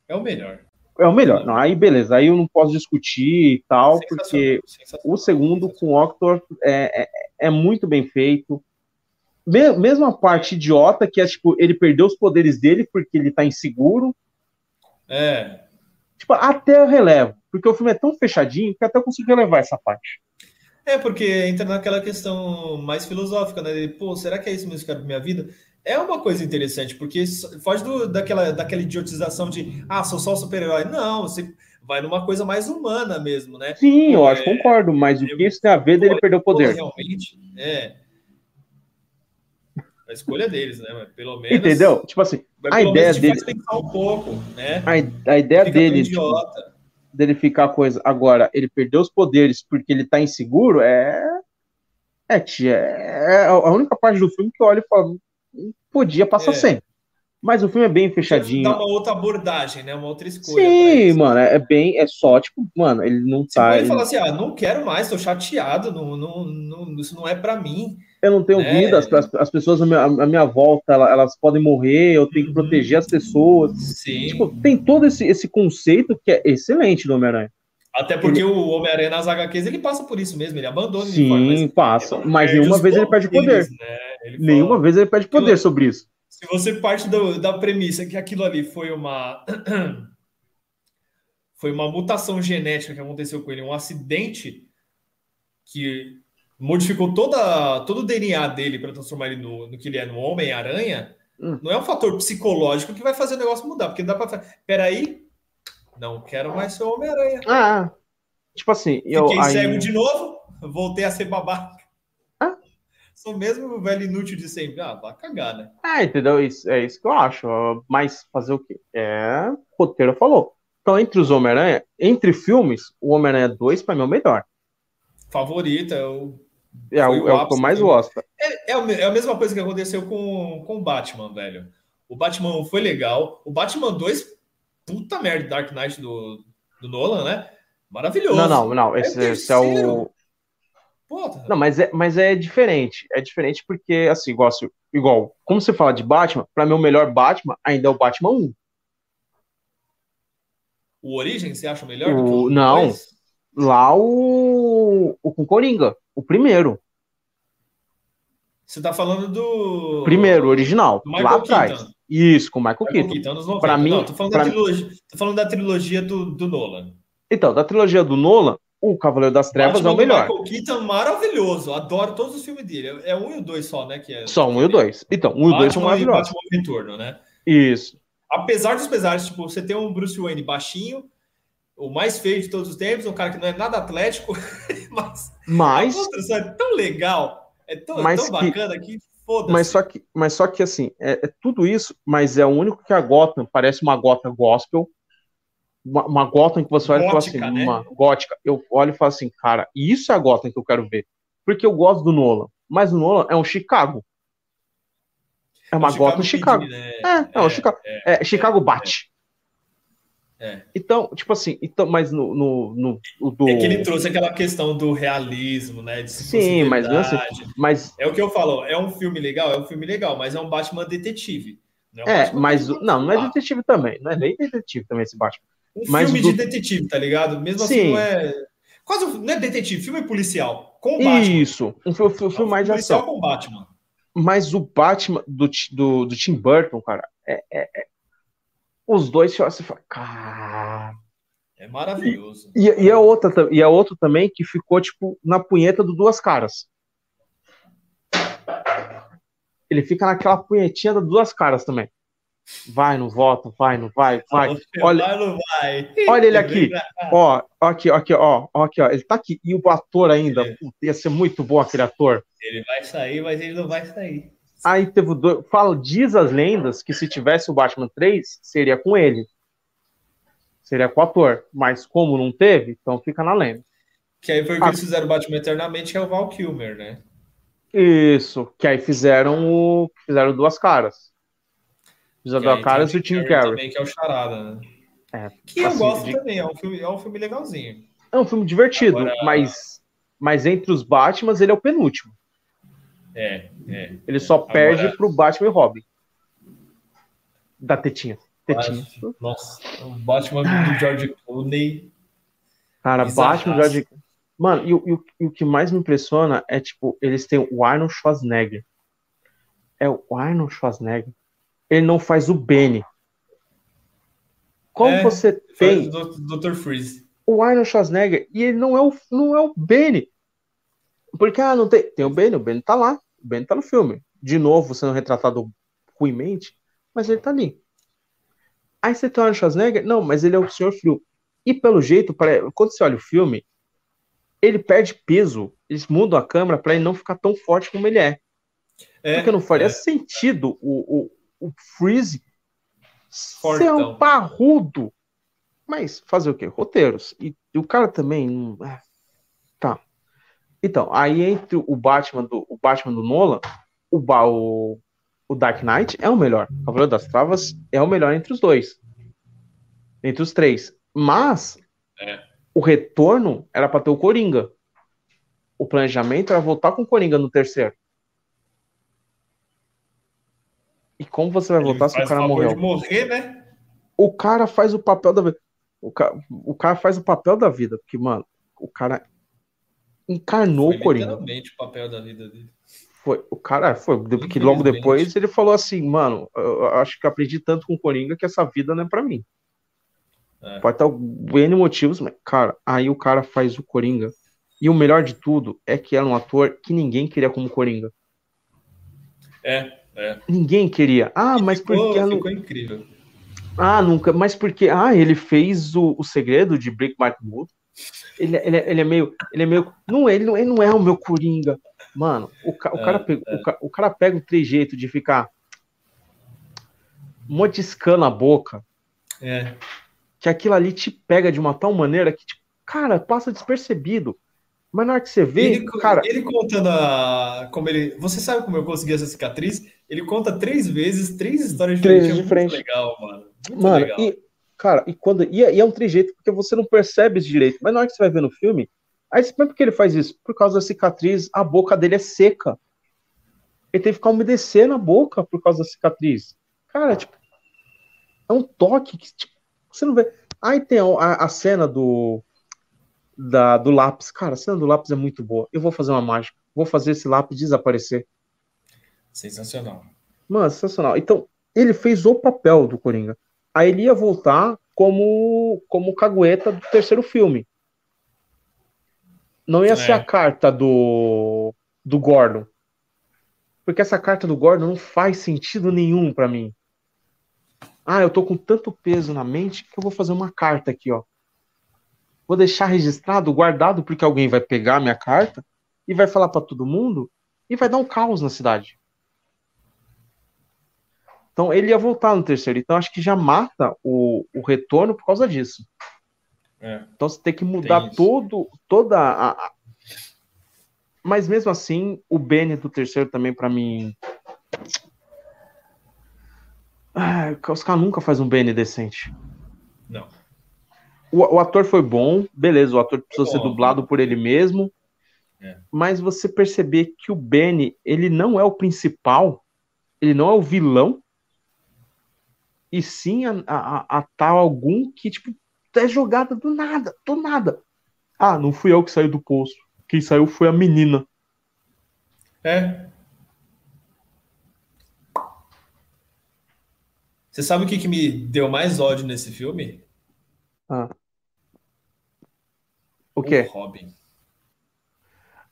É o melhor. é o melhor. Não, aí beleza, aí eu não posso discutir e tal, porque sensacional. o segundo com o Octor é, é, é muito bem feito. Me- Mesmo a parte idiota, que é tipo, ele perdeu os poderes dele porque ele tá inseguro. É. Tipo, até eu relevo. Porque o filme é tão fechadinho que até eu consigo relevar essa parte. É, porque entra naquela questão mais filosófica, né? De, Pô, será que é isso mesmo que pra minha vida? É uma coisa interessante, porque foge do- daquela, daquela idiotização de, ah, sou só super-herói. Não, você vai numa coisa mais humana mesmo, né? Sim, eu acho, é- concordo, mas o que isso tem a ver dele perder o poder? realmente, é. A escolha deles, né? Mas pelo menos. Entendeu? Tipo assim, a ideia dele, pensar um pouco, né? a, a ideia Fica dele, tipo, dele ficar coisa. Agora, ele perdeu os poderes porque ele tá inseguro, é. É, tia, é a única parte do filme que eu olho e falo, "Hum, podia passar É. sem. Mas o filme é bem Dá fechadinho. uma outra abordagem, né? Uma outra escolha. Sim, mano, é bem. É só, tipo, mano, ele não Se tá. ele falar assim, ah, não quero mais, tô chateado, não, não, não- isso não é pra mim. Eu não tenho É. vida, as, as- as pessoas à minha, à minha volta, ela- elas podem morrer, eu tenho que Uhum. proteger as pessoas. Sim. Tipo, tem todo esse, esse conceito que é excelente do Homem-Aranha. Até porque o Homem-Aranha nas HQs ele passa por isso mesmo, ele abandona o uniforme, Sim, mas passa. ele Mas perde nenhuma vez ele perde poder. né? Ele Nenhuma fala- vez ele perde poder sobre isso. Se você parte do- da premissa que aquilo ali foi uma <clears throat> foi uma mutação genética que aconteceu com ele, um acidente que modificou toda, todo o DNA dele para transformar ele no, no que ele é, no Homem-Aranha, Hum. não é um fator psicológico que vai fazer o negócio mudar, porque dá para peraí, não quero mais ser Homem-Aranha. Ah, tipo assim, eu. Fiquei aí- cego de novo, voltei a ser babaca. Ah. Sou mesmo o velho inútil de sempre. Ah, vai cagar, né? É, entendeu? Isso, é isso que eu acho. Mas fazer o quê? É. O roteiro falou. Então, entre os Homem-Aranha, entre filmes, o Homem-Aranha 2, pra mim, é o melhor. Favorita, eu É, o, é o que eu mais gosto. É, é é a mesma coisa que aconteceu com, com o Batman, velho. O Batman 1 foi legal. O Batman 2, puta merda, Dark Knight do, do Nolan, né? Maravilhoso. Não, não, não. É Esse, o esse é o. Puta. Não, mas é, mas é diferente. É diferente porque, assim, gosto, igual, como você fala de Batman, pra mim o melhor Batman ainda é o Batman 1. O Origem, você acha melhor do que O- o não. 2? Lá o. O com Coringa, o primeiro. Você tá falando do. Primeiro, original. do lá atrás. Isso, com o Michael Michael Keaton. Keaton, anos 90. Pra mim- não, tô falando, pra mim- trilogia, tô falando da trilogia do, do Nolan. Então, da trilogia do Nolan, o Cavaleiro das Trevas Batman é o melhor. Michael Keaton maravilhoso. Adoro todos os filmes dele. É um e o dois só, né? Que é, Só um e o dois. Então, um e o dois são maravilhosos. Batman Retorno, né? Isso. Apesar dos pesares, tipo, você tem um Bruce Wayne baixinho, o mais feio de todos os tempos, um cara que não é nada atlético, <laughs> mas Mas, construção é tão legal, é tão, Mas tão que- bacana que foda-se. mas, só que, mas só que, assim, é, é tudo isso, mas é o único que a Gotham parece uma Gotham gospel. Uma, uma Gotham que você olha e fala assim, Gótica, né? uma gótica. Eu olho e falo assim, cara, isso é a Gotham que eu quero ver. Porque eu gosto do Nolan. Mas o Nolan é um Chicago. É uma O Gotham Chicago. Né? É, não, Chicago. É, Chicago bate. É. Então, tipo assim, então, mas no, no, no do. É que ele trouxe aquela questão do realismo, né? Sim, mas não é assim. Mas É o que eu falo, é um filme legal, é um filme legal, mas é um Batman detetive. Não um é, Batman mas o- não, não é Ah, detetive também. Não é nem detetive também esse Batman. Um mas filme do- de detetive, tá ligado? Mesmo assim, Sim. não é. Quase não é detetive, filme policial. Com o Batman. Isso, um filme, filme É mais de policial ação. com o Batman. Mas o Batman do, do, do Tim Burton, cara, é, é- é- os dois você olha e fala, cara. É maravilhoso. E, e, a outra, e a outra também que ficou, tipo, na punheta do Duas Caras. Ele fica naquela punhetinha das duas caras também. Vai, não volta, vai, não vai, vai. Olha, Vai, não vai. olha ele aqui. <laughs> Ó, ó aqui, ó, aqui, ó, ó, aqui, ó. Ele tá aqui. E o ator ainda, É. puta, ia ser muito bom aquele ator. Ele vai sair, mas ele não vai sair. Aí teve o dois. Fala, diz as lendas que se tivesse o Batman 3, seria com ele. Seria com o ator. Mas como não teve, então fica na lenda. Que aí foi o que Ah. eles fizeram o Batman Eternamente, que é o Val Kilmer, né? Isso. Que aí fizeram o. Fizeram duas caras. Fizeram duas caras e o Tim Carrey. Também, que é o Charada, né? É, Que eu assim, gosto de- também, é um, filme, é um filme legalzinho. É um filme divertido, Agora- mas, mas entre os Batmans ele é o penúltimo. É, é. Ele só Agora- perde pro Batman e Robin. Da tetinha. Tetinha. Nossa, o Batman do George Clooney. Cara. Batman George. Mano, e, e o- e o que mais me impressiona é, tipo, eles têm o Arnold Schwarzenegger. É o Arnold Schwarzenegger. Ele não faz o Benny. Como É, você tem do Dr. Freeze. o Arnold Schwarzenegger e ele não é o, não é o Benny. Porque, ah, não tem. Tem o Benny, o Benny tá lá. O Benny tá no filme. De novo, sendo retratado ruimmente, mas ele tá ali. Aí você tem o Schwarzenegger, não, mas ele é o Sr. Frio. E pelo jeito, quando você olha o filme, ele perde peso. Eles mudam a câmera pra ele não ficar tão forte como ele é. É, Porque não faria é. sentido o, o, o Freeze ser Fortão. um parrudo. Mas fazer o quê? Roteiros. E, e o cara também. não- é. Tá. Então, aí entre o Batman do, o Batman do Nolan, o, Ba- o, o Dark Knight é o melhor. O Cavaleiro das Travas é o melhor entre os dois. Entre os três. Mas É. o retorno era pra ter o Coringa. O planejamento era voltar com o Coringa no terceiro. E como você vai Ele voltar se o cara morreu? morrer, né? O cara faz o papel da vida. O cara, o cara faz o papel da vida, porque, mano, o cara encarnou Foi o Coringa. o papel da vida dele. Foi, o cara foi, porque logo depois ele falou assim, mano, eu, acho que aprendi tanto com o Coringa que essa vida não é pra mim. É. Pode estar N motivos, mas, cara, aí o cara faz o Coringa. E o melhor de tudo é que era um ator que ninguém queria como Coringa. É, é. Ninguém queria. Ah, mas ficou, porque não, ficou incrível. Ah, nunca. Mas porque. Ah, ele fez o, o segredo de Brick Mark Wood. Ele, ele, é- ele é meio. Ele é meio. Não, ele, não, ele não é o meu Coringa. Mano, o, ca- o, É, cara, pega, o, ca- o cara pega o trejeito de ficar modiscando a boca, É. que aquilo ali te pega de uma tal maneira que, tipo, cara, passa despercebido. Mas na hora que você vê, Ele, cara, ele contando a, como ele. Você sabe como eu consegui essa cicatriz? Ele conta três vezes, três histórias Três diferentes. É muito legal, mano. Muito Mano, legal. e, cara, e quando. E, é- e é um trejeito porque você não percebe isso direito. Mas na hora que você vai ver no filme, aí você, mas por que ele faz isso? Por causa da cicatriz, a boca dele é seca. Ele tem que ficar umedecendo a boca por causa da cicatriz. Cara, tipo, é um toque que tipo, você não vê. Aí tem a, a cena do. Da, do lápis. Cara, a cena do lápis é muito boa. Eu vou fazer uma mágica. Vou fazer esse lápis desaparecer. Sensacional. Mano, sensacional. Então, ele fez o papel do Coringa. Aí ele ia voltar como como cagueta do terceiro filme. Não ia É. ser a carta do, do Gordon. Porque essa carta do Gordon não faz sentido nenhum pra mim. Ah, eu tô com tanto peso na mente que eu vou fazer uma carta aqui, ó. Vou deixar registrado, guardado, porque alguém vai pegar a minha carta e vai falar pra todo mundo e vai dar um caos na cidade. Então ele ia voltar no terceiro. Então acho que já mata o, o retorno por causa disso. É. Então você tem que mudar Tem todo, toda a, Mas mesmo assim, o Benny do terceiro também, pra mim. Ah, os caras nunca fazem um Benny decente. Não. O, o ator foi bom, beleza, o ator precisou ser dublado por ele mesmo. É. Mas você perceber que o Benny, ele não é o principal, ele não é o vilão, e sim a, a, a- tal algum que, tipo, é jogada do nada, do nada. Ah, não fui eu que saí do poço. Quem saiu foi a menina. É. Você sabe o que, que me deu mais ódio nesse filme? Ah. O quê? Robin.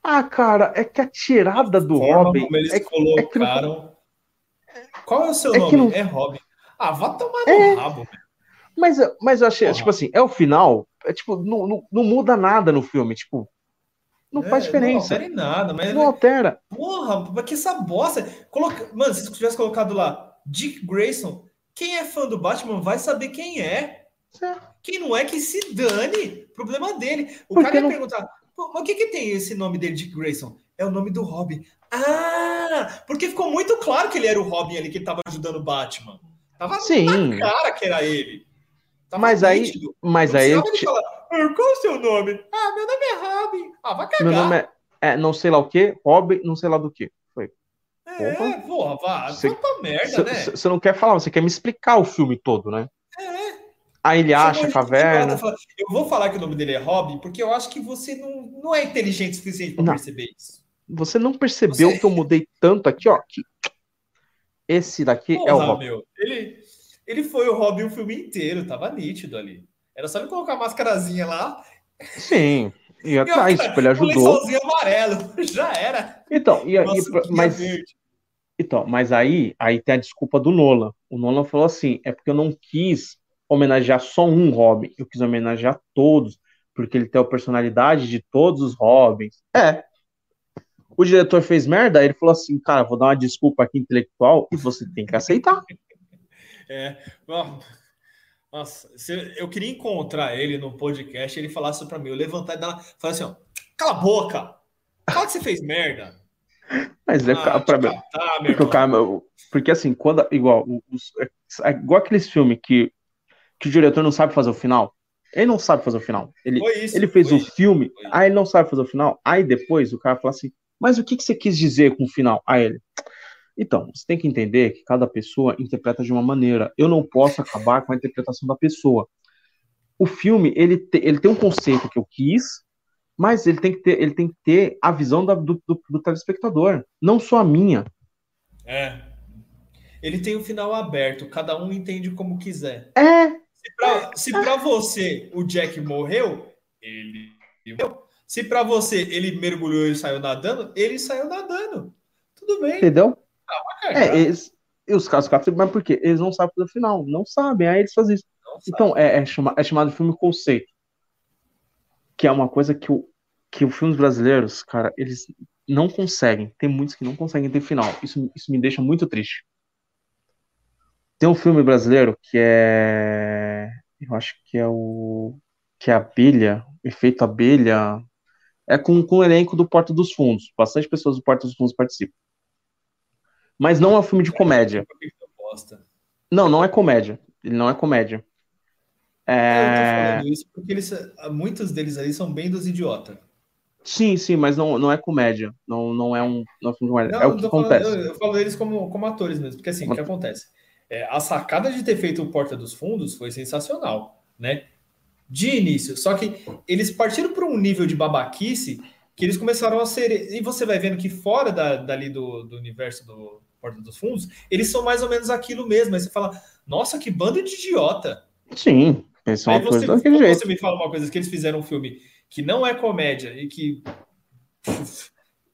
Ah, cara, é que a tirada do Robin. como eles é que- colocaram. Qual é o seu É nome? não- É Robin. Ah, vá tomar no É. rabo. Mas, eu- mas eu achei, Porra. tipo assim, é o final. É tipo, não, não, não muda nada no filme. Tipo, não É, faz diferença. Não altera em nada, mas. Não altera. Porra, mas que essa bosta. Coloca... Mano, se tivesse colocado lá Dick Grayson, quem é fã do Batman vai saber quem é. Quem não é, que se dane. Problema dele. O Por cara ia não- perguntar, "Pô, mas o que, que tem esse nome dele, Dick Grayson? É o nome do Robin. Ah, porque ficou muito claro que ele era o Robin ali, que ele tava ajudando o Batman. Tava Sim. na cara que era ele. Tava Mas aí, mas Não aí eu ti- falar, "Ah, qual é o seu nome? Ah, meu nome é Robin. Ah, vai cagar. meu nome é, é não sei lá o que, Robin, não sei lá do que. Foi. É, porra, vá. Você- Você... Puta merda, né? Você não quer falar, você quer me explicar o filme todo, né? É. Aí ele Chamou acha a caverna. fala, Eu vou falar que o nome dele é Robin, porque eu acho que você não, não é inteligente o suficiente para Não. perceber isso. Você não percebeu Você- que eu mudei tanto aqui, ó. Que esse daqui é o Porra, Robin. meu. Ele, ele foi o Robin o filme inteiro, tava nítido ali. Era só ele colocar a mascarazinha lá Sim. E e atrás, tipo, ele um ajudou. lençolzinho amarelo. <laughs> Já era. Então, e, e- Nossa, mas, verde. então, mas aí, aí tem a desculpa do Nolan. O Nolan falou assim: é porque eu não quis homenagear só um Robin, eu quis homenagear todos, porque ele tem a personalidade de todos os Robins. É. O diretor fez merda, ele falou assim: cara, vou dar uma desculpa aqui intelectual e você tem que aceitar. <laughs> É. ó, Nossa, eu queria encontrar ele no podcast, ele falasse para mim, eu levantar e dar, falar assim, ó, cala a boca. Fala que você fez merda. Mas é Ah, pra, catar, meu Porque, cara, porque assim, quando. Igual, os- é igual aqueles filmes que, que o diretor não sabe fazer o final. Ele não sabe fazer o final. Ele, isso. ele fez o filme, aí ele não sabe fazer o final. Aí depois o cara fala assim: Mas o que, que você quis dizer com o final? Aí ele. Então, você tem que entender que cada pessoa interpreta de uma maneira. Eu não posso acabar com a interpretação da pessoa. O filme, ele, te- ele tem um conceito que eu quis, mas ele tem que ter, ele tem que ter a visão da- do, do- do telespectador, não só a minha. É. Ele tem o final aberto, cada um entende como quiser. É, Se pra, se pra você o Jack morreu, ele morreu. Se pra você ele mergulhou e saiu nadando, ele saiu nadando. Tudo bem. entendeu? vai É, eles, e os caras, caras, mas por quê? Eles não sabem fazer o final, não sabem, aí eles fazem isso. Não sabe. Então, é, é, chama- é chamado de filme conceito. Que é uma coisa que, o, que os filmes brasileiros, cara, eles não conseguem. Tem muitos que não conseguem ter final. Isso, isso me deixa muito triste. Tem um filme brasileiro que é. Eu acho que é o. Que é Abelha, Efeito Abelha. É com, com o elenco do Porta dos Fundos. Bastante pessoas do Porta dos Fundos participam. Mas não é um filme de comédia. Não, não é comédia. Ele não é comédia. Eu tô É... falando isso porque eles, muitos deles ali são bem dos idiotas. Sim, sim, mas não, não é comédia. Não, não é um, não é um filme de comédia. Não, é o eu que tô falando- acontece. eu, eu falo deles como, como atores mesmo, porque assim, o que acontece? É, a sacada de ter feito o Porta dos Fundos foi sensacional, né? De início, só que eles partiram para um nível de babaquice que eles começaram a ser. E você vai vendo que fora da, dali do, do universo do Porta dos Fundos, eles são mais ou menos aquilo mesmo. Aí você fala, nossa, que bando de idiota. Sim, eles são Aí você, daquele quando jeito. você me fala uma coisa que eles fizeram um filme que não é comédia e que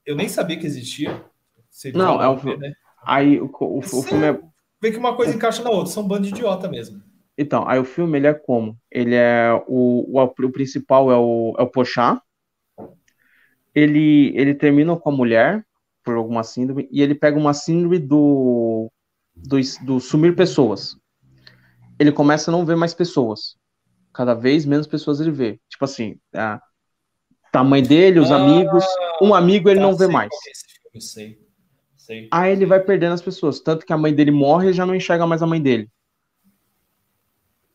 eu nem sabia que existia. Não, é um ver, né? Aí o, o, o filme é. Vê que uma coisa encaixa na outra, são um bando de idiota mesmo. Então, aí o filme ele é como? Ele é o, o, o principal é o, é o Pochá. Ele, ele termina com a mulher por alguma síndrome e ele pega uma síndrome do, do, do sumir pessoas. Ele começa a não ver mais pessoas. Cada vez menos pessoas ele vê. Tipo assim, a, mãe dele, os Ah, amigos. Um amigo ele Tá, não vê mais. é filme, sei. Sei. Aí ele vai perdendo as pessoas. Tanto que a mãe dele morre e já não enxerga mais a mãe dele.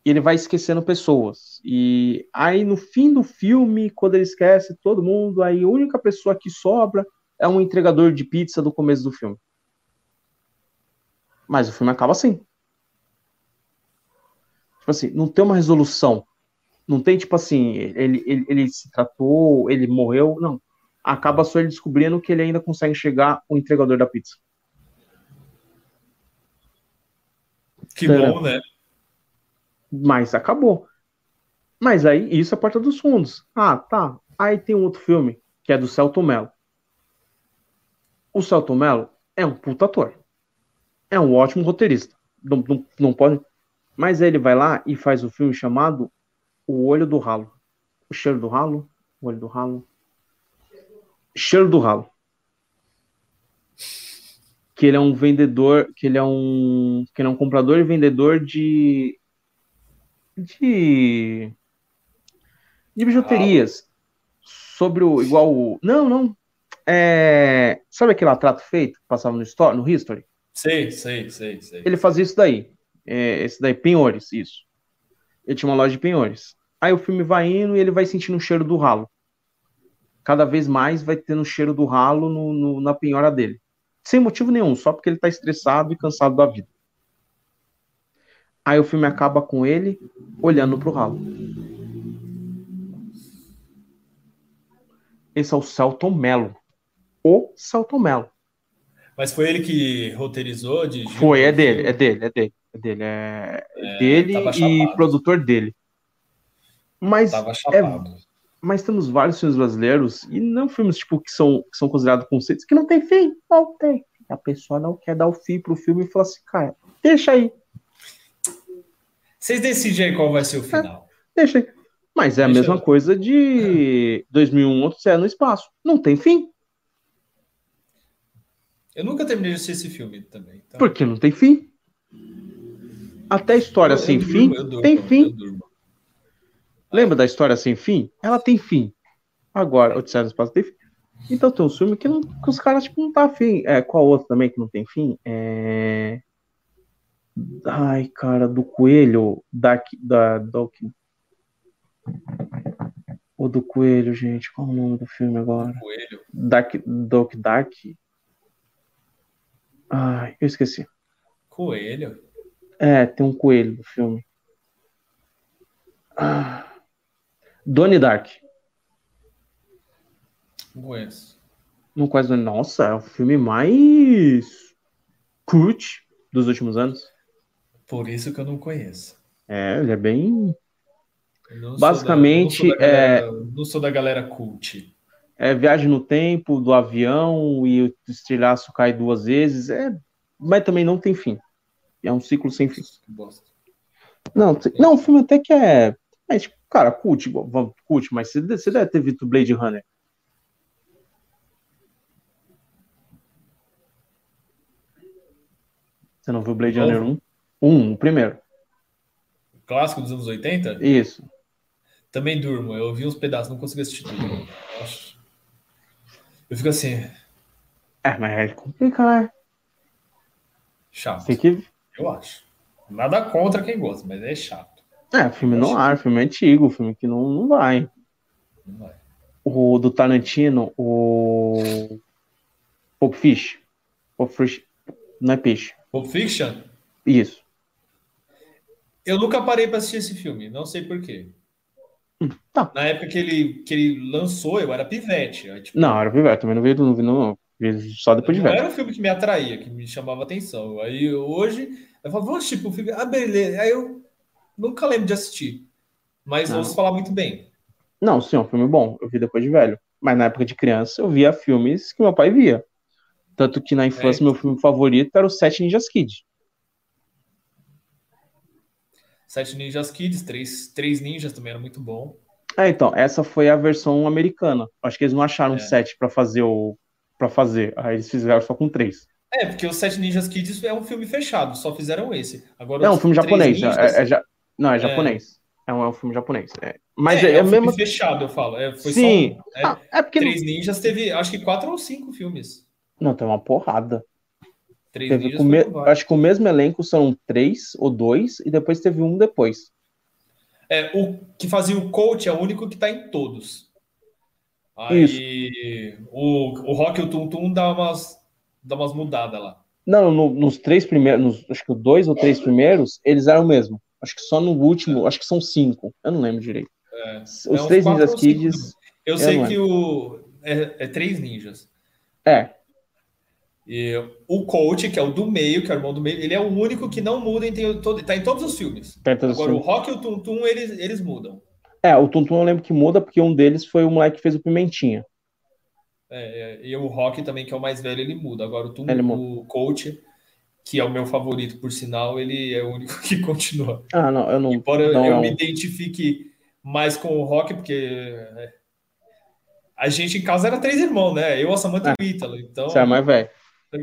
E ele vai esquecendo pessoas. E aí no fim do filme, quando ele esquece todo mundo, aí a única pessoa que sobra é um entregador de pizza do começo do filme. Mas o filme acaba assim. Tipo assim, não tem uma resolução. Não tem, tipo assim, ele, ele, ele se tratou, ele morreu. Não. Acaba só ele descobrindo que ele ainda consegue chegar o entregador da pizza. Que Será? bom, né? Mas acabou. Mas aí, isso é a Porta dos Fundos. Ah, tá. Aí tem um outro filme, que é do Celto Mello. O Celto Mello é um puta ator. É um ótimo roteirista. Não, não, não pode. Mas ele vai lá e faz o filme chamado O Olho do Ralo. O cheiro do ralo? O olho do ralo? Cheiro do ralo. Que ele é um vendedor, que ele é um, que ele é um comprador e vendedor de de de bijuterias sobre o igual o não não é, sabe aquele atrato feito que passava no story, no history? Sei, sei, sei, sei. ele fazia isso daí é, esse daí penhores isso. Ele tinha uma loja de penhores. Aí o filme vai indo e ele vai sentindo o cheiro do ralo. Cada vez mais vai tendo o cheiro do ralo no, no- na penhora dele. Sem motivo nenhum só porque ele tá estressado e cansado da vida aí o filme acaba com ele olhando pro ralo. Esse é o Celton Mello. O Celton Mello. Mas foi ele que roteirizou, dirigiu? Foi, é dele, é dele, é dele, é dele, é, dele tava e produtor dele. Mas, é, mas temos vários filmes brasileiros e não filmes tipo que são, que são considerados conceitos que não tem fim, não tem. A pessoa não quer dar o fim pro filme e fala assim, cara, deixa aí, Vocês decidem aí qual vai ser o final. deixa aí. Mas é a Deixa mesma eu- coisa de 2001, Odisseia no Espaço. Não tem fim, Eu nunca terminei de assistir esse filme também. então- porque não tem fim. Até a história Eu- sem eu fim durmo, tem fim. Lembra da história sem fim? Ela tem fim. Agora, Odisseia no Espaço tem fim. Então tem um filme que, não, que os caras tipo, não tá afim. É, qual outro também que não tem fim? É... Ai, cara, do Coelho, da, da, do... O do Coelho, gente, qual é o nome do filme agora? Coelho. Dark, Doc Dark? Ai, eu esqueci. Coelho. É, tem um coelho no filme. Ah. Donnie Dark. Não conheço. Não quase. Nossa, é o filme mais cult dos últimos anos. Por isso que eu não conheço. É, ele é bem. Basicamente, da, não sou da galera, não sou da galera cult. É viagem no tempo do avião e o estilhaço cai duas vezes. É, mas também não tem fim. É um ciclo sem fim. Não, tem- não, o filme até que é. é tipo, cara, cult, cult, mas você, você deve ter visto Blade Runner. Você não viu Blade? Runner 1? 1, o primeiro. Clássico dos anos 80? Isso. Também durmo. Eu vi uns pedaços, não consegui assistir tudo. Nossa. Eu fico assim, É, mas é complicado, né? chato. Tem que. Eu acho. Nada contra quem gosta, mas é chato. É, filme no ar, filme antigo, filme que não, não vai. Não vai. O do Tarantino, o. Pulp Fish. Pulp Fish. Não é peixe. Pulp Fiction? Isso. Eu nunca parei pra assistir esse filme, não sei porquê. tá. Na época que ele, que ele lançou, eu era pivete. Aí, tipo, Não, era Pivete, também não vi, não vi, não. Vi só depois de não velho. era um filme que me atraía, que me chamava atenção. Aí hoje, eu falo, vamos assistir o filme. Ah, beleza. Aí eu nunca lembro de assistir. Mas Não. ouço falar muito bem. Não, sim, é um filme bom. Eu vi depois de velho. Mas na época de criança, eu via filmes que meu pai via. Tanto que na infância, É. meu filme favorito era o Sete Ninjas Kid. Sete Ninjas Kids, três, três ninjas também era muito bom. É, então, essa foi a versão americana. Acho que eles não acharam É. sete pra fazer o. para fazer. Aí eles fizeram só com três. É, porque o Sete Ninjas Kids é um filme fechado, só fizeram esse. Agora, É um filme japonês. Ninjas é- é ja- Não, é É. japonês. É um, é um filme japonês. é. Mas é, é, é é um mesmo. filme fechado, eu falo. É, foi Sim. só um, é. Ah, é porque. Três Ninjas teve, acho que quatro ou cinco filmes. Não, tem uma porrada. Três Teve com me-. Acho que o mesmo elenco são três ou dois, e depois teve um depois. É, o que fazia o coach é o único que tá em todos. Aí o, o Rock e o Tum Tum dá umas, dá umas mudadas lá. Não, no- nos três primeiros, nos- acho que os dois ou três primeiros, eles eram o mesmo. Acho que só no último, acho que são cinco. Eu não lembro direito. É. Os É três Ninjas Kids. Eu, Eu sei que o. É, é três ninjas. É, E o coach, que é o do meio, que é o irmão do meio, ele é o único que não muda em tem- todo, tá em todos os filmes. perto do Agora, o filme. Rock e o Tum Tum, eles, eles mudam. É, o Tuntum eu lembro que muda porque um deles foi o moleque que fez o Pimentinha. É, é, e o Rock também, que é o mais velho, ele muda. Agora, o, Tum, o coach, que é o meu favorito, por sinal, ele é o único <laughs> que continua. Ah, não, eu não. Embora eu- não, eu não. me identifique mais com o Rock, porque é, a gente em casa era três irmãos, né? Eu, a Samantha e o Ítalo. Então, Você é mais velho.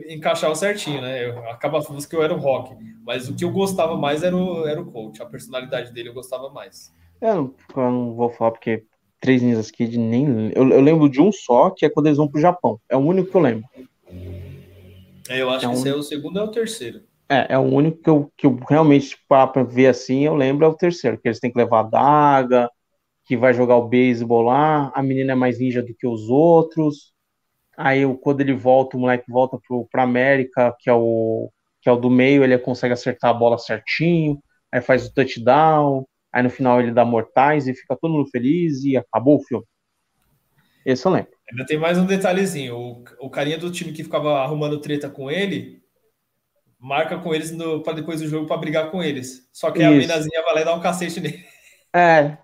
Encaixava certinho, né? Eu acaba falando que eu era o Rock. Mas o que eu gostava mais era o, era o coach. A personalidade dele eu gostava mais. Eu não, eu não vou falar porque Três Ninjas Kid nem. Eu, eu lembro de um só, que é quando eles vão pro Japão. É o único que eu lembro. É, Eu acho É que um- esse é o segundo ou o terceiro. É, é o único que eu, que eu realmente, para pra ver assim, eu lembro é o terceiro, que eles têm que levar a daga, que vai jogar o beisebol lá, a menina é mais ninja do que os outros. Aí quando ele volta, o moleque volta pro, pra América, que é o que é o do meio, ele consegue acertar a bola certinho, aí faz o touchdown, aí no final ele dá mortais e fica todo mundo feliz e acabou o filme. Esse eu lembro. Ainda tem mais um detalhezinho. O, o carinha do time que ficava arrumando treta com ele marca com eles para depois do jogo para brigar com eles. Só que a Isso. minazinha vai lá e dá um cacete nele. É,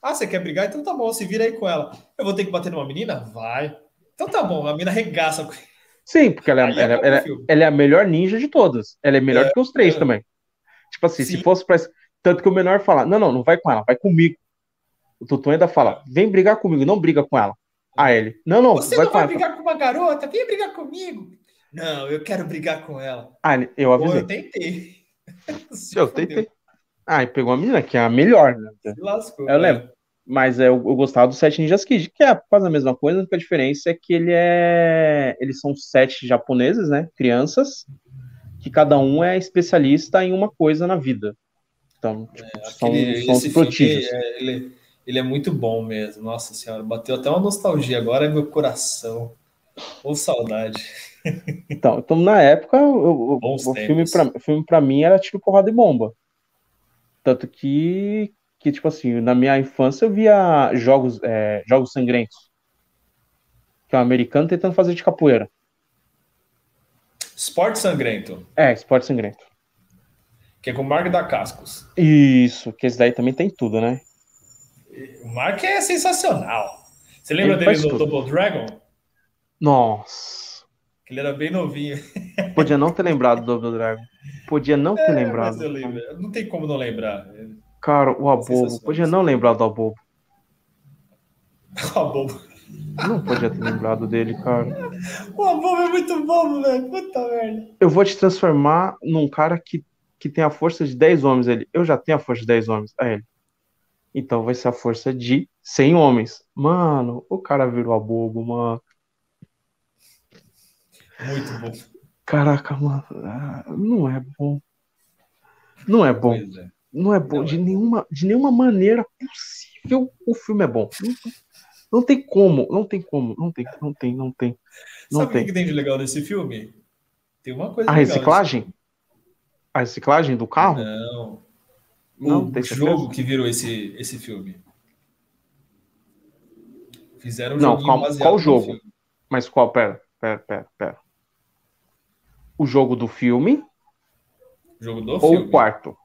Ah, você quer brigar? Então tá bom, se vira aí com ela. Eu vou ter que bater numa menina? Vai. Então tá bom, a mina regaça com ele. sim, porque ela, é- ela, o ela, filme. ela é a melhor ninja de todas. Ela é melhor do que os três é. também. Tipo assim, Sim. se fosse pra. Tanto que o menor fala: não, não, não vai com ela, vai comigo. O Tutu ainda fala: vem brigar comigo, não briga com ela. Aí ele: não, não, Você vai não vai ela. brigar com uma garota? Vem brigar comigo. Não, eu quero brigar com ela. Ah, eu Pô, avisei. eu tentei. Eu <laughs> tentei. Ah, e pegou a menina, que é a melhor, né? Se lascou. Eu lembro. Mas é, eu, eu gostava do Sete Ninjas Kid, que é quase a mesma coisa, a única diferença é que ele é. Eles são sete japoneses, né? Crianças, que cada um é especialista em uma coisa na vida. Então, tipo, são, Aquele- são filme, prodígios. é, ele, ele é muito bom mesmo. Nossa senhora, bateu até uma nostalgia agora é meu coração. Ou saudade. <laughs> Então, então, na época, eu- o filme pra, filme pra mim era tiro, porrada e bomba. Tanto que, que, tipo assim, na minha infância eu via jogos, é, jogos sangrentos. Que é um americano tentando fazer de capoeira. Esporte Sangrento, É, esporte sangrento. que é com o Mark da Cascos. Isso, que esse daí também tem tudo, né? O Mark é sensacional. Você lembra Ele dele no tudo. Double Dragon? Nossa. Que ele era bem novinho. <laughs> Podia não ter lembrado do Double Dragon. Podia não ter É, lembrado. mas eu lembro. Não tem como não lembrar. Cara, o Abobo. Podia não lembrar do Abobo. <laughs> O Abobo. Não podia ter lembrado dele, cara. O Abobo é muito bom, velho. Puta merda. Eu vou te transformar num cara que, que tem a força de 10 homens. Ele, eu já tenho a força de 10 homens. Aí ele. Então vai ser a força de 100 homens. Mano, o cara virou a bobo, mano. Muito bom. Caraca, mano. ah, Não é bom. Não é bom. Pois é. Não é bom. Não de, é. nenhuma, de nenhuma maneira possível o filme é bom. Não, não tem como. Não tem como. Não tem, não tem, não tem. Não Sabe o que tem de legal nesse filme? Tem uma coisa A reciclagem? A reciclagem do carro? Não. Não, o certeza? jogo que virou esse, esse filme. Fizeram um Não, calma, qual no jogo? filme. Mas qual? Pera, pera, pera, pera. O jogo do filme O jogo do ou filme. o quarto?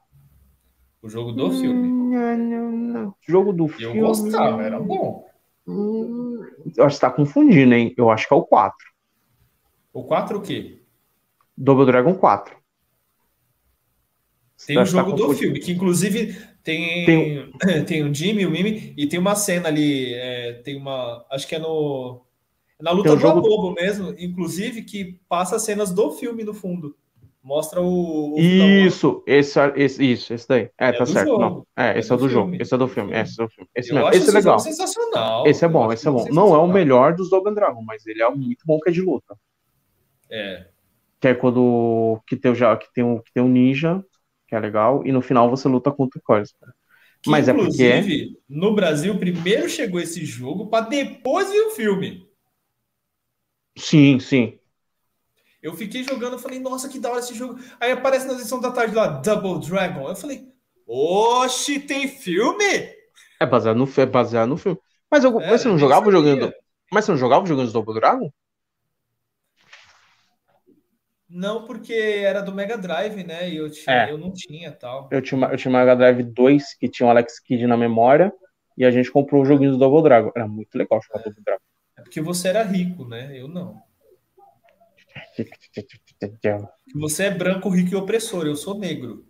O jogo do filme. Hum, Não, não, não. Jogo do Eu filme. gostava, era bom. Hum, eu acho que você tá confundindo, hein? Eu acho que é o 4. O 4 o quê? Double Dragon 4. Tem o que tá jogo do confundindo. filme, que inclusive tem, tem, <clears throat> o Jimmy, o Mimi, e tem uma cena ali, é, tem uma. Acho que é no. Na luta Tem um do jogo- Globo mesmo, inclusive, que passa cenas do filme no fundo. Mostra o. o Isso, esse, esse, isso, esse daí. É, É tá certo. jogo. Não. É, esse é, É o do do jogo. Esse é do filme. É, esse é do filme. Esse mesmo. Esse é legal. sensacional. Esse é bom, esse é bom. Não é o melhor dos Double Dragon, mas ele é muito bom que é de luta. É. Que é quando que tem, o já, que tem, um, que tem um ninja, que é legal, e no final você luta contra coisa. Que, Mas é porque- inclusive, no Brasil, primeiro chegou esse jogo para depois vir o filme. Sim, sim. Eu fiquei jogando, eu falei, nossa, que da hora esse jogo. Aí aparece na edição da tarde lá, Double Dragon. Eu falei, oxe, tem filme? É baseado no, é baseado no filme. Mas, eu, É, mas você não jogava sabia. jogando. Mas você não jogava jogando Double Dragon? Não, porque era do Mega Drive, né? E eu, tinha, É. eu não tinha tal. Eu tinha, eu tinha uma Mega Drive 2 que tinha o Alex Kidd na memória. E a gente comprou o joguinho do Double Dragon. Era muito legal jogar Double Dragon. É porque você era rico, né? Eu não. Você é branco, rico e opressor. Eu sou negro.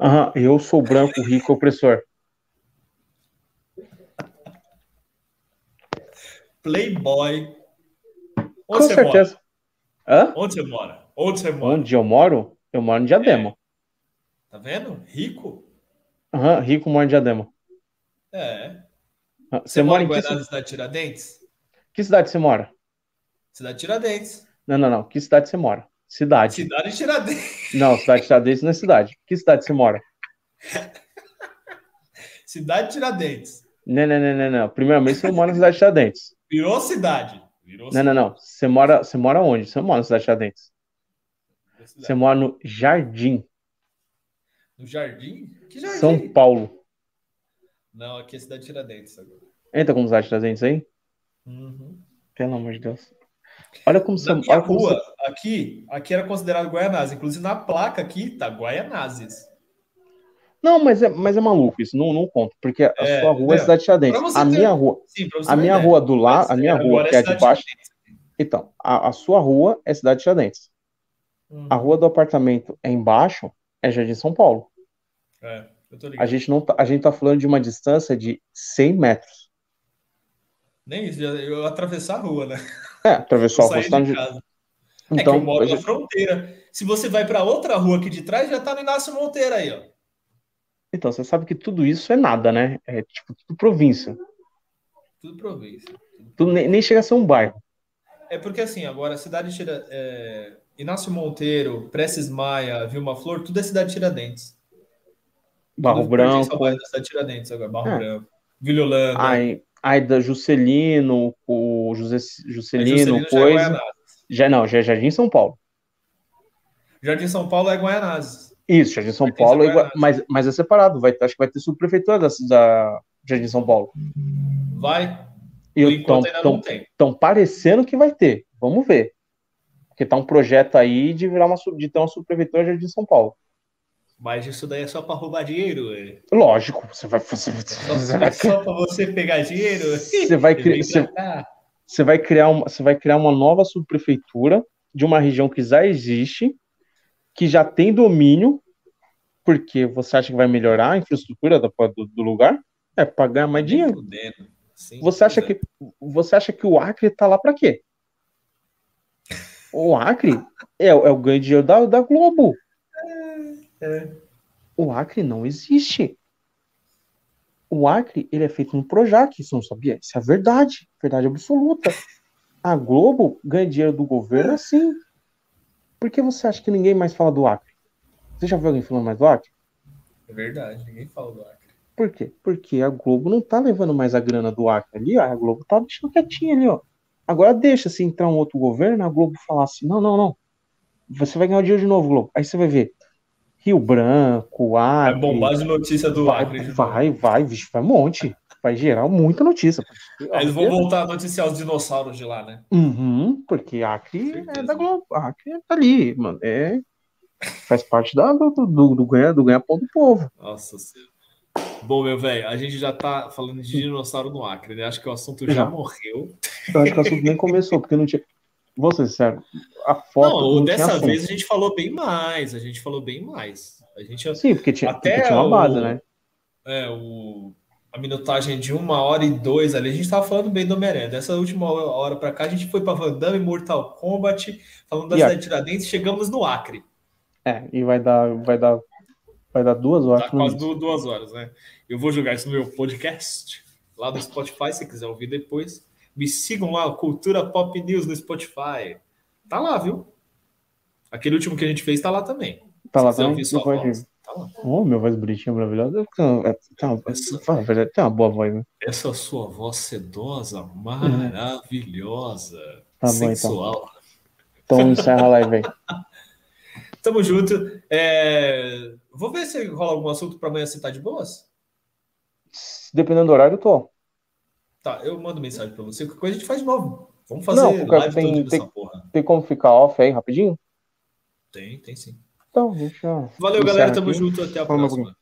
Aham, eu sou branco, rico, opressor. Playboy. Com Onde você certeza. Hã? mora? Onde você mora? Onde você mora? Onde eu moro? Eu moro em Diadema. Tá vendo? Rico? Aham, rico mora em Diadema. É. Você, Você mora mora em em que, Guaraná, ci- cidade Tiradentes? que cidade você mora? Cidade Tiradentes. Não, não, não. Que cidade você mora? Cidade. Cidade Tiradentes. Não, cidade de Tiradentes não é cidade. Que cidade você mora? <laughs> Cidade Tiradentes. Não, não, não, não, não. Primeiramente, você mora na cidade de Tiradentes. Virou cidade. Virou Não, não, não. Você mora, você mora onde? Você mora na cidade de Tiradentes. cidade. Você mora no Jardim, No Jardim? Que Jardim? São Paulo. Não, aqui é cidade Tiradentes agora. Entra como cidade de Tiradentes aí? Uhum. Pelo amor de Deus. Olha como minha Olha como rua, você... aqui, aqui era considerado Guaianazes. Inclusive na placa aqui tá Guaianazes. Não, mas é, mas é maluco isso. Não, não conta. Porque a É, sua rua é entendeu? cidade de Tiradentes. A ter- minha rua. Sim, A minha ideia. rua do lado, a minha rua, que é a de baixo. Tiradentes. Então, a, a sua rua é cidade de Tiradentes. Uhum. A rua do apartamento é embaixo, é Jardim São Paulo. É, eu tô A ligado. gente, não tá, a gente tá falando de uma distância de 100 metros. Nem isso, eu atravessar a rua, né? <laughs> É, atravessou Eu a rua. saí tá de casa. é que eu Então, moro a na gente- fronteira. Se você vai pra outra rua aqui de trás, já tá no Inácio Monteiro aí, ó. então, você sabe que tudo isso é nada, né? É tipo tudo província. Tudo província. Tudo, nem, nem chega a ser um bairro. É porque assim, agora a cidade de Tira... é... Inácio Monteiro, Prestes Maia, Vilma Flor, tudo é cidade de Tiradentes. Barro Tudo Branco. cidade de Tiradentes agora, Barro É. Branco. Vila Holanda. Aí, aí da Juscelino, o José Juscelino, Juscelino já é coisa. Já não, já é Jardim São Paulo. Jardim São Paulo é Guaianazes. Isso, Jardim São Pertence Paulo, é mas, mas é separado. Vai, acho que vai ter subprefeitura da, da Jardim São Paulo. Vai? E ainda não tem. parecendo que vai ter. Vamos ver. Porque tá um projeto aí de virar uma de ter uma subprefeitura de Jardim São Paulo. Mas isso daí é só para roubar dinheiro. É Lógico, você vai, vai, é só para você pegar dinheiro. você vai criar, vir você, você vai criar uma, você vai criar uma nova subprefeitura de uma região que já existe, que já tem domínio, porque você acha que vai melhorar a infraestrutura do, do, lugar? É para ganhar mais dinheiro. Sim, Você acha é. que você acha que o Acre tá lá para quê? O Acre é, é o ganho de dinheiro da, da Globo. É. O Acre não existe. O Acre ele é feito no Projac, você não sabia? Isso é verdade, verdade absoluta. A Globo ganha dinheiro do governo assim. Por que você acha que ninguém mais fala do Acre? Você já viu alguém falando mais do Acre? É verdade, ninguém fala do Acre. Por quê? Porque a Globo não tá levando mais a grana do Acre ali, ó. A Globo tá deixando quietinha ali, ó. Agora deixa se entrar um outro governo, a Globo falar assim: não, não, não. Você vai ganhar o dinheiro de novo, Globo. Aí você vai ver Rio Branco, Vai Acre. bombar de notícia do vai, Acre. vai, vai, vixe, vai um monte. Vai gerar muita notícia. Aí eles vão voltar a noticiar os dinossauros de lá, né? Uhum, porque Acre é da Globo. Acre tá ali, mano. É, faz parte da, do, do, do, ganha, do ganha-pão do povo. Nossa senhora. Bom, meu velho, a gente já tá falando de dinossauro no Acre, né? Acho que o assunto já, Já. morreu. Eu acho que o assunto nem começou, porque não tinha. Vou ser sincero, a foto. Não, não dessa vez a gente falou bem mais. A gente falou bem mais. A gente Sim, porque tinha, Até porque tinha uma o- base, né? É, o, a minutagem de uma hora e dois ali, a gente tava falando bem do Homem-Aranha. Dessa última hora pra cá, a gente foi pra Van Damme, Mortal Kombat, falando da cidade de Tiradentes, chegamos no Acre. É, e vai dar, vai dar, vai dar duas horas. Tá quase duas horas, né? Eu vou jogar isso no meu podcast, lá no Spotify, se quiser ouvir depois. Me sigam lá, Cultura Pop News no Spotify. Tá lá, viu? Aquele último que a gente fez tá lá também. Tá lá também? tá lá. Oh, meu voz bonitinha, maravilhosa. Tem uma, é, Essa- fala tem uma boa voz, né? Essa sua voz sedosa, maravilhosa, Tá bom, então. sensual. Então encerra a live aí. <laughs> Tamo junto. É, Vou ver se rola algum assunto para amanhã você tá de boas. Dependendo do horário, eu tô. Tá, eu mando mensagem para você. Qualquer coisa a gente faz de novo. Vamos fazer Não, live tem- todo tem- dessa porra. Tem como ficar off aí rapidinho? Tem, tem sim. Então, deixa eu. Valeu, galera. Tamo aqui. junto. Até a Falou, próxima.